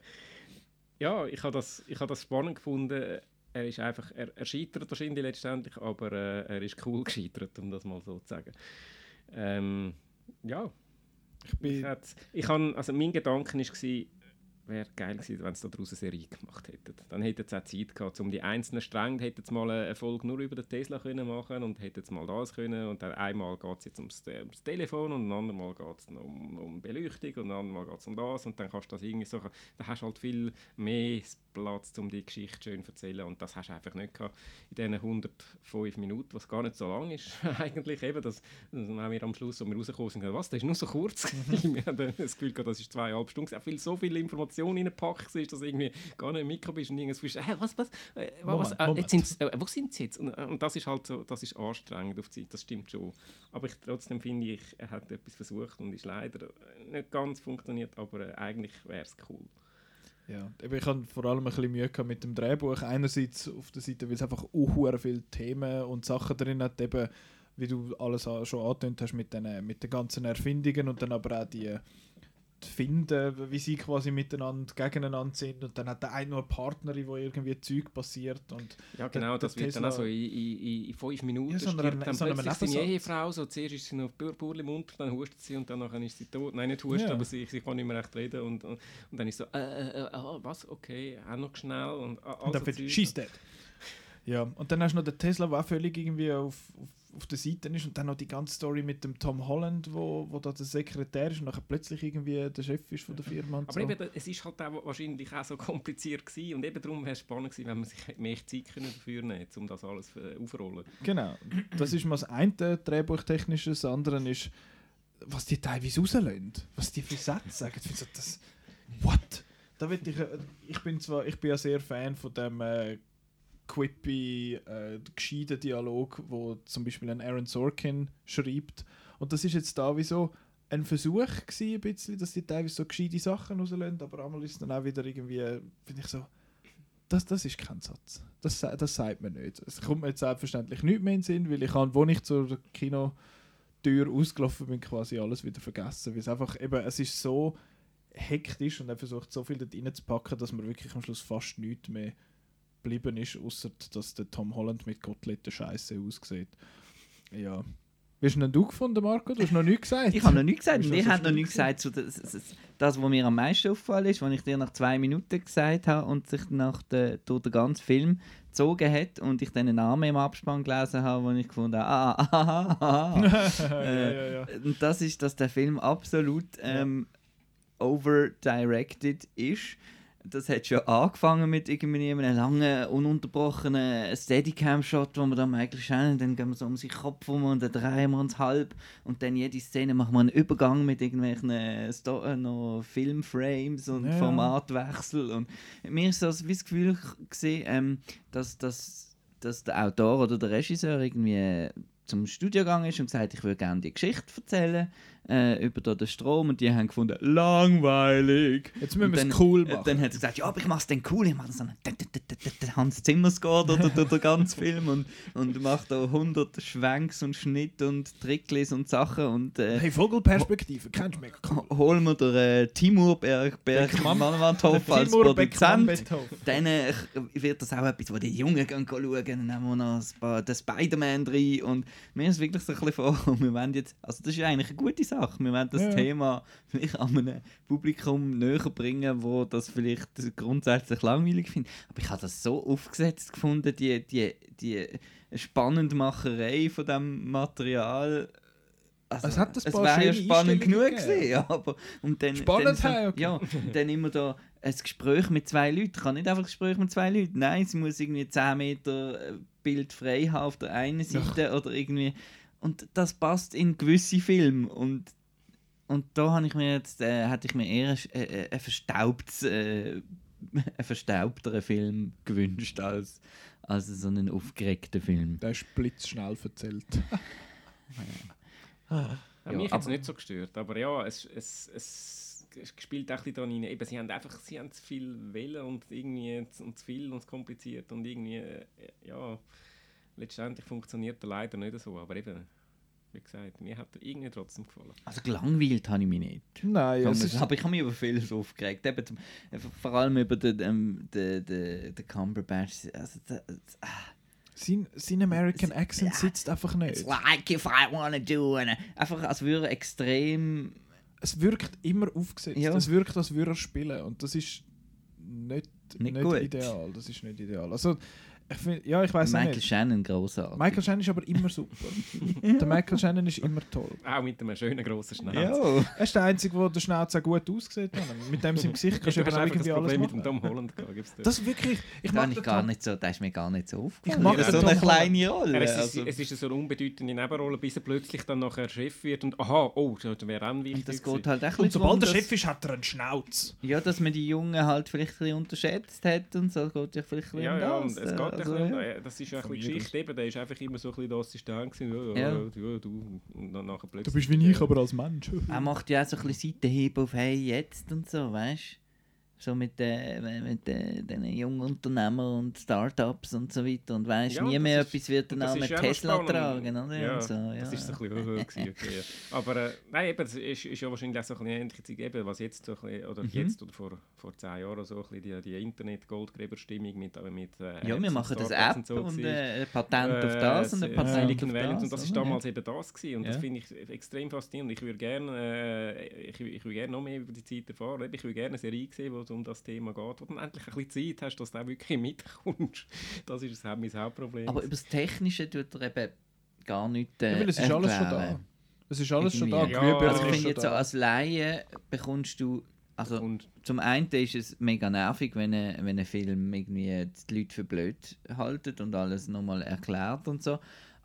[laughs] ja, ich habe das, ich hab das spannend gefunden. Er ist einfach, er, er scheitert wahrscheinlich letztendlich, aber äh, er ist cool [laughs] gescheitert, um das mal so zu sagen. Ähm, ja, Ich ich, bin, hätt- ich han, also mein Gedanke war, wäre geil gewesen, wenn sie daraus eine Serie gemacht hätten. Dann hätten sie auch Zeit gehabt, um die einzelnen Stränge, hätten sie mal eine Folge nur über den Tesla können machen und hätten sie mal das können und dann einmal geht es jetzt ums, Te- ums Telefon und ein andermal geht es um, um Beleuchtung und ein andermal geht es um das und dann kannst du das irgendwie so, dann hast du halt viel mehr Platz, um die Geschichte schön zu erzählen und das hast du einfach nicht gehabt in diesen 105 Minuten, was gar nicht so lang ist [laughs] eigentlich eben, das, das haben wir am Schluss, als wir rausgekommen sind, was, das ist nur so kurz [laughs] wir haben dann das Gefühl gehabt, das ist zweieinhalb Stunden, auch viel, so viele Informationen reingepackt ist, dass du irgendwie gar nicht im Mikro bist und irgendwas hey, was, was, äh, was, Moment, äh, jetzt sind's, äh, wo sind sie jetzt? Und, äh, und das ist halt so, das ist anstrengend auf die Zeit, das stimmt schon. Aber ich, trotzdem finde ich, er hat etwas versucht und ist leider äh, nicht ganz funktioniert, aber äh, eigentlich wäre es cool. Ja, ich hatte vor allem ein bisschen Mühe mit dem Drehbuch. Einerseits auf der Seite, weil es einfach auch viele Themen und Sachen drin hat, eben, wie du alles schon angetönt hast, mit den, mit den ganzen Erfindungen und dann aber auch die Finden, wie sie quasi miteinander gegeneinander sind und dann hat der eine noch eine Partnerin, wo irgendwie Zeug passiert und Ja, Der- genau, der das wird dann Tesla- auch so in, in, in fünf Minuten Ja, so stirbt dann so plötzlich seine. Ehefrau. So, zuerst ist sie noch pur, purli munter, dann hustet sie und dann nachher ist sie tot. Nein, nicht hustet, Ja. aber sie, sie kann nicht mehr recht reden. Und, und, und dann ist so, äh, äh, ah, was, okay, auch noch schnell. Und, ah, Und also dann wird she's dead. Ja, und dann hast du noch den Tesla, der auch völlig irgendwie auf, auf, auf der Seite ist und dann noch die ganze Story mit dem Tom Holland, wo, wo da der Sekretär ist und nachher plötzlich irgendwie der Chef ist von der Firma und Aber so. eben, es ist halt auch wahrscheinlich auch so kompliziert gewesen und eben darum wäre es spannend gewesen, wenn man sich mehr Zeit können dafür nehmen um das alles äh, aufrollen. Genau, das ist mal das eine Drehbuchtechnische, das andere ist, was die teilweise rauslösen, was die für Sätze sagen. Ich finde so, das, what? Da ich, äh, ich bin zwar, ich bin ja sehr Fan von dem äh, quippy, äh, gescheiten Dialog, wo zum Beispiel ein Aaron Sorkin schreibt. Und das ist jetzt da wie so ein Versuch gewesen, ein bisschen, dass die teilweise so gescheite Sachen rauslösen, aber einmal ist dann auch wieder irgendwie, finde ich so, das, das ist kein Satz. Das, das sagt man nicht. Es kommt mir jetzt selbstverständlich nicht mehr in den Sinn, weil ich habe, wo ich zur Kinotür ausgelaufen bin, quasi alles wieder vergessen. Weil es einfach eben, es ist so hektisch und er versucht so viel dort reinzupacken, dass man wirklich am Schluss fast nichts mehr geblieben ist, außer dass der Tom Holland mit Koteletten scheiße aussieht. Ja. Wie hast du denn du gefunden, Marco? Du hast noch nichts gesagt. Ich habe noch nichts gesagt ich habe noch nichts gesagt zu das, das, was mir am meisten aufgefallen ist, was ich dir nach zwei Minuten gesagt habe und sich nach der, durch den ganzen Film gezogen hat und ich dann einen Namen im Abspann gelesen habe, wo ich gefunden habe, ah, ah, ah, ah, ah. [laughs] ja, ja, ja. Und das ist, dass der Film absolut ähm, over-directed ist. Das hat schon angefangen mit irgendwie einem langen, ununterbrochenen Steadicam-Shot, wo wir dann Michael Shannon, dann gehen wir so um seinen Kopf rum und dann drehen wir uns halb. Und dann jede Szene machen wir einen Übergang mit irgendwelchen äh, Sto äh, noch Filmframes und Ja. Formatwechsel. Und mir ist das wie das Gefühl gesehen, ähm, dass, dass, dass der Autor oder der Regisseur irgendwie äh, zum Studio gegangen ist und gesagt, ich würde gerne die Geschichte erzählen äh, über da den Strom und die haben gefunden, langweilig. Jetzt müssen wir Und es dann- cool äh, machen. Dann hat er gesagt, ja, aber ich mache es dann cool, ich mache so einen Hans Zimmer Score durch den ganzen [laughs] Film und, und mache da 100 Schwenks und Schnitt und Tricklis und Sachen und äh, Hey, Vogelperspektive, kennst du cool. holen wir den äh, Timur Berg, Berg Beckmann. Mannwandhoff als Produzent. Dann äh, wird das auch etwas, wo die Jungen gehen schauen. Dann nehmen wir noch ein paar, den Spider-Man rein. Und mir ist wirklich so ein bisschen vor, [laughs] wir wollen jetzt, also das ist eigentlich eine gute Sache. Wir wollen das Ja. Thema vielleicht an einem Publikum näher bringen, wo das vielleicht grundsätzlich langweilig findet. Aber ich habe das so aufgesetzt gefunden, die, die, die Spannendmacherei von dem Material. Also, Es hat ein es wäre ja spannend genug gewesen, ja, [laughs] aber und dann, Spannend, dann, hey, okay. ja, und dann immer da ein Gespräch mit zwei Leuten. Ich kann nicht einfach ein Gespräch mit zwei Leuten. Nein, sie muss irgendwie 10 Meter äh, Bild frei haben auf der einen Seite oder irgendwie. Und das passt in gewisse Filme. Und, und da habe ich mir jetzt, äh, hätte ich mir eher ein, äh, ein verstaubtes, äh, [laughs] einen verstaubteren Film gewünscht als, als so einen aufgeregten Film. Der ist blitzschnell erzählt. [laughs] Ja, Ja, mich hat es aber- nicht so gestört, aber ja, es, es, es, es spielt auch ein bisschen daran rein. Eben, sie haben einfach sie haben zu viel Wählen und irgendwie zu, und zu viel und zu kompliziert und irgendwie, äh, ja, letztendlich funktioniert er leider nicht so, aber eben, wie gesagt, mir hat er irgendwie trotzdem gefallen. Also gelangweilt habe ich mich nicht. Nein, es ist, so. aber ich habe mich über vieles aufgeregt. Eben zum, äh, vor allem über den, ähm, den, den, den Cumberbatch. Also, das, ah. sein, sein American Accent Ja. sitzt einfach nicht. It's like if I wanna do it. Einfach als würde er extrem. Es wirkt immer aufgesetzt. Ja. Es wirkt, als würde er spielen. Und das ist nicht, Nicht nicht, ideal. Das ist nicht ideal. Also, ich find, ja, ich weiß Michael nicht. Shannon großartig. Michael Shannon ist aber immer super. der Michael Shannon ist immer toll. Auch mit einem schönen grossen Schnauz. Ja. Er ist der Einzige, der der Schnauze auch gut aussieht. Mit dem seinem Gesicht kannst Du das irgendwie alles Problem mit dem machen. Tom Holland dir. Das ist wirklich... Ich Da mag ich gar Tom- nicht so, das ist mir gar nicht so Ich aufgefallen. mag Ja, den so eine kleine Rolle. Er ist, also. es ist so eine unbedeutende Nebenrolle, bis er plötzlich dann nachher Chef wird und aha, oh, das wäre auch wichtig. Und das geht halt echt Und sobald der darum, Chef ist, hat er einen Schnauz. Ja, dass man die Jungen halt vielleicht ein bisschen unterschätzt hat und so, geht ja vielleicht ein bisschen Ja, ja, also, bisschen, ja. äh, das ist ja ein Geschichte, eben, der ist einfach immer so ein bisschen der Assistent gewesen, ja, ja, du, und dann nachher plötzlich... Du bist wie ich, aber als Mensch. Er macht ja auch so ein bisschen Seitenhieb auf «Hey, jetzt» und so, weißt du? So mit, äh, mit äh, den jungen Unternehmern und Startups und so weiter. Und weißt Ja, nie mehr ist- etwas wird Und der Name Tesla tragen, oder? Ja, und so, ja. das ist ein bisschen höher gewesen, okay, ja. Aber äh, nein, eben, das ist, ist ja wahrscheinlich auch so ein bisschen ähnlich, jetzt eben, was jetzt so ein bisschen, oder Mhm. jetzt oder vor, vor zehn Jahren so ein bisschen die, die Internet-Goldgräberstimmung mit, äh, mit äh, ja, wir und machen das App so und gewesen. äh, ein Patent auf das und ein Äh, Patent auf das. und das ist oder? damals eben das gewesen. und das finde ich extrem faszinierend. Ich würde gerne, äh, ich, ich würde gerne noch mehr über die Zeit erfahren. Ich würde gerne eine Serie sehen, wo es um das Thema geht, wo du endlich ein bisschen Zeit hast, dass du auch wirklich mitkommst. [laughs] Das ist das, mein Hauptproblem. Aber über das Technische tut er eben gar nichts äh, Ja, weil es ist alles schon da. Es ist alles schon da. Ja, Also ich finde jetzt so da. als Laie bekommst du... Also und zum einen ist es mega nervig, wenn ein, wenn ein Film irgendwie die Leute für blöd haltet und alles nochmal erklärt und so.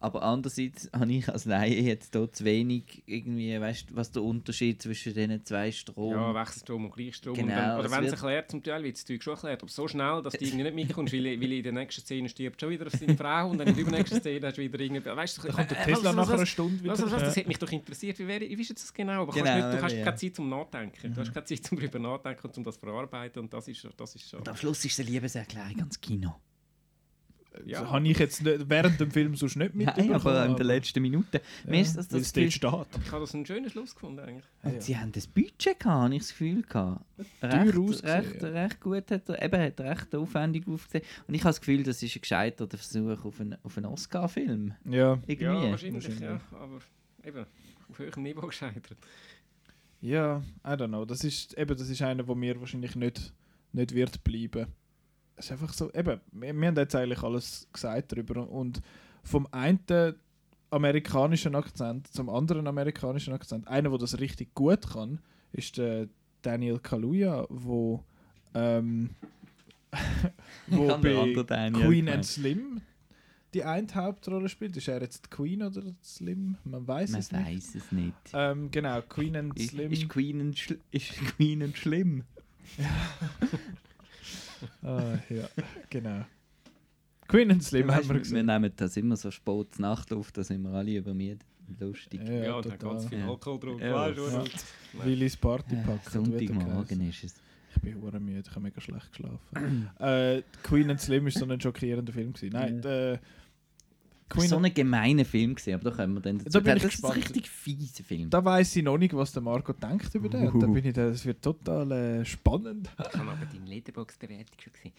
Aber andererseits [laughs] habe ich als Laie jetzt hier zu wenig irgendwie, weißt du, was der Unterschied zwischen diesen zwei Strom... ja, Wechselstrom und Gleichstrom. Genau, und dann, oder wenn es erklärt, zum Teil wird es Zeug schon erklärt, aber so schnell, dass du irgendwie nicht mitkommst, weil, weil in der nächsten Szene stirbt schon wieder seine Frau und dann in der übernächsten Szene hast du wieder irgendwie... Weißt du, Da kommt der äh, Tesla was- nach was- einer Stunde wieder. Was, was, was, das hat mich doch interessiert. Wie, wäre, wie ist jetzt das genau? Aber Genau, kannst nicht, du hast ja. keine Zeit zum Nachdenken. Du hast keine Zeit zum drüber nachdenken und zum das verarbeiten und das ist, das ist schon... Und am Schluss ist eine Liebeserklärung ans Kino. Ja. Das habe ich jetzt nicht, während dem Film sonst nicht [laughs] Nein, mitbekommen. aber in den letzten Minuten. Mir ist das, das Gefühl, steht. Ich habe das einen schönen Schluss gefunden eigentlich. und sie haben das Budget gehabt, habe ich das Gefühl gehabt. Recht, ausgesehen, recht, ja. recht gut hat er, eben hat er recht aufwendig aufgesehen. Und ich habe das Gefühl, das ist ein gescheiterter Versuch auf einen, auf einen Oscar-Film. Ja. Irgendwie. Ja, wahrscheinlich, Wahrscheinlich. ja. Aber eben, auf höherem Niveau gescheitert. Ja, I don't know. Das ist, eben, das ist einer, der mir wahrscheinlich nicht, nicht wird bleiben. Es ist einfach so, eben, wir, wir haben jetzt eigentlich alles gesagt darüber. Und vom einen amerikanischen Akzent zum anderen amerikanischen Akzent, einer, der das richtig gut kann, ist der Daniel Kaluuya, wo, ähm, [laughs] wo bei Queen and Slim die eine Hauptrolle spielt. Ist er jetzt Queen oder Slim? Man weiß Man es nicht. weiß es nicht. Ähm, genau, Queen and Ist, Slim. ist, Queen ist Queen ein schlimm? [laughs] Ah, ja, genau. Queen and Slim haben Weißt, wir wir, gesehen. nehmen das immer so spät Nachtluft, da sind wir alle übermüdet. Lustig. Ja, Ja, ja da ganz viel Ja. Alkohol drauf. Ja. Ja. Willis Party Ja, packen. Sonntagmorgen ist es. Ich bin hure müde, ich habe mega schlecht geschlafen. [clears throat] äh, Queen and Slim ist so ein schockierender Film gewesen. Nein, äh, Das Queen war so ein gemeiner Film, gewesen, aber da können wir dann dazu Da bin ich Das ist ein richtig fieser Film. da weiß ich noch nicht, was der Marco denkt über den. Da bin ich, da- das wird total äh, spannend. Ich habe aber deine Letterboxd-Bewertung schon gesehen.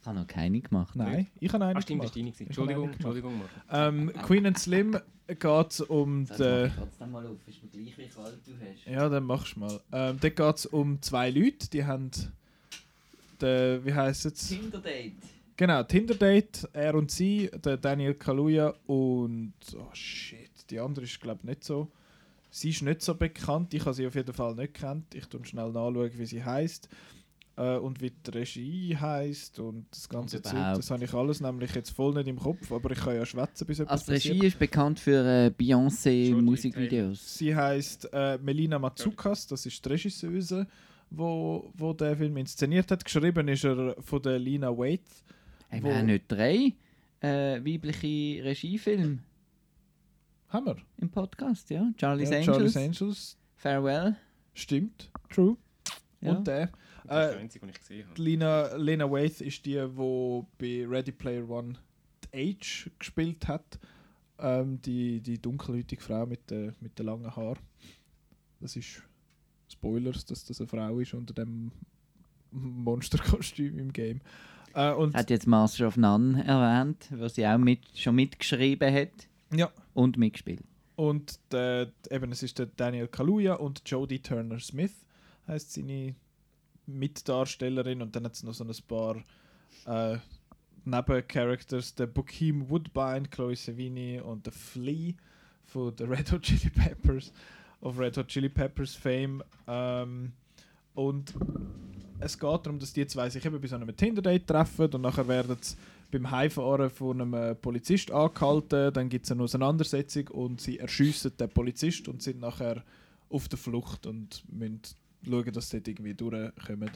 Ich habe noch keine gemacht. Nein, ich habe einen Ah, stimmt, gemacht. habe Entschuldigung. Entschuldigung. Ähm, Queen and Slim geht es um den... mal, trotzdem mal auf, ist mir gleich, wie kalt du hast. Ja, dann machst du mal. Ähm, dort geht es um zwei Leute, die haben... Den, wie heisst es? Tinder-Date. Genau, Tinder-Date, er und sie, der Daniel Kaluuya und... Oh shit, die andere ist glaube ich nicht so... Sie ist nicht so bekannt, ich habe sie auf jeden Fall nicht kennt. Ich tue schnell nachschauen, wie sie heißt äh, und wie die Regie heißt und das ganze Und Zeug. Das habe ich alles nämlich jetzt voll nicht im Kopf, aber ich kann ja schwätzen, bis etwas Also passiert. Regie ist bekannt für äh, Beyoncé Musikvideos. Sie heißt äh, Melina Matsukas, das ist die Regisseuse, wo, wo der Film inszeniert hat. Geschrieben ist er von der Lina Waite. Haben wir haben nicht drei äh, weibliche Regiefilme Haben wir? im Podcast, ja? Charlie's ja, Angels, Charlie's Angels. Farewell. Stimmt. True. Ja. Und der. Das ist Äh, der einzige, den ich gesehen habe. Lina, Lena Waithe ist die, die bei Ready Player One die Age gespielt hat. Ähm, die, die dunkelhäutige Frau mit den mit den langen Haaren. Das ist Spoilers, dass das eine Frau ist unter dem Monsterkostüm im Game. Äh, Hat jetzt Master of None erwähnt, was sie auch mit, schon mitgeschrieben hat. Ja, und mitgespielt. und der, eben, es ist der Daniel Kaluuya und Jodie Turner Smith heißt seine Mitdarstellerin. Und dann hat es noch so ein paar äh, Nebencharacters, der Bokeem Woodbine, Chloe Sevigny und der Flea von den Red Hot Chili Peppers of Red Hot Chili Peppers Fame. Ähm, und es geht darum, dass die zwei sich eben bei so einem Tinder-Date treffen und nachher werden sie beim Heimfahren von einem äh, Polizist angehalten, dann gibt es eine Auseinandersetzung und sie erschiessen den Polizist und sind nachher auf der Flucht und müssen schauen, dass sie dort irgendwie durchkommen.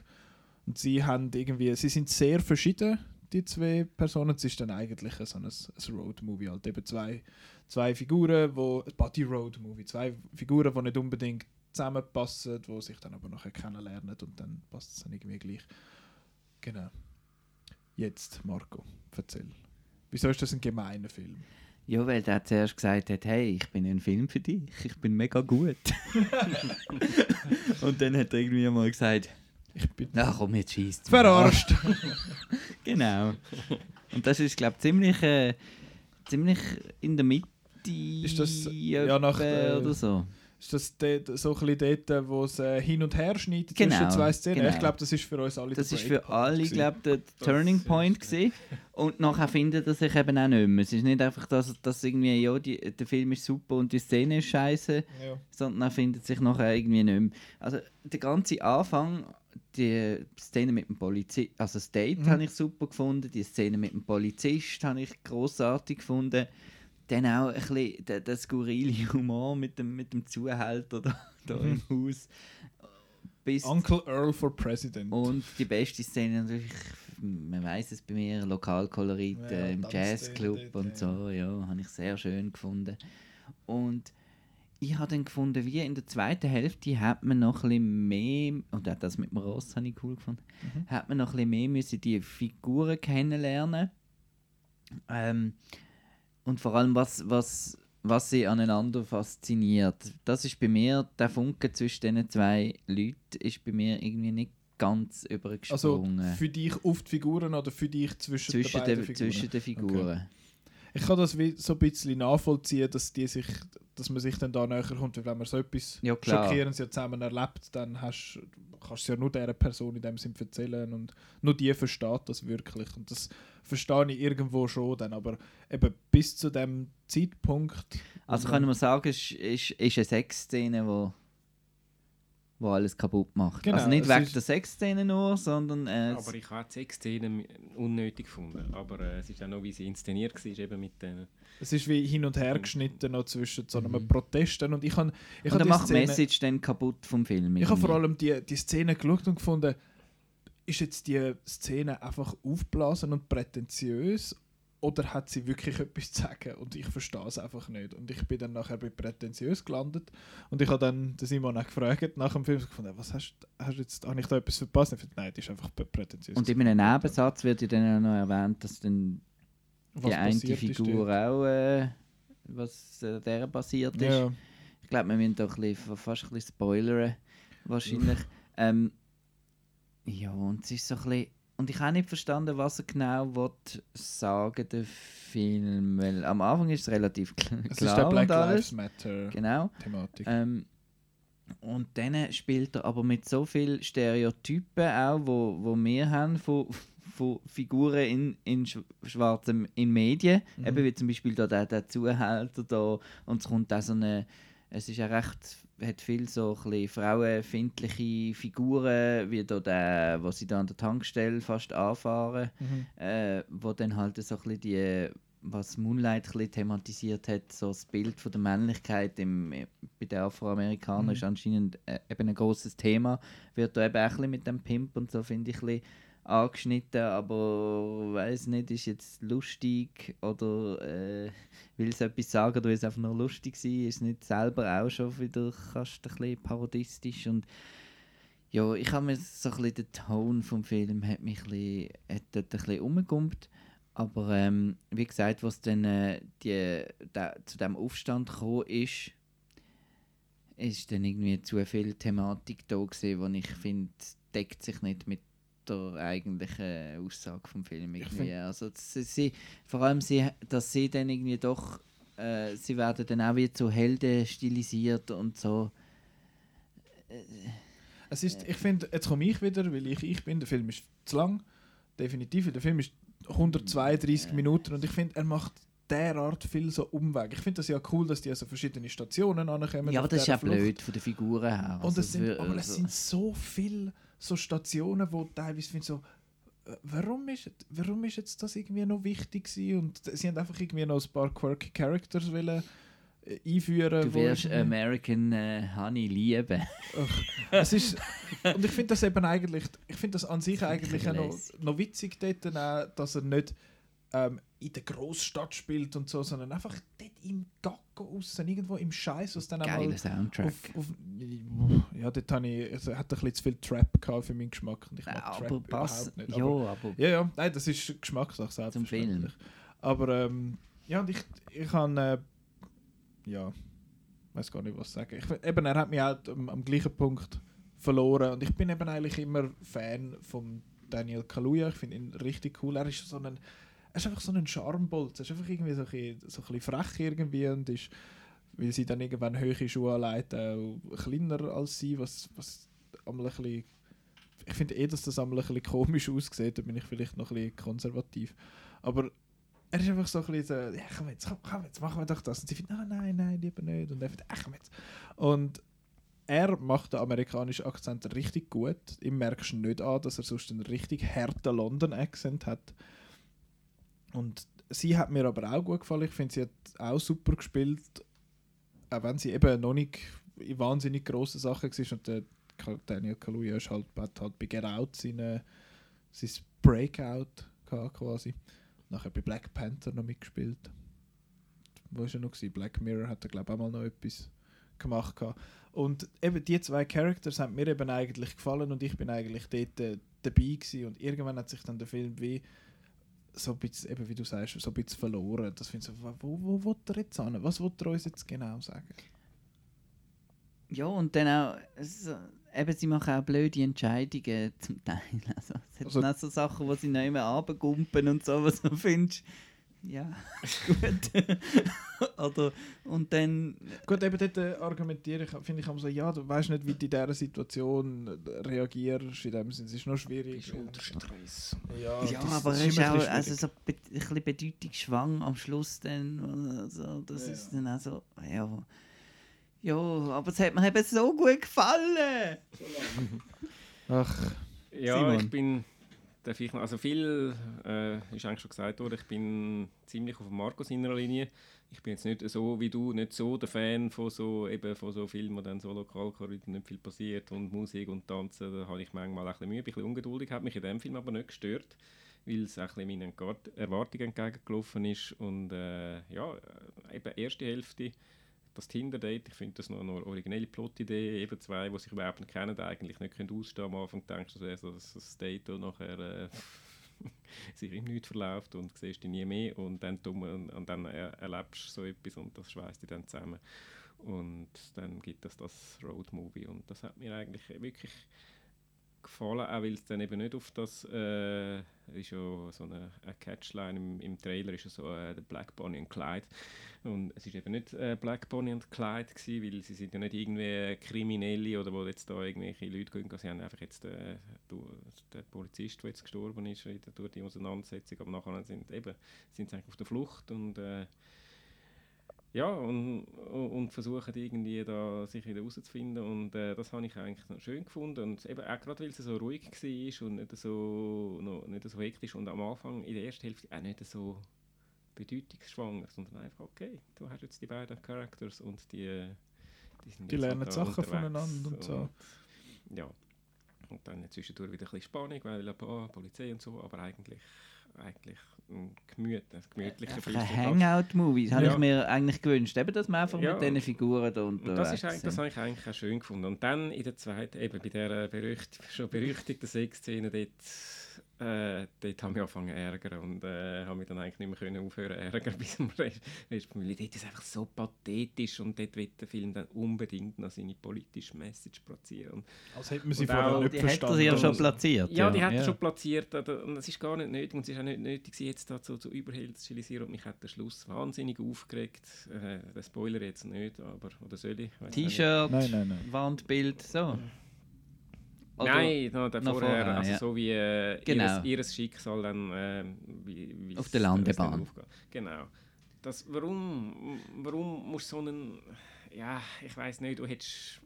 Und sie haben irgendwie, sie sind sehr verschieden, die zwei Personen. Es ist dann eigentlich so ein, ein Road-Movie, halt eben zwei, zwei Figuren, wo, ein Body-Road-Movie, zwei Figuren, die nicht unbedingt zusammenpassen, die sich dann aber nachher kennenlernen und dann passt es dann irgendwie gleich. Genau. Jetzt, Marco, erzähl. Wieso ist das ein gemeiner Film? Ja, weil der zuerst gesagt hat, hey, ich bin ein Film für dich, ich bin mega gut. [laughs] und dann hat er irgendwie mal gesagt, Ich bin na komm, jetzt schießt verarscht. [laughs] Genau. Und das ist, glaube ich, ziemlich, äh, ziemlich in der Mitte Ist das- ja, nach, äh, oder so. Ist das dort, so ein bisschen dort, wo es äh, hin und her schneidet Genau, zwischen zwei Szenen? genau. Ich glaube, das ist für uns alle Das ist für alle, glaube der Turning Point gewesen. Und nachher findet er sich eben auch nicht mehr. Es ist nicht einfach, dass, dass irgendwie, ja, die, der Film ist super und die Szene ist scheiße, Ja. sondern er findet sich nachher irgendwie nicht mehr. Also der ganze Anfang, die Szene mit dem Polizist, also das Date Mhm. habe ich super gefunden, die Szene mit dem Polizist habe ich großartig gefunden. Dann auch ein bisschen der, der skurrile Humor mit dem, mit dem Zuhälter [laughs] da, da Mhm. im Haus. Bis Uncle Earl for President. und die beste Szene natürlich, man weiß es bei mir, Lokalkolorit Ja, äh, im Jazzclub und ja. so, ja, habe ich sehr schön gefunden. Und ich habe dann gefunden, wie in der zweiten Hälfte hat man noch ein bisschen mehr, und auch das mit dem Ross habe ich cool gefunden, Mhm. hat man noch ein bisschen mehr müssen die Figuren kennenlernen. Ähm, und vor allem, was, was, was sie aneinander fasziniert. Das ist bei mir, der Funke zwischen diesen zwei Leuten ist bei mir irgendwie nicht ganz also übergesprungen. für dich auf die Figuren oder für dich zwischen, zwischen, den beiden den, Figuren? zwischen den Figuren. Ich kann das so ein bisschen nachvollziehen, dass, die sich, dass man sich dann da näher kommt. Weil wenn man so etwas Ja. Schockierendes ja zusammen erlebt, dann hast, kannst du es ja nur dieser Person in dem Sinn erzählen und nur die versteht das wirklich. Und das verstehe ich irgendwo schon dann, aber eben bis zu dem Zeitpunkt... Also können wir sagen, es ist, ist, ist eine Sexszene, wo, wo alles kaputt macht. Genau, also nicht wegen der Sexszene nur, sondern äh, Aber ich habe die Sexszenen unnötig gefunden. Aber äh, es ist auch noch, wie sie inszeniert war, eben mit den... Es ist wie hin und her geschnitten noch zwischen so einem Protesten und ich habe ich und dann macht die Szene, Message dann kaputt vom Film. ich habe vor allem die, die Szene geschaut und gefunden, ist jetzt die Szene einfach aufblasen und prätentiös oder hat sie wirklich [laughs] etwas zu sagen und ich verstehe es einfach nicht und ich bin dann nachher bei prätentiös gelandet und ich habe dann den Simon auch gefragt nach dem Film gefunden, was hast, hast du jetzt, habe ich da etwas verpasst? Ich fand, nein, das ist einfach prätentiös. Und in einem Nebensatz wird ja dann auch noch erwähnt, dass dann Was die eine passiert ist Figur auch, äh, was äh, der passiert ist. Ja. Ich glaube, wir müssen ein bisschen, fast ein bisschen spoilern, wahrscheinlich. [laughs] Ähm, ja, und es ist so ein bisschen... Und ich habe nicht verstanden, was er genau will sagen der Film, weil am Anfang ist es relativ kl Es klar ist der Black. Lives Matter Genau. Thematik. Ähm, und dann spielt er aber mit so vielen Stereotypen auch, wo, wo wir haben von, von Figuren in, in sch- schwarzen in Medien. Mhm. Eben wie zum Beispiel da der, der Zuhälter da und es kommt auch so eine es ist ja recht, hat viel so ein frauenfindliche Figuren, wie da der, wo sie da an der Tankstelle fast anfahren, Mhm. äh, wo dann halt so ein die, was Moonlight ein thematisiert hat, so das Bild von der Männlichkeit im, bei den Afroamerikanern Mhm. ist anscheinend äh, eben ein großes Thema, wird da eben auch ein mit dem Pimp und so, finde ich, ein bisschen angeschnitten, aber weiß nicht, ist jetzt lustig oder äh, will es etwas sagen ist es einfach nur lustig sein, ist nicht selber auch schon wieder fast ein bisschen parodistisch und ja, ich habe mir so ein bisschen den Ton vom Film hat mich ein bisschen, hat ein bisschen Aber ähm, wie gesagt, was dann äh, die, da, zu dem Aufstand gekommen ist, ist dann irgendwie zu viel Thematik da gewesen, wo ich finde, deckt sich nicht mit der eigentlichen Aussage vom Film irgendwie. Also sie, sie, vor allem sie, dass sie dann irgendwie doch, äh, sie werden dann auch wieder zu Helden stilisiert und so. Es ist, ich finde, jetzt komme ich wieder, weil ich ich bin. Der Film ist zu lang. Definitiv. Der Film ist 132 Minuten und ich finde, er macht derart viel so Umweg. Ich finde das ja cool, dass die also verschiedene Stationen ankommen. ja, aber das ist ja Flucht. blöd von den Figuren her. Und Also es sind, aber es also- sind so viele so Stationen, wo teilweise finde so, äh, warum ist, warum ist jetzt das irgendwie noch wichtig gewesen? Und sie haben einfach irgendwie noch ein paar quirky Characters wollen, äh, einführen. Du wirst American äh, Honey lieben. es ist, und ich finde das eben eigentlich, ich finde das an sich [laughs] eigentlich auch noch, noch witzig dort, auch, dass er nicht ähm, in der Großstadt spielt und so, sondern einfach dort im Gacko aussen, irgendwo im Scheiß, was dann Geiler einmal Soundtrack. auf, auf, ja, dort habe ich, also, hat ein bisschen zu viel Trap gehabt für meinen Geschmack und ich mag Ja, Trap aber passt. überhaupt nicht. Ja, Aber, aber ja, ja, nein, das ist Geschmackssache Zum selbstverständlich. Film. Aber ähm, ja, und ich, ich kann, äh, ja, weiß gar nicht, was sagen. Ich, eben, er hat mich auch am, am gleichen Punkt verloren und ich bin eben eigentlich immer Fan von Daniel Kaluuya. Ich finde ihn richtig cool. Er ist so ein, er ist einfach so ein Charmbolt. Er ist einfach irgendwie so ein, bisschen- so ein bisschen frech irgendwie und ist, weil sie dann irgendwann höhere Schuhe anleiten, auch kleiner als sie, was, was einmal ein bisschen ich finde eh, dass das einmal ein bisschen komisch aussieht, da bin ich vielleicht noch ein bisschen konservativ. Aber er ist einfach so ein bisschen so, ja komm jetzt, komm, komm jetzt, machen wir doch das. Und sie findet, nein, nein, nein, lieber nicht. Und er findet, ach komm jetzt. Und er macht den amerikanischen Akzent richtig gut. Ihm merkst nicht an, dass er sonst einen richtig harten London-Accent hat. Und sie hat mir aber auch gut gefallen. Ich finde, sie hat auch super gespielt. Auch wenn sie eben noch nicht in wahnsinnig grossen Sachen war. Und der Daniel Kaluuya halt, hat halt bei Get Out seine, sein Breakout gehabt, quasi. Nachher bei Black Panther noch mitgespielt. Wo war er noch? Gewesen? Black Mirror hat er, glaube ich, auch mal noch etwas gemacht. Gehabt. Und eben die zwei Characters haben mir eben eigentlich gefallen und ich bin eigentlich dort äh, dabei gewesen. Und irgendwann hat sich dann der Film wie so ein bisschen, eben wie du sagst, so ein bisschen verloren. Das finde ich so, wo, wo, wo er jetzt hin? Was will er uns jetzt genau sagen? Ja, und dann auch, so, eben, sie machen auch blöde Entscheidungen zum Teil. [laughs] Also, es hat Also- auch so Sachen, wo sie neu mehr runtergumpen und so, was du findest. Ja, gut. [laughs] Oder, und dann, Gut, eben dort äh, argumentiere ich, finde ich, auch so, ja, du weißt nicht, wie du in dieser Situation äh, reagierst. In dem Sinne, es ist noch schwierig. unter Stress. Ja, ja, das- aber es ist immer ein auch bisschen also schwierig. so be ein bisschen bedeutungsschwang am Schluss dann. Also, das Ja, ist dann auch so, ja. Ja, aber es hat mir eben so gut gefallen. [laughs] Ach, Ja, Simon. ich bin. Darf ich also viel äh, ist eigentlich schon gesagt worden. Ich bin ziemlich auf Marco seiner Linie. Ich bin jetzt nicht so wie du, nicht so der Fan von so, eben von so Filmen, dann so lokal nicht viel passiert und Musik und Tanzen. Da habe ich manchmal ein bisschen Mühe, ein bisschen ungeduldig. Hat mich in dem Film aber nicht gestört, weil es ein bisschen meinen Erwartungen entgegengelaufen ist. Und äh, ja, äh, eben erste Hälfte das Tinder-Date, ich finde das noch eine originelle Plot-Idee. Eben zwei, die sich überhaupt nicht kennen, eigentlich nicht können ausstehen. Am Anfang denkst du, das wäre ein Date nachher äh, sich im Nichts verläuft und siehst die nie mehr. Und dann, dumm, und, dann er, erlebst du so etwas und das schweißt dich dann zusammen. Und dann gibt es das Road-Movie. Und das hat mir eigentlich wirklich gefallen, auch weil es dann eben nicht auf das, äh, ist ja so eine, eine Catchline im, im Trailer, ist ja so äh, der Black Bonnie und Clyde. Und es ist eben nicht äh, Black Bonnie und Clyde gewesen, weil sie sind ja nicht irgendwie Kriminelle oder wo jetzt da irgendwelche Leute gehen, sie haben einfach jetzt äh, der Polizist, der jetzt gestorben ist durch die Auseinandersetzung, aber nachher sind eben sind sie auf der Flucht und äh, ja, und, und versuchen irgendwie da sich wieder herauszufinden und äh, das habe ich eigentlich schön gefunden. Und eben auch gerade weil es so ruhig war und nicht so, noch, nicht so hektisch und am Anfang in der ersten Hälfte auch nicht so bedeutungsschwanger, sondern einfach, okay, du hast jetzt die beiden Characters und die, die sind Die lernen halt Sachen voneinander und so. ja, und dann zwischendurch wieder ein bisschen Spannung, weil oh, Polizei und so, aber eigentlich, eigentlich ein, Gemüt, ein gemütlicher Film. ein Hangout-Movie, das habe Ja. ich mir eigentlich gewünscht. Eben, dass man einfach Ja. mit diesen Figuren da Und unterwegs das, ist eigentlich, das habe ich eigentlich auch schön gefunden. Und dann in der zweiten, eben bei der berücht, schon berüchtigten Sexszene dort, äh, dort haben wir angefangen zu ärgern und äh, haben mich dann eigentlich nicht mehr können aufhören zu ärgern [laughs] bis zum Rest. Rest Familie. Dort ist es einfach so pathetisch und dort will der Film dann unbedingt noch seine politische Message platzieren. Als hätte man sie Und vorher auch- nicht Die hat er verstanden. ja schon Also, platziert. Ja, die hat ja. er schon platziert und es ist gar nicht nötig und es ist auch nicht nötig, sie jetzt dazu zu überhilfstilisieren und mich hat der Schluss wahnsinnig aufgeregt. Äh, den Spoiler jetzt nicht, aber oder soll ich? T-Shirt. Wandbild, so. Oder- Nein, no, der noch vorher, also ja. so wie äh, Genau. ihres, Schicksal dann äh, wie, Auf der Landebahn. Genau. Das, warum, warum musst du so einen, ja, ich weiß nicht, du hättest,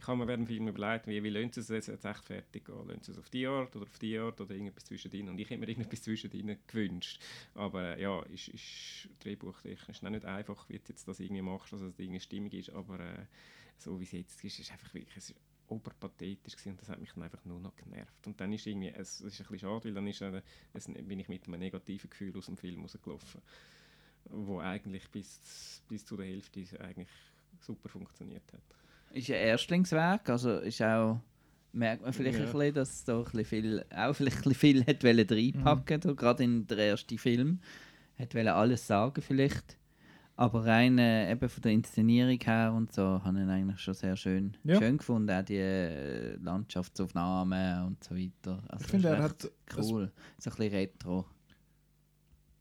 ich habe mir während dem Film überlegt, wie, wie sie es jetzt echt fertig gehen? Sie es auf die Art oder auf die Art oder irgendetwas zwischendrin? Und ich hätte mir irgendetwas zwischendrin gewünscht. Aber äh, ja, ist, ist drehbuchtechnisch nicht einfach, wie du jetzt das irgendwie machst, dass es irgendwie stimmig ist, aber äh, so wie es jetzt ist, ist einfach wirklich, oberpathetisch gewesen und das hat mich dann einfach nur noch genervt. Und dann ist irgendwie, es, es ist ein bisschen schade, weil dann ist, äh, es, bin ich mit einem negativen Gefühl aus dem Film rausgelaufen, wo eigentlich bis, bis zu der Hälfte eigentlich super funktioniert hat. ist ein Erstlingswerk, also ist auch merkt man vielleicht Ja. ein bisschen, dass da ein bisschen viel, auch vielleicht ein bisschen viel [laughs] hat reinpacken, Mhm. da, gerade in der ersten Film, hat alles sagen vielleicht, aber rein äh, eben von der Inszenierung her und so, habe ich ihn eigentlich schon sehr schön, Ja. schön gefunden, auch die äh, Landschaftsaufnahmen und so weiter. Also Ich finde, er hat cool, so ein bisschen retro.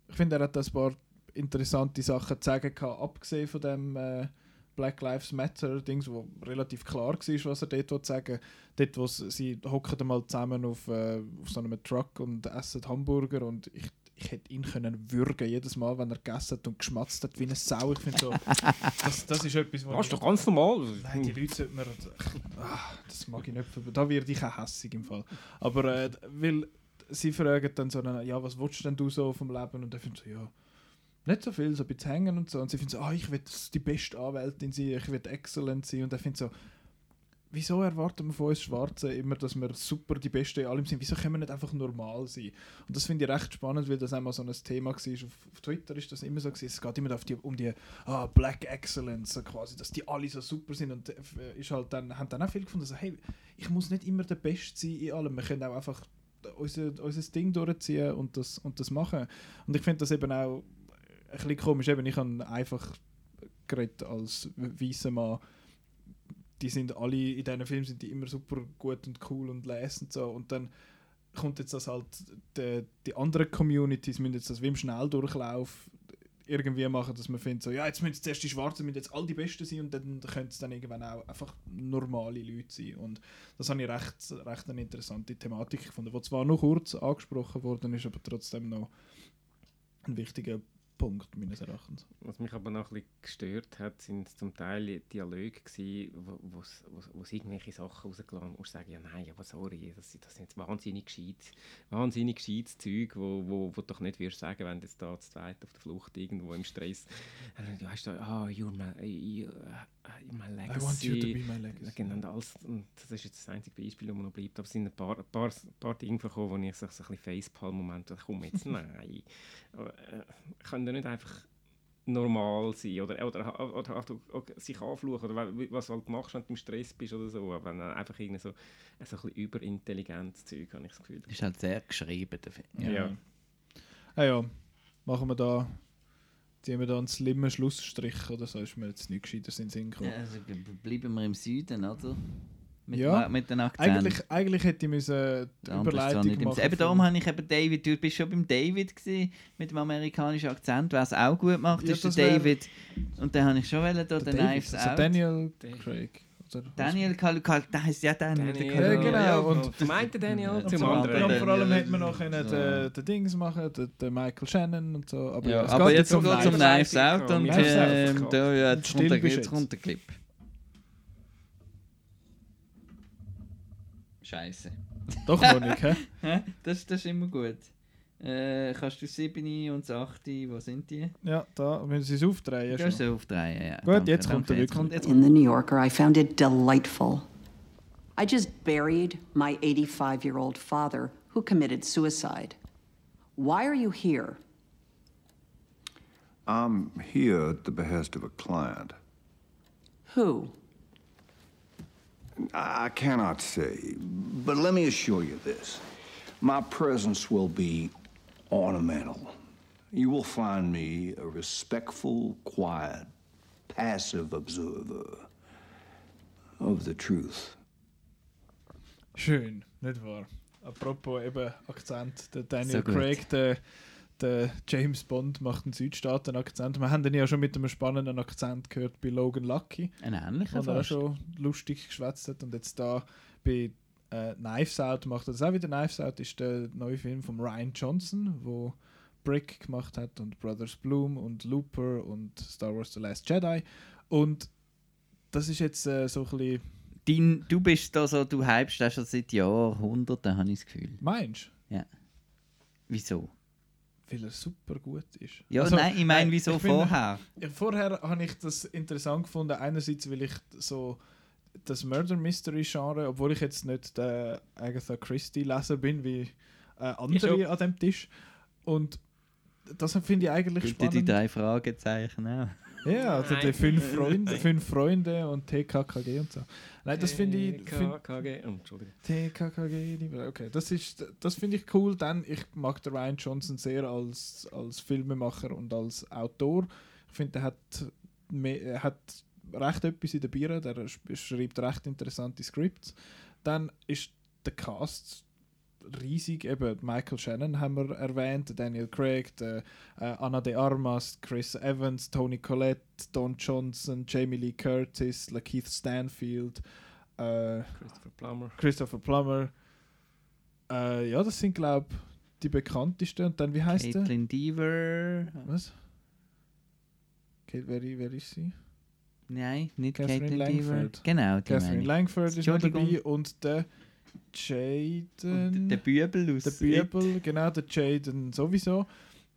ich finde, er hat ein paar interessante Sachen zu sagen gehabt, abgesehen von dem äh, Black Lives Matter Dings, wo relativ klar war, was er dort sagen Dort, wo sie hocken mal zusammen auf, äh, auf so einem Truck und essen Hamburger und ich, ich hätte ihn können würgen jedes Mal, wenn er gegessen hat und geschmatzt hat wie eine Sau. Ich finde so, das, das ist etwas, wo Das ist doch ganz normal. Nein, die Leute sollten mir. Ah, das mag ich nicht. Da werde ich auch hässig im Fall. Aber äh, weil sie fragen dann so, dann, ja, was willst denn du so vom Leben? Und er findet so, ja, nicht so viel, so ein bisschen hängen und so. Und sie finden so, ah, ich will die beste Anwältin sein, ich will excellent sein. Und er findet so, wieso erwarten wir von uns Schwarzen immer, dass wir super die Beste in allem sind? Wieso können wir nicht einfach normal sein? Und das finde ich recht spannend, weil das einmal so ein Thema war. Auf, auf Twitter ist das immer so gewesen. Es geht immer die, um die ah, Black Excellence, quasi, dass die alle so super sind. Und äh, ist halt dann, haben dann auch viele gefunden, so, hey, ich muss nicht immer der Beste sein in allem. Wir können auch einfach unser, unser Ding durchziehen und das, und das machen. Und ich finde das eben auch ein bisschen komisch. Eben, ich habe einfach geredet als weißer Mann die sind alle, in diesen Filmen sind die immer super gut und cool und les und so. Und dann kommt jetzt das halt, die, die anderen Communities müssen jetzt das wie im Schnelldurchlauf irgendwie machen, dass man findet, so, ja, jetzt müssen zuerst die Schwarzen müssen jetzt all die Besten sein und dann können es dann irgendwann auch einfach normale Leute sein. Und das habe ich recht, recht eine interessante Thematik gefunden, die zwar nur kurz angesprochen worden ist, aber trotzdem noch ein wichtiger Punkt meines Erachtens. Was mich aber noch ein bisschen gestört hat, sind zum Teil Dialoge gewesen, wo, wo's, wo's irgendwelche Sachen rausgelassen haben, wo ich sage, ja nein, aber sorry, das, das sind jetzt wahnsinnig gescheites, wahnsinnig gescheites Zeug, wo, wo, wo du doch nicht würdest sagen, wenn du jetzt da zu zweit auf der Flucht irgendwo im Stress, äh, du hast da, ah, you're my, you, my legacy. I want you to be my legacy. Genau, alles, und das ist jetzt das einzige Beispiel, das mir noch bleibt, aber es sind ein paar, ein paar, ein paar Dinge gekommen, wo ich so, so ein bisschen Facepalm-Moment, komm jetzt, [laughs] nein, aber, äh, können nicht einfach normal sein oder, oder, oder, oder, oder, sich anfluchen oder wa- was du halt machst, wenn du im Stress bist oder so, aber wenn dann einfach irgendwie so, so ein bisschen überintelligentes Zeug, habe ich das Gefühl. Ist halt sehr geschrieben, der Film. Ja. Ja. Ah ja, machen wir da, ziehen wir da einen slimmen Schlussstrich oder so, ist mir jetzt nicht gescheiter in den Sinn gekommen. Ja, also bleiben wir im Süden, oder? Mit, Ja. mit den Akzenten. Eigentlich, eigentlich hätte ich müssen die Überleitung machen. Eben darum habe ich eben David, du bist schon beim David gewesen, mit dem amerikanischen Akzent, es auch gut macht, Ja, ist der David. Und dann habe ich schon wollen, da den Knives also Out. Daniel. Craig. Daniel Kalukas, der heißt ja Daniel. Daniel, Ja, genau, Ja, und- vom einen Daniel Ja, Und zum vor, anderen allem, Daniel. vor allem hätte man noch können So. den, den Dings machen, den, den Michael Shannon und so. Aber, Ja, aber jetzt geht es um Knives. Out und ähm, da, ja, jetzt, kommt der, bist jetzt jetzt. kommt der Clip. Scheiße. Doch noch nicht, hä? Hä? Das, das ist immer gut. Äh, kannst du 7 und 8, wo sind die? Ja, da müssen sie es aufdrehen. Du schon. sie aufdrehen, ja. Gut, Danke, jetzt kommt danke. Jetzt wirklich. kommt, In the New Yorker, I found it delightful. I just buried my 85 year old father who committed suicide. Why are you here? I'm here at the behest of a client. Who? I I cannot say, but let me assure you this. My presence will be ornamental. You will find me a respectful, quiet, passive observer of the truth. Schön, nicht wahr? Apropos eben Akzent, der Daniel So. Craig, der, der James Bond macht einen Südstaaten-Akzent. Wir haben den ja schon mit einem spannenden Akzent gehört bei Logan Lucky, Ein ähnlicher wo er auch schon lustig geschwätzt hat. Und jetzt da bei äh, Knives Out macht das auch wieder. Knives Out ist der neue Film von Ryan Johnson, wo Brick gemacht hat und Brothers Bloom und Looper und Star Wars The Last Jedi. Und das ist jetzt äh, so ein bisschen... Dein, du bist da so, du hypst das schon seit Jahrhunderten, habe ich das Gefühl. Meinst Wieso? du? Weil er super gut ist. Ja, Also, nein, ich meine, wieso ich bin- vorher? Ja, vorher habe ich das interessant gefunden. Einerseits, weil ich so das Murder Mystery Genre, obwohl ich jetzt nicht der Agatha Christie Leser bin wie äh, andere an dem Tisch. Und das finde ich eigentlich Bitte spannend. die drei Fragezeichen auch. Ja, also die fünf [laughs] Freunde, fünf Freunde und TKKG und so. Nein, das finde ich. Find, KKG. Oh, Entschuldigung. TKKG, lieber. Okay, das ist, das finde ich cool. Dann ich mag den Ryan Johnson sehr als, als Filmemacher und als Autor. Ich finde, er hat, mehr, er hat recht etwas in der Birne. Der sch- schreibt recht interessante Scripts. Dann ist der Cast riesig. Eben Michael Shannon haben wir erwähnt, Daniel Craig, der, äh, Anna de Armas, Chris Evans, Tony Collette, Don Johnson, Jamie Lee Curtis, Lakeith Stanfield. Äh, Christopher Plummer. Christopher Plummer. Äh, ja, das sind, glaube ich, die bekanntesten. Und dann, wie heißt der? Caitlin Deaver. Was? Kate, wer, wer ist sie? Nein, nicht Catherine. Langford. Genau, die Catherine. Langford ist noch dabei. Und der Jaden. Und der Bübel aus der Bübel, genau, der Jaden sowieso.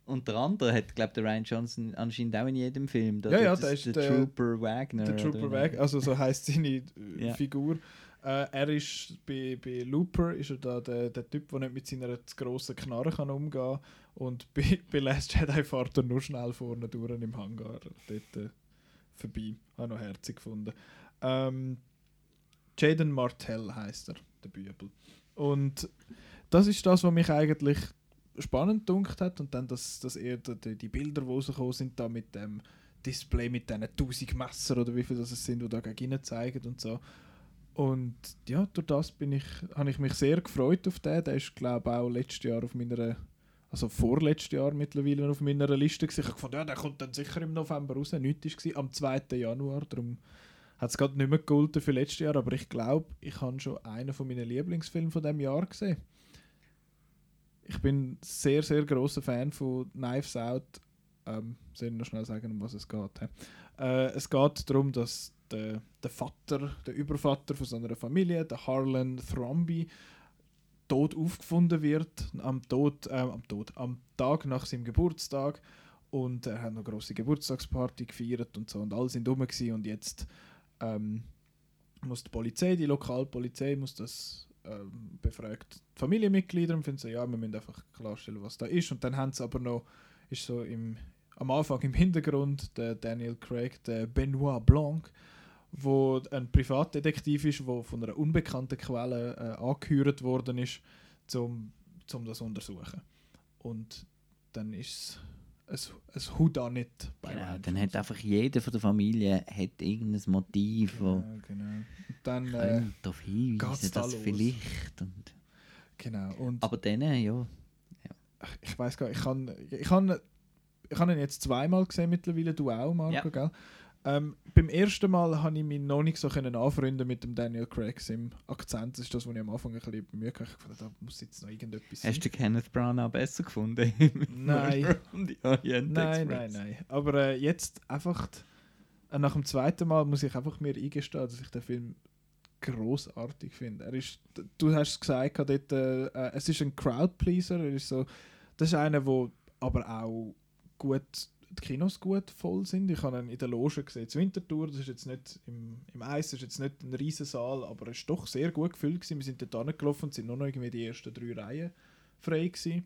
Und der andere hat, glaube der Ryan Johnson anscheinend auch in jedem Film. Ja, ja, das der ist der, der- Trooper Wagner. Der Trooper Weg, also so heißt seine äh, [laughs] Ja. Figur. Äh, er ist bei, bei Looper ist er da der, der Typ, der nicht mit seiner zu grossen Knarre kann umgehen und bei, bei Last Jedi fährt er nur schnell vorne durch im Hangar dort äh, vorbei. Habe noch herzig gefunden. Ähm, Jaden Martell heißt er, der Bübel. Und das ist das, was mich eigentlich spannend dunkt hat und dann, dass, dass er die, die Bilder, die rausgekommen sind, da mit dem Display mit diesen 1000 Messer oder wie viel das es sind, die da gegen zeigen und so. Und ja, durch das bin ich, habe ich mich sehr gefreut auf den. Der ist, glaube ich, auch letztes Jahr auf meiner, also vorletztes Jahr mittlerweile auf meiner Liste. Ich habe gefunden, ja, der kommt dann sicher im November raus. Nichts war am 2. Januar, darum hat es gerade nicht mehr gegolten für letztes Jahr, aber ich glaube, ich habe schon einen von meinen Lieblingsfilmen von dem Jahr gesehen. Ich bin sehr, sehr großer Fan von Knives Out. Ähm, soll noch schnell sagen, um was es geht? Äh, es geht darum, dass der, der Vater, der Übervater von so Familie, der Harlan Thromby, tot aufgefunden wird, am, Tod, äh, am, Tod, am Tag nach seinem Geburtstag. Und er hat eine große Geburtstagsparty gefeiert und so und alle sind rum und jetzt ähm, muss die Polizei, die Lokalpolizei, muss das ähm, befragt die Familienmitglieder und finden so, ja, wir müssen einfach klarstellen, was da ist. Und dann haben sie aber noch, ist so im, am Anfang im Hintergrund der Daniel Craig, der Benoit Blanc, wo ein Privatdetektiv ist, wo von einer unbekannten Quelle äh, angehört worden ist, zum, zum das zu untersuchen. Und dann ist es ein, Houdanit bei Genau, dann hat einfach jeder von der Familie hat irgendein Motiv, Ja, genau. Und dann, äh, darauf hinweisen, geht's da dass los. vielleicht. Und, genau. Und aber dann, ja. ich weiß gar nicht, ich kann, ich kann, ich habe ihn jetzt zweimal gesehen mittlerweile, du auch, Marco, Ja. gell? Ähm, beim ersten Mal habe ich mich noch nicht so können anfreunden mit dem Daniel Craig im Akzent. Das ist das, was ich am Anfang ein bisschen Mühe hatte. Ich fand, da muss jetzt noch irgendetwas Hast du Kenneth Branagh besser gefunden? [laughs] Nein. Nein, nein, nein. Aber äh, jetzt einfach, äh, nach dem zweiten Mal muss ich einfach mir eingestehen, dass ich den Film großartig finde. Er ist, du hast es gesagt, dort, äh, äh, es ist ein Crowdpleaser. Er ist so, das ist einer, wo aber auch gut, die Kinos gut voll sind. Ich habe ihn in der Loge gesehen, zur Wintertour. Das ist jetzt nicht im, im Eis, das ist jetzt nicht ein riesen Saal, aber es ist doch sehr gut gefüllt gewesen. Wir sind dort angelaufen und sind nur noch irgendwie die ersten drei Reihen frei gewesen.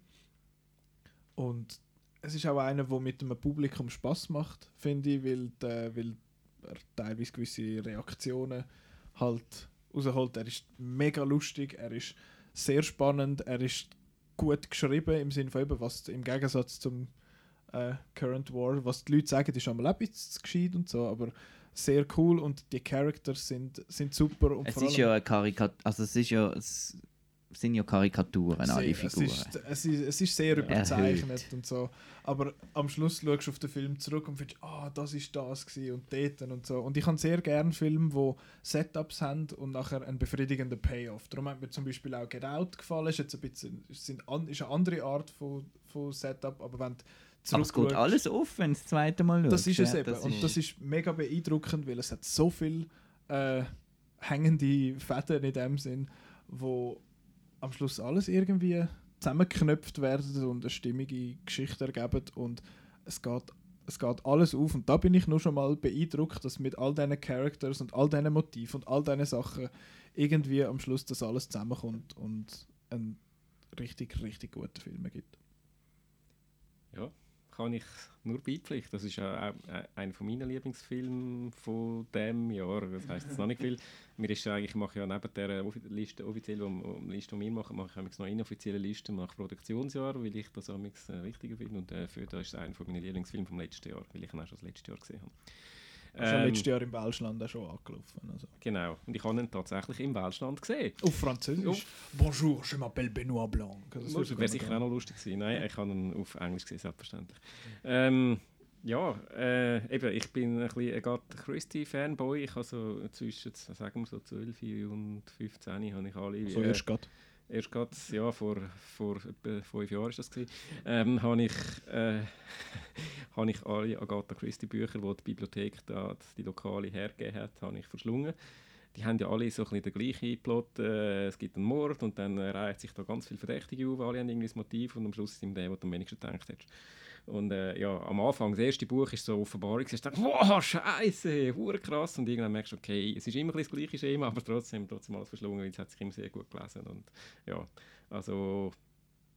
Und es ist auch einer, der mit dem Publikum Spaß macht, finde ich, weil, der, weil er teilweise gewisse Reaktionen halt rausholt. Er ist mega lustig, er ist sehr spannend, er ist gut geschrieben, im Sinne von eben, was im Gegensatz zum äh, Current War, was die Leute sagen, ist einmal ein bisschen zu gescheit und so, aber sehr cool und die Characters sind, sind super. Und Es ist ja eine Karikatur, also es ist ja, es sind ja Karikaturen, alle Figuren. Es ist, es ist, es ist sehr überzeichnet Erhöht. und so. Aber am Schluss schaust du auf den Film zurück und findest, ah, das ist das und dort und so. Und ich habe sehr gerne Filme, die Setups haben und nachher einen befriedigenden Payoff. Darum hat mir zum Beispiel auch Get Out gefallen. Ist jetzt ein bisschen, ist eine andere Art von, von Setup, aber wenn du Aber es geht alles auf, wenn du das zweite Mal schaust. das ist es ja, eben. das und ist- das ist mega beeindruckend, weil es hat so viel äh, hängende Fäden in dem Sinn, wo am Schluss alles irgendwie zusammengeknöpft werden und eine stimmige Geschichte ergeben und es geht, es geht alles auf und da bin ich nur schon mal beeindruckt, dass mit all diesen Characters und all diesen Motiven und all diesen Sachen irgendwie am Schluss das alles zusammenkommt und einen richtig, richtig guten Film gibt. Ja, kann ich nur beipflichten. Das ist ja auch äh, einer von meinen Lieblingsfilmen von diesem Jahr. Das heisst jetzt noch nicht viel. [laughs] Mir ist eigentlich, ich mache ja neben der Liste, offiziell, um Liste, die wir machen, mache ich noch inoffizielle Listen nach Produktionsjahr, weil ich das amigs, äh, wichtiger finde. Und äh, für das ist es einer von meinen Lieblingsfilme vom letzten Jahr, weil ich ihn auch schon das letzte Jahr gesehen habe. Ist ja Ähm, letztes Jahr im Welschland auch schon angelaufen. Also. Genau. Und ich habe ihn tatsächlich im Weltstand gesehen. Auf Französisch. Bonjour, je m'appelle Benoît Blanc. Das Das ist wäre sicher auch noch lustig gewesen. Nein, ich habe ihn auf Englisch gesehen, selbstverständlich. Ähm, ja, äh, eben, ich bin ein bisschen Agatha Christie-Fanboy. Ich habe so zwischen, sagen wir so 12 und 15 habe ich alle... So äh, erst grad. Erst gerade, ja, vor, vor etwa fünf Jahren ist das gewesen, ähm, habe ich, äh, [laughs] habe ich alle Agatha Christie Bücher, die die Bibliothek da, die lokale hergegeben hat, habe ich verschlungen. Die haben ja alle so ein den gleichen Plot. Äh, es gibt einen Mord und dann reiht sich da ganz viele Verdächtige auf. Alle haben irgendwie das Motiv und am Schluss ist es der, der du am wenigsten gedacht hast. Und äh, ja, am Anfang, das erste Buch ist so Offenbarung, du denkst, wow, scheiße, hure krass. Und irgendwann merkst du, okay, es ist immer das gleiche Schema, aber trotzdem, trotzdem alles verschlungen, weil es hat sich immer sehr gut gelesen. Und ja, also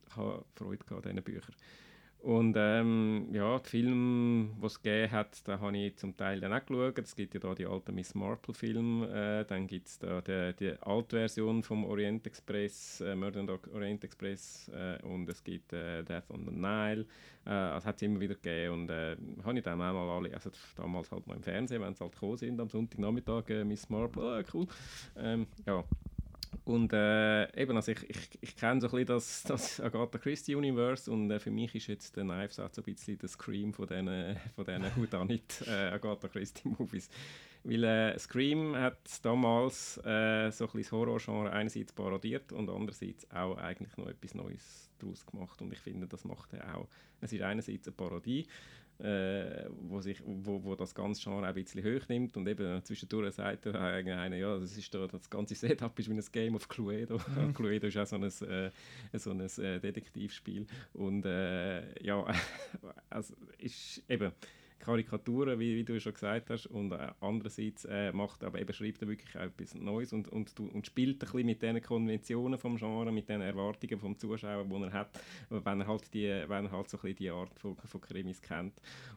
ich habe Freude an diesen Büchern. Und ähm, ja, die Filme, die es gegeben hat, da habe ich zum Teil dann auch geschaut. Es gibt ja da die alten Miss Marple-Filme, äh, dann gibt es da die, die alte Version vom Orient Express, äh, Murder on Orient Express äh, und es gibt äh, Death on the Nile. Äh, das hat es immer wieder gegeben und äh, habe ich dann auch mal alle, also damals halt noch im Fernsehen, wenn sie halt gekommen sind am Sonntagnachmittag, äh, Miss Marple, ah, cool. Ähm, ja, und äh, eben, also ich, ich, ich kenne so ein bisschen das, das Agatha Christie Universe und äh, für mich ist jetzt der Knives auch so ein bisschen der Scream von diesen [laughs] von diesen Whodunit äh, Agatha Christie Movies. Weil äh, Scream hat damals äh, so ein bisschen das Horrorgenre einerseits parodiert und andererseits auch eigentlich noch etwas Neues daraus gemacht und ich finde, das macht er auch. Es ist einerseits eine Parodie, äh, wo, sich, wo, wo das ganze Genre ein bisschen hoch nimmt und eben zwischendurch sagt er einer, ja, das, ist da, das ganze Setup ist wie ein Game of Cluedo. Mhm. [laughs] Cluedo ist auch so ein, äh, so ein äh, Detektivspiel und äh, ja, [laughs] also ist eben Karikaturen, wie, wie du schon gesagt hast, und äh, andererseits äh, macht aber eben schreibt er wirklich auch etwas Neues und, und, und spielt ein bisschen mit den Konventionen vom Genre, mit den Erwartungen vom Zuschauer, die er hat, wenn er halt die, wenn er halt so ein bisschen die Art von, von Krimis kennt.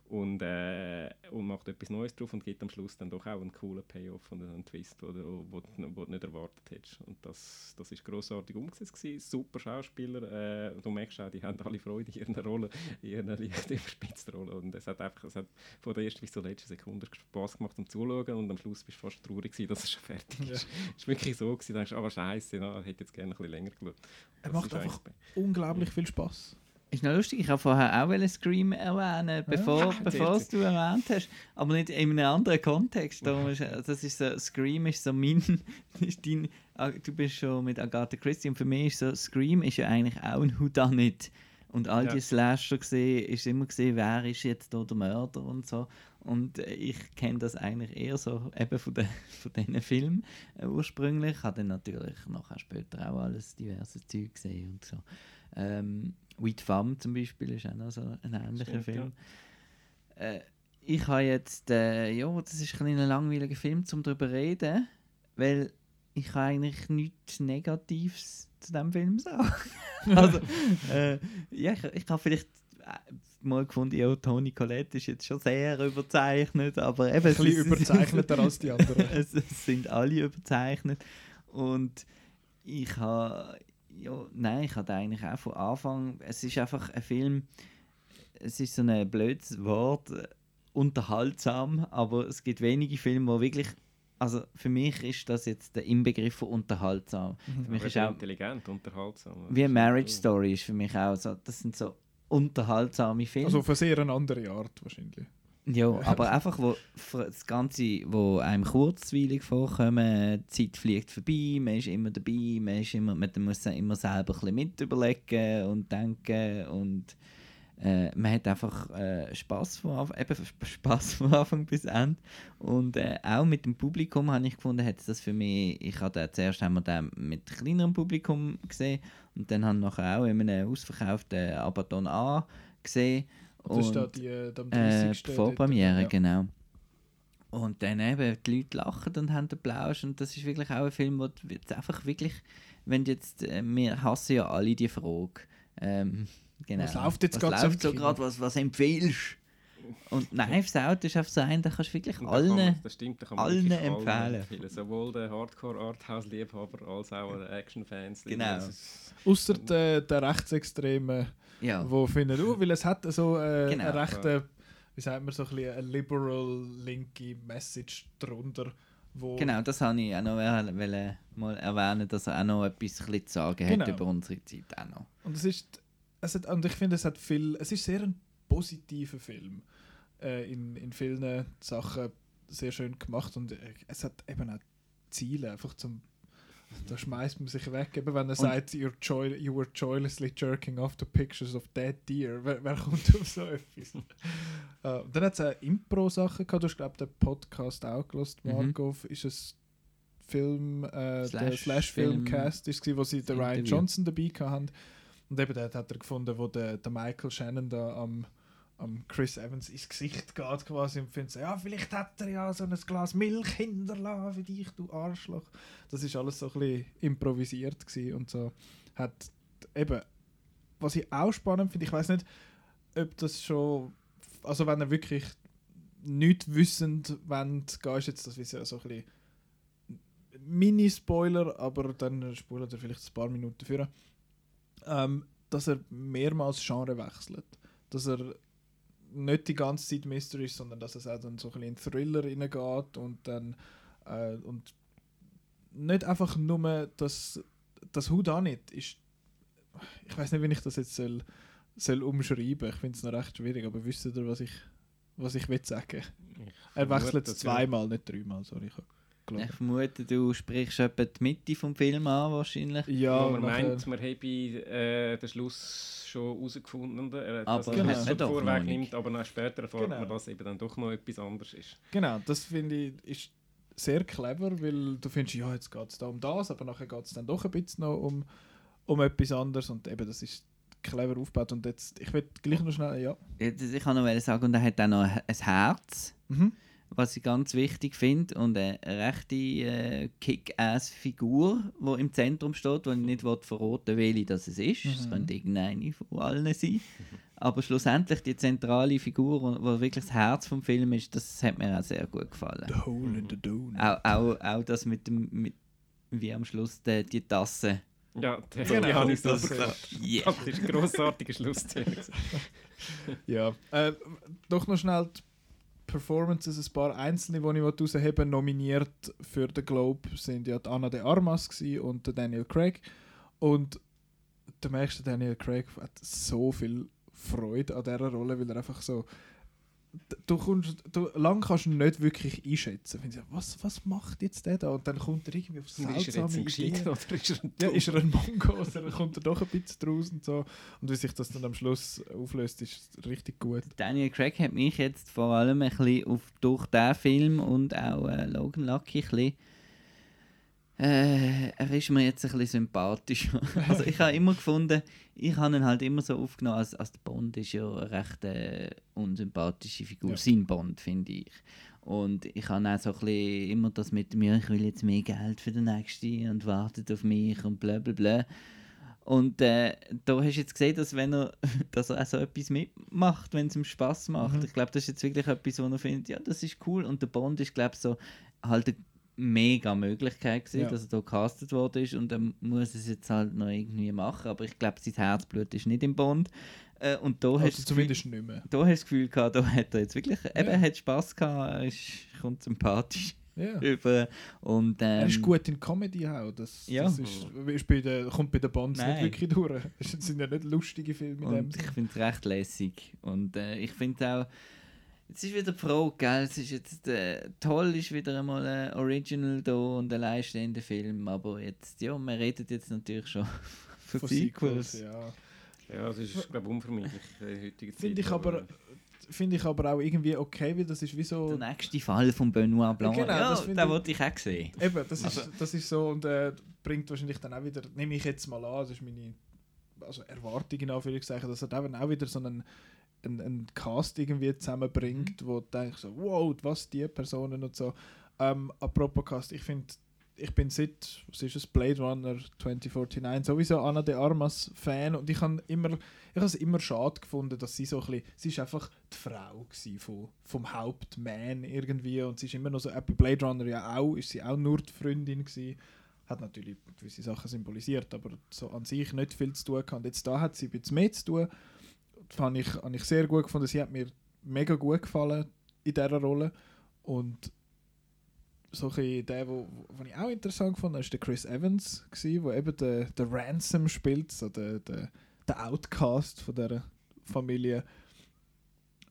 Und, äh, und macht etwas Neues drauf und gibt am Schluss dann doch auch einen coolen Payoff und einen Twist, wo du nicht erwartet hättest. Und das, das ist grossartig umgesetzt gewesen, super Schauspieler, äh, du merkst auch, die haben alle Freude in ihren Rollen, in ihren leicht überspitzten Rollen und es hat einfach, es hat von der ersten bis zur letzten Sekunde Spaß gemacht zum Zuschauen und am Schluss bist du fast traurig gewesen, dass es schon fertig ist. [laughs] Es war wirklich so, gewesen, du denkst, aber scheiße, na, ich hätte jetzt gerne ein bisschen länger geschaut. Er macht ist einfach unglaublich viel Spaß. Ist noch lustig, ich habe vorher auch wollen Scream erwähnen, bevor, Ah, [laughs] bevor du erwähnt hast, aber nicht in einem anderen Kontext. Ist, [laughs] das ist so, Scream ist so mein, ist dein, ah, du bist schon mit Agatha Christie und für mich ist so, Scream ist ja eigentlich auch ein Whodunit. Und all Ja. die Slasher gesehen, ist immer gesehen, wer ist jetzt da der Mörder und so. Und äh, ich kenne das eigentlich eher so eben von, den, [laughs] von diesen Filmen äh, ursprünglich. Ich habe dann natürlich nachher später auch alles diverse Zeug gesehen und so. Ähm, With Femme zum Beispiel ist auch noch so ein ähnlicher Stimmt, Film. Äh, ich habe jetzt, äh, ja, das ist ein, ein langweiliger Film, um darüber zu reden, weil ich habe eigentlich nichts Negatives zu diesem Film sagen. [laughs] also, äh, ja, ich, ich habe vielleicht äh, mal gefunden, ja, Toni Collette ist jetzt schon sehr überzeichnet, aber eben... Ein bisschen überzeichneter als die anderen. [laughs] es, es sind alle überzeichnet und ich habe Ja, nein, ich hatte eigentlich auch von Anfang. Es ist einfach ein Film. Es ist so ein blödes Wort, äh, unterhaltsam, aber es gibt wenige Filme, wo wirklich. Also für mich ist das jetzt der Inbegriff von unterhaltsam. Für mich Aber ist auch intelligent, unterhaltsam. wie Marriage Story ist für mich auch so. Das sind so unterhaltsame Filme. Also auf eine sehr andere Art wahrscheinlich. Ja, [laughs] aber einfach, wo das Ganze, wo einem kurzweilig vorkommt, die Zeit fliegt vorbei, man ist immer dabei, man, ist immer, man muss immer selber ein bisschen mit überlegen und denken und äh, man hat einfach äh, Spaß von Anfang, eben [laughs] Sp- Spaß von Anfang bis Ende und äh, auch mit dem Publikum habe ich gefunden, hat das für mich, ich den, zuerst haben wir den mit kleinerem Publikum gesehen und dann haben wir nachher auch in einem ausverkauften Abaton A gesehen Und das ist da und- die, äh, 30. die Vorpremiere, ja. genau. Und dann eben, die Leute lachen und haben Applaus und das ist wirklich auch ein Film, wo jetzt einfach wirklich, wenn jetzt, äh, wir hassen ja alle die Frage, ähm, genau. Was läuft jetzt was gerade so so gerade, was, was empfiehlst Und Knives Out ist einfach so ein, da kannst du wirklich kann man- allen, das stimmt, da kann man allen empfehlen. empfehlen. Sowohl den Hardcore-Arthouse-Liebhaber als auch den Action-Fans. Genau. Ausser der, der Rechtsextremen, ja, wo finden, oh, weil es hat so äh, Genau. eine rechte, wie sagt man, so ein bisschen eine liberal linke Message drunter, wo genau, das habe ich auch noch mal erwähnen, dass er auch noch etwas ein bisschen zu sagen Genau. hat über unsere Zeit auch noch. Und es ist, es hat, und ich finde, es hat viel, es ist sehr ein positiver Film. Äh, in, in vielen Sachen sehr schön gemacht und äh, es hat eben auch Ziele, einfach zum da schmeißt man sich weg, eben wenn er sagt, You're joy, you were joylessly jerking off to pictures of dead deer. Wer, wer kommt auf so etwas? [laughs] äh, dann hat es auch Impro-Sachen gehabt. Du hast, glaube den Podcast auch gelost, Mhm. Markov. Ist es Film, äh, der Slash- Slash-Filmcast, ist gewesen, wo sie den Ryan Interview. Johnson dabei hatten. Und eben dort hat er gefunden, wo der, der Michael Shannon da am, am Chris Evans ins Gesicht geht quasi und findet ja, vielleicht hat er ja so ein Glas Milch hinterlassen für dich, du Arschloch. Das ist alles so ein bisschen improvisiert gewesen und so. Hat eben, was ich auch spannend finde, ich weiß nicht, ob das schon, also wenn er wirklich nicht wissend wollt, ist jetzt das wie so ein bisschen Mini-Spoiler, aber dann spulen er vielleicht ein paar Minuten vor. Ähm, dass er mehrmals Genre wechselt. Dass er nicht die ganze Zeit Mystery ist, sondern dass es auch dann so ein bisschen in Thriller reingeht und dann äh, und nicht einfach nur das das Who Done It ist ich weiß nicht, wie ich das jetzt soll, soll umschreiben. Ich finde es noch recht schwierig, aber wisst ihr, was ich was ich will sagen? Er vermute, wechselt dass zweimal, nicht dreimal, sorry. Ich gelogen. Ich vermute, du sprichst etwa die Mitte vom Film an, wahrscheinlich. Ja, wo man nachher- meint, man habe äh, den Schluss schon herausgefunden, äh, Aber dass er Genau. das schon doch noch vorweg nimmt, aber dann später erfahrt Genau. man, dass eben dann doch noch etwas anderes ist. Genau, das finde ich ist sehr clever, weil du findest, ja, jetzt geht es da um das, aber nachher geht es dann doch ein bisschen noch um, um etwas anderes und eben das ist clever aufgebaut und jetzt, ich will gleich noch schnell, ja. Ich kann noch sagen, und er hat auch noch ein Herz, Mhm. Was ich ganz wichtig finde, und eine rechte äh, Kick-Ass-Figur, die im Zentrum steht, wo ich nicht will verraten welche das es ist. Es könnte irgendeine von allen sein. Aber schlussendlich die zentrale Figur, wo wirklich das Herz vom Film ist, das hat mir auch sehr gut gefallen. The Hole in the Dune. Auch, auch, auch das mit dem, mit, wie am Schluss die, die Tasse. Ja, die, Genau, die habe ich das gefunden. Yeah. Das ist eine grossartige Schlussszene. [laughs] Ja. Äh, doch noch schnell die Performances, ein paar einzelne, die ich herausheben nominiert für den Globe sind ja die Anna de Armas und der Daniel Craig. Und der merkst du, Daniel Craig hat so viel Freude an dieser Rolle, weil er einfach so. Du, kommst, du lang kannst du nicht wirklich einschätzen. Sie, was, was macht jetzt der da? Und dann kommt er irgendwie auf Ist er jetzt seltsame ein Gescheiter Ideen. oder ist er ein Ja, ist er ein Mongo oder kommt er doch ein bisschen draus und so. Und wie sich das dann am Schluss auflöst, ist richtig gut. Daniel Craig hat mich jetzt vor allem ein bisschen auf, durch diesen Film und auch äh, Logan Lucky ein bisschen, äh, er ist mir jetzt ein bisschen sympathisch. [laughs] also ich habe immer gefunden, ich habe ihn halt immer so aufgenommen, als, als der Bond ist ja eine recht äh, unsympathische Figur, Ja. sein Bond, finde ich. Und ich habe auch so ein bisschen immer das mit mir, ich will jetzt mehr Geld für den Nächsten und wartet auf mich und bla bla bla. Und äh, da hast du jetzt gesehen, dass, wenn er, [laughs] dass er auch so etwas mitmacht, wenn es ihm Spaß macht. Mhm. Ich glaube, das ist jetzt wirklich etwas, wo er findet, ja, das ist cool. Und der Bond ist, glaube ich, so halt der mega Möglichkeit gewesen, Ja. dass er da gecastet worden ist und er muss es jetzt halt noch irgendwie machen, aber ich glaube, sein Herzblut ist nicht im Bond. Äh, und da hast Also du das Gefühl- zumindest nicht mehr. da hast du das Gefühl gehabt, da hat er jetzt wirklich, eben, er hat Spass gehabt, er ist, kommt sympathisch Ja. [laughs] über und ähm, Er ist gut in Comedy auch. Das, Ja. das ist, ist bei der, kommt bei den Bonds Nein. nicht wirklich durch. [laughs] Es sind ja nicht lustige Filme Und ich finde es recht lässig. Und äh, ich finde auch, jetzt ist wieder die Frage, gell? Es ist jetzt, äh, toll ist wieder einmal ein Original da und ein alleinstehender Film, aber jetzt, ja, wir reden jetzt natürlich schon [laughs] von, Von Sequels. Sequels, ja. Ja, das ist, glaube ich, unvermeidlich in der heutigen Zeit. Finde ich aber, finde ich aber auch irgendwie okay, weil das ist wie so... Der nächste Fall von Benoit Blanc, Genau, ja, das den ich- wollte ich auch sehen. Eben, das ist, das ist so und äh, bringt wahrscheinlich dann auch wieder, nehme ich jetzt mal an, das ist meine also Erwartung in Anführungszeichen, dass er dann auch wieder so einen, einen, einen Cast irgendwie zusammenbringt, wo du denkst so, wow, was die Personen und so. Ähm, apropos Cast, ich finde, ich bin seit, was ist es, Blade Runner 2049 sowieso Anna de Armas Fan und ich habe immer, ich habe es immer schade gefunden, dass sie so ein bisschen, sie ist einfach die Frau von, vom Hauptman irgendwie und sie ist immer noch so, äh, bei Blade Runner ja auch, ist sie auch nur die Freundin gewesen. Hat natürlich gewisse Sachen symbolisiert, aber so an sich nicht viel zu tun gehabt. Jetzt da hat sie ein bisschen mehr zu tun. Fand ich, habe ich sehr gut gefunden. Sie hat mir mega gut gefallen in dieser Rolle. Und so ein der, wo, wo ich auch interessant fand, ist der Chris Evans, wo eben der, der Ransom spielt, so der, der, der Outcast von dieser Familie.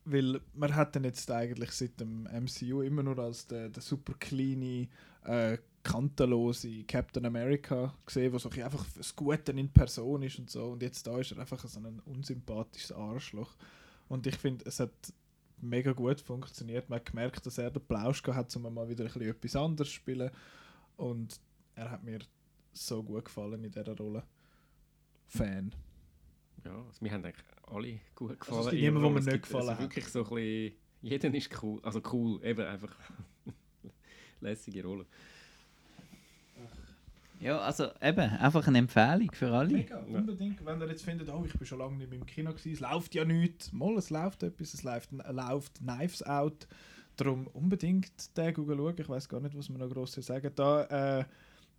Weil man hat den jetzt eigentlich seit dem MCU immer nur als der, der super cleane, äh, kantenlose Captain America gesehen, was so ein einfach das Gute in Person ist und so. Und jetzt da ist er einfach so ein unsympathisches Arschloch. Und ich finde, es hat mega gut funktioniert. Man hat gemerkt, dass er den Plausch hat, um mal wieder ein bisschen etwas anderes zu spielen. Und er hat mir so gut gefallen in dieser Rolle. Fan. Ja, also wir haben eigentlich alle gut gefallen. Also es gibt niemanden, wo mir nicht gefallen also hat. wirklich so ein bisschen, jeder ist cool, also cool, eben einfach [laughs] lässige Rolle. Ja, also eben, einfach eine Empfehlung für alle. Mega, unbedingt. Wenn ihr jetzt findet, oh, ich bin schon lange nicht mehr im Kino gewesen, es läuft ja nichts. Mal, es läuft etwas, es läuft, läuft Knives Out. Darum unbedingt den Google schauen. Ich weiß gar nicht, was wir noch gross sagen. Da, äh,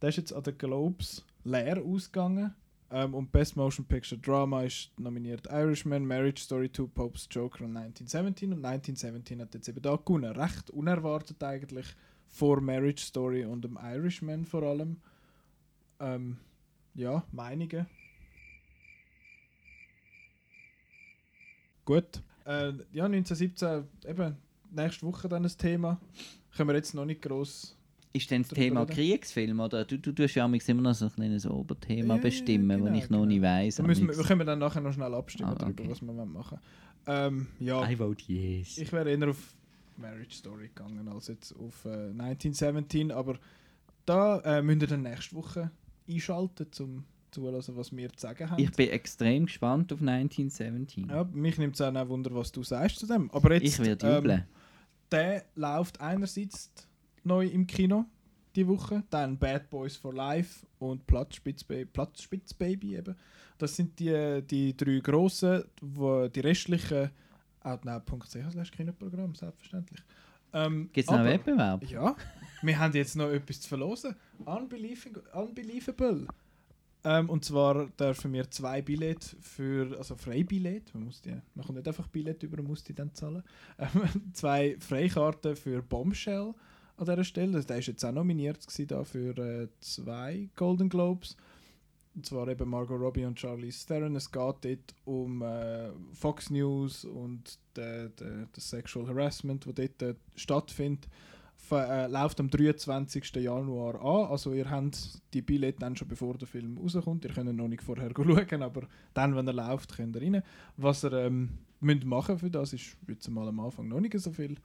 der ist jetzt an den Globes leer ausgegangen. Ähm, und Best Motion Picture Drama ist nominiert Irishman, Marriage Story 2, Pope's Joker und 1917. Und 1917 hat jetzt eben da gewonnen. Recht unerwartet eigentlich vor Marriage Story und dem Irishman vor allem. Ähm, ja, Meinungen. Gut. Äh, ja, 1917, eben nächste Woche dann ein Thema. Können wir jetzt noch nicht gross. Ist denn das Darüber Thema reden? Kriegsfilm oder du, du tust ja immer noch so ein kleines Oberthema Ja, bestimmen, genau, das ich noch genau. nicht weiss. Da müssen wir, wir können dann nachher noch schnell abstimmen Ah, darüber, okay. was wir machen. Ähm, ja, I vote yes. ich wäre eher auf Marriage Story gegangen als jetzt auf äh, 1917, aber da äh, müsst ihr dann nächste Woche einschalten, um zu hören, was wir zu sagen haben. Ich bin extrem gespannt auf 1917. ja, mich nimmt es auch noch Wunder, was du sagst zu dem. Aber jetzt, ich werde ähm, jubeln. der läuft einerseits neu im Kino die Woche, dann Bad Boys for Life und Platzspitzbaby, Platzspitzbaby eben. Das sind die, die drei grossen, wo die restlichen outnow.ch Kinoprogramm, selbstverständlich. Ähm, Gibt es noch einen Wettbewerb? Ja, wir haben jetzt noch etwas zu verlosen. Unbelievable. Ähm, und zwar dürfen wir zwei Billette für, also Freibillett, man, muss die, man kommt nicht einfach Billett über, man muss die dann zahlen. Ähm, [laughs] zwei Freikarten für Bombshell an dieser Stelle. Der ist jetzt auch nominiert gewesen da für äh, zwei Golden Globes. Und zwar eben Margot Robbie und Charlize Theron. Es geht dort um äh, Fox News und das Sexual Harassment, das dort äh, stattfindet. Äh, läuft am 23. Januar an. Also ihr habt die Billette dann schon bevor der Film rauskommt. Ihr könnt noch nicht vorher [laughs] schauen, aber dann, wenn er läuft, könnt ihr rein. Was ihr ähm, müsst machen für das ist jetzt mal am Anfang noch nicht so viel.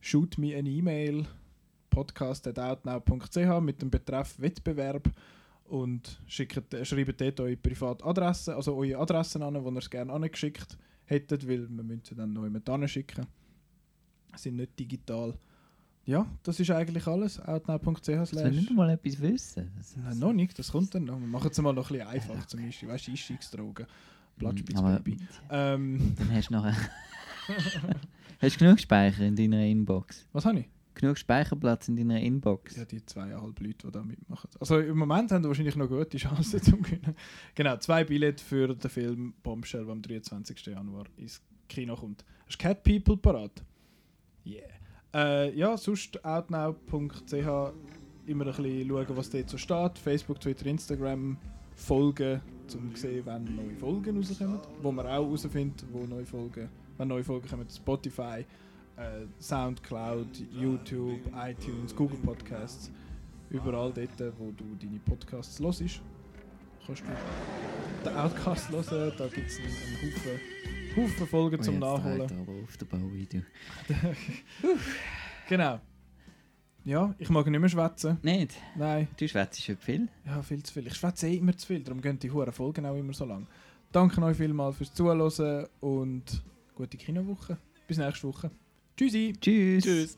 Shoot me eine E-Mail podcast.outnow.ch mit dem Betreff Wettbewerb und schickt, äh, schreibt dort eure Privatadresse, also eure Adressen an, die ihr es gerne angeschickt hättet, weil wir müssen sie dann noch jemand anschicken. Sind nicht digital. Ja, das ist eigentlich alles. outnow.ch Soll slash... nicht mal etwas wissen? Nein, noch nicht, das kommt dann noch. Wir machen es mal noch ein bisschen einfach zum Beispiel. Weißt du, Einstiegsdrogen. Aber Platzspitzbaby. Ähm, dann hast du noch [laughs] Hast du genug Speicher in deiner Inbox? was habe ich? Genug Speicherplatz in deiner Inbox. Ja, die zweieinhalb Leute, die da mitmachen. Also im Moment haben wir wahrscheinlich noch gute Chancen zum Gewinnen. Genau, zwei Billette für den Film Bombshell, der am 23. Januar ins Kino kommt. Hast du Cat People parat? Yeah. Äh, ja, sonst outnow.ch immer ein bisschen schauen, was dort so steht. Facebook, Twitter, Instagram folgen, um zu sehen, wann neue Folgen rauskommen. Wo man auch herausfindet, wo neue Folgen, wenn neue Folgen kommen. Spotify, äh, Soundcloud, YouTube, iTunes, Google Podcasts. Überall dort, wo du deine Podcasts hörst, kannst du den Outcast hören. Da gibt es einen, einen Haufen, Haufen Folgen zum Nachholen. Aber auf Bowie, du. [laughs] Genau. Ja, ich mag nicht mehr schwätzen. Nicht? Nein. Du schwätzt schon viel. Ja, viel zu viel. Ich schwätze eh immer zu viel, darum gehen die hohen Folgen auch immer so lang. Danke euch vielmals fürs Zuhören und gute Kinowoche. Bis nächste Woche. Tschüssi. Tschüss. Tschüss.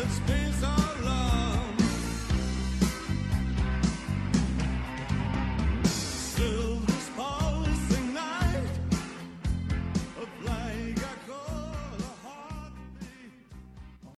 It's been so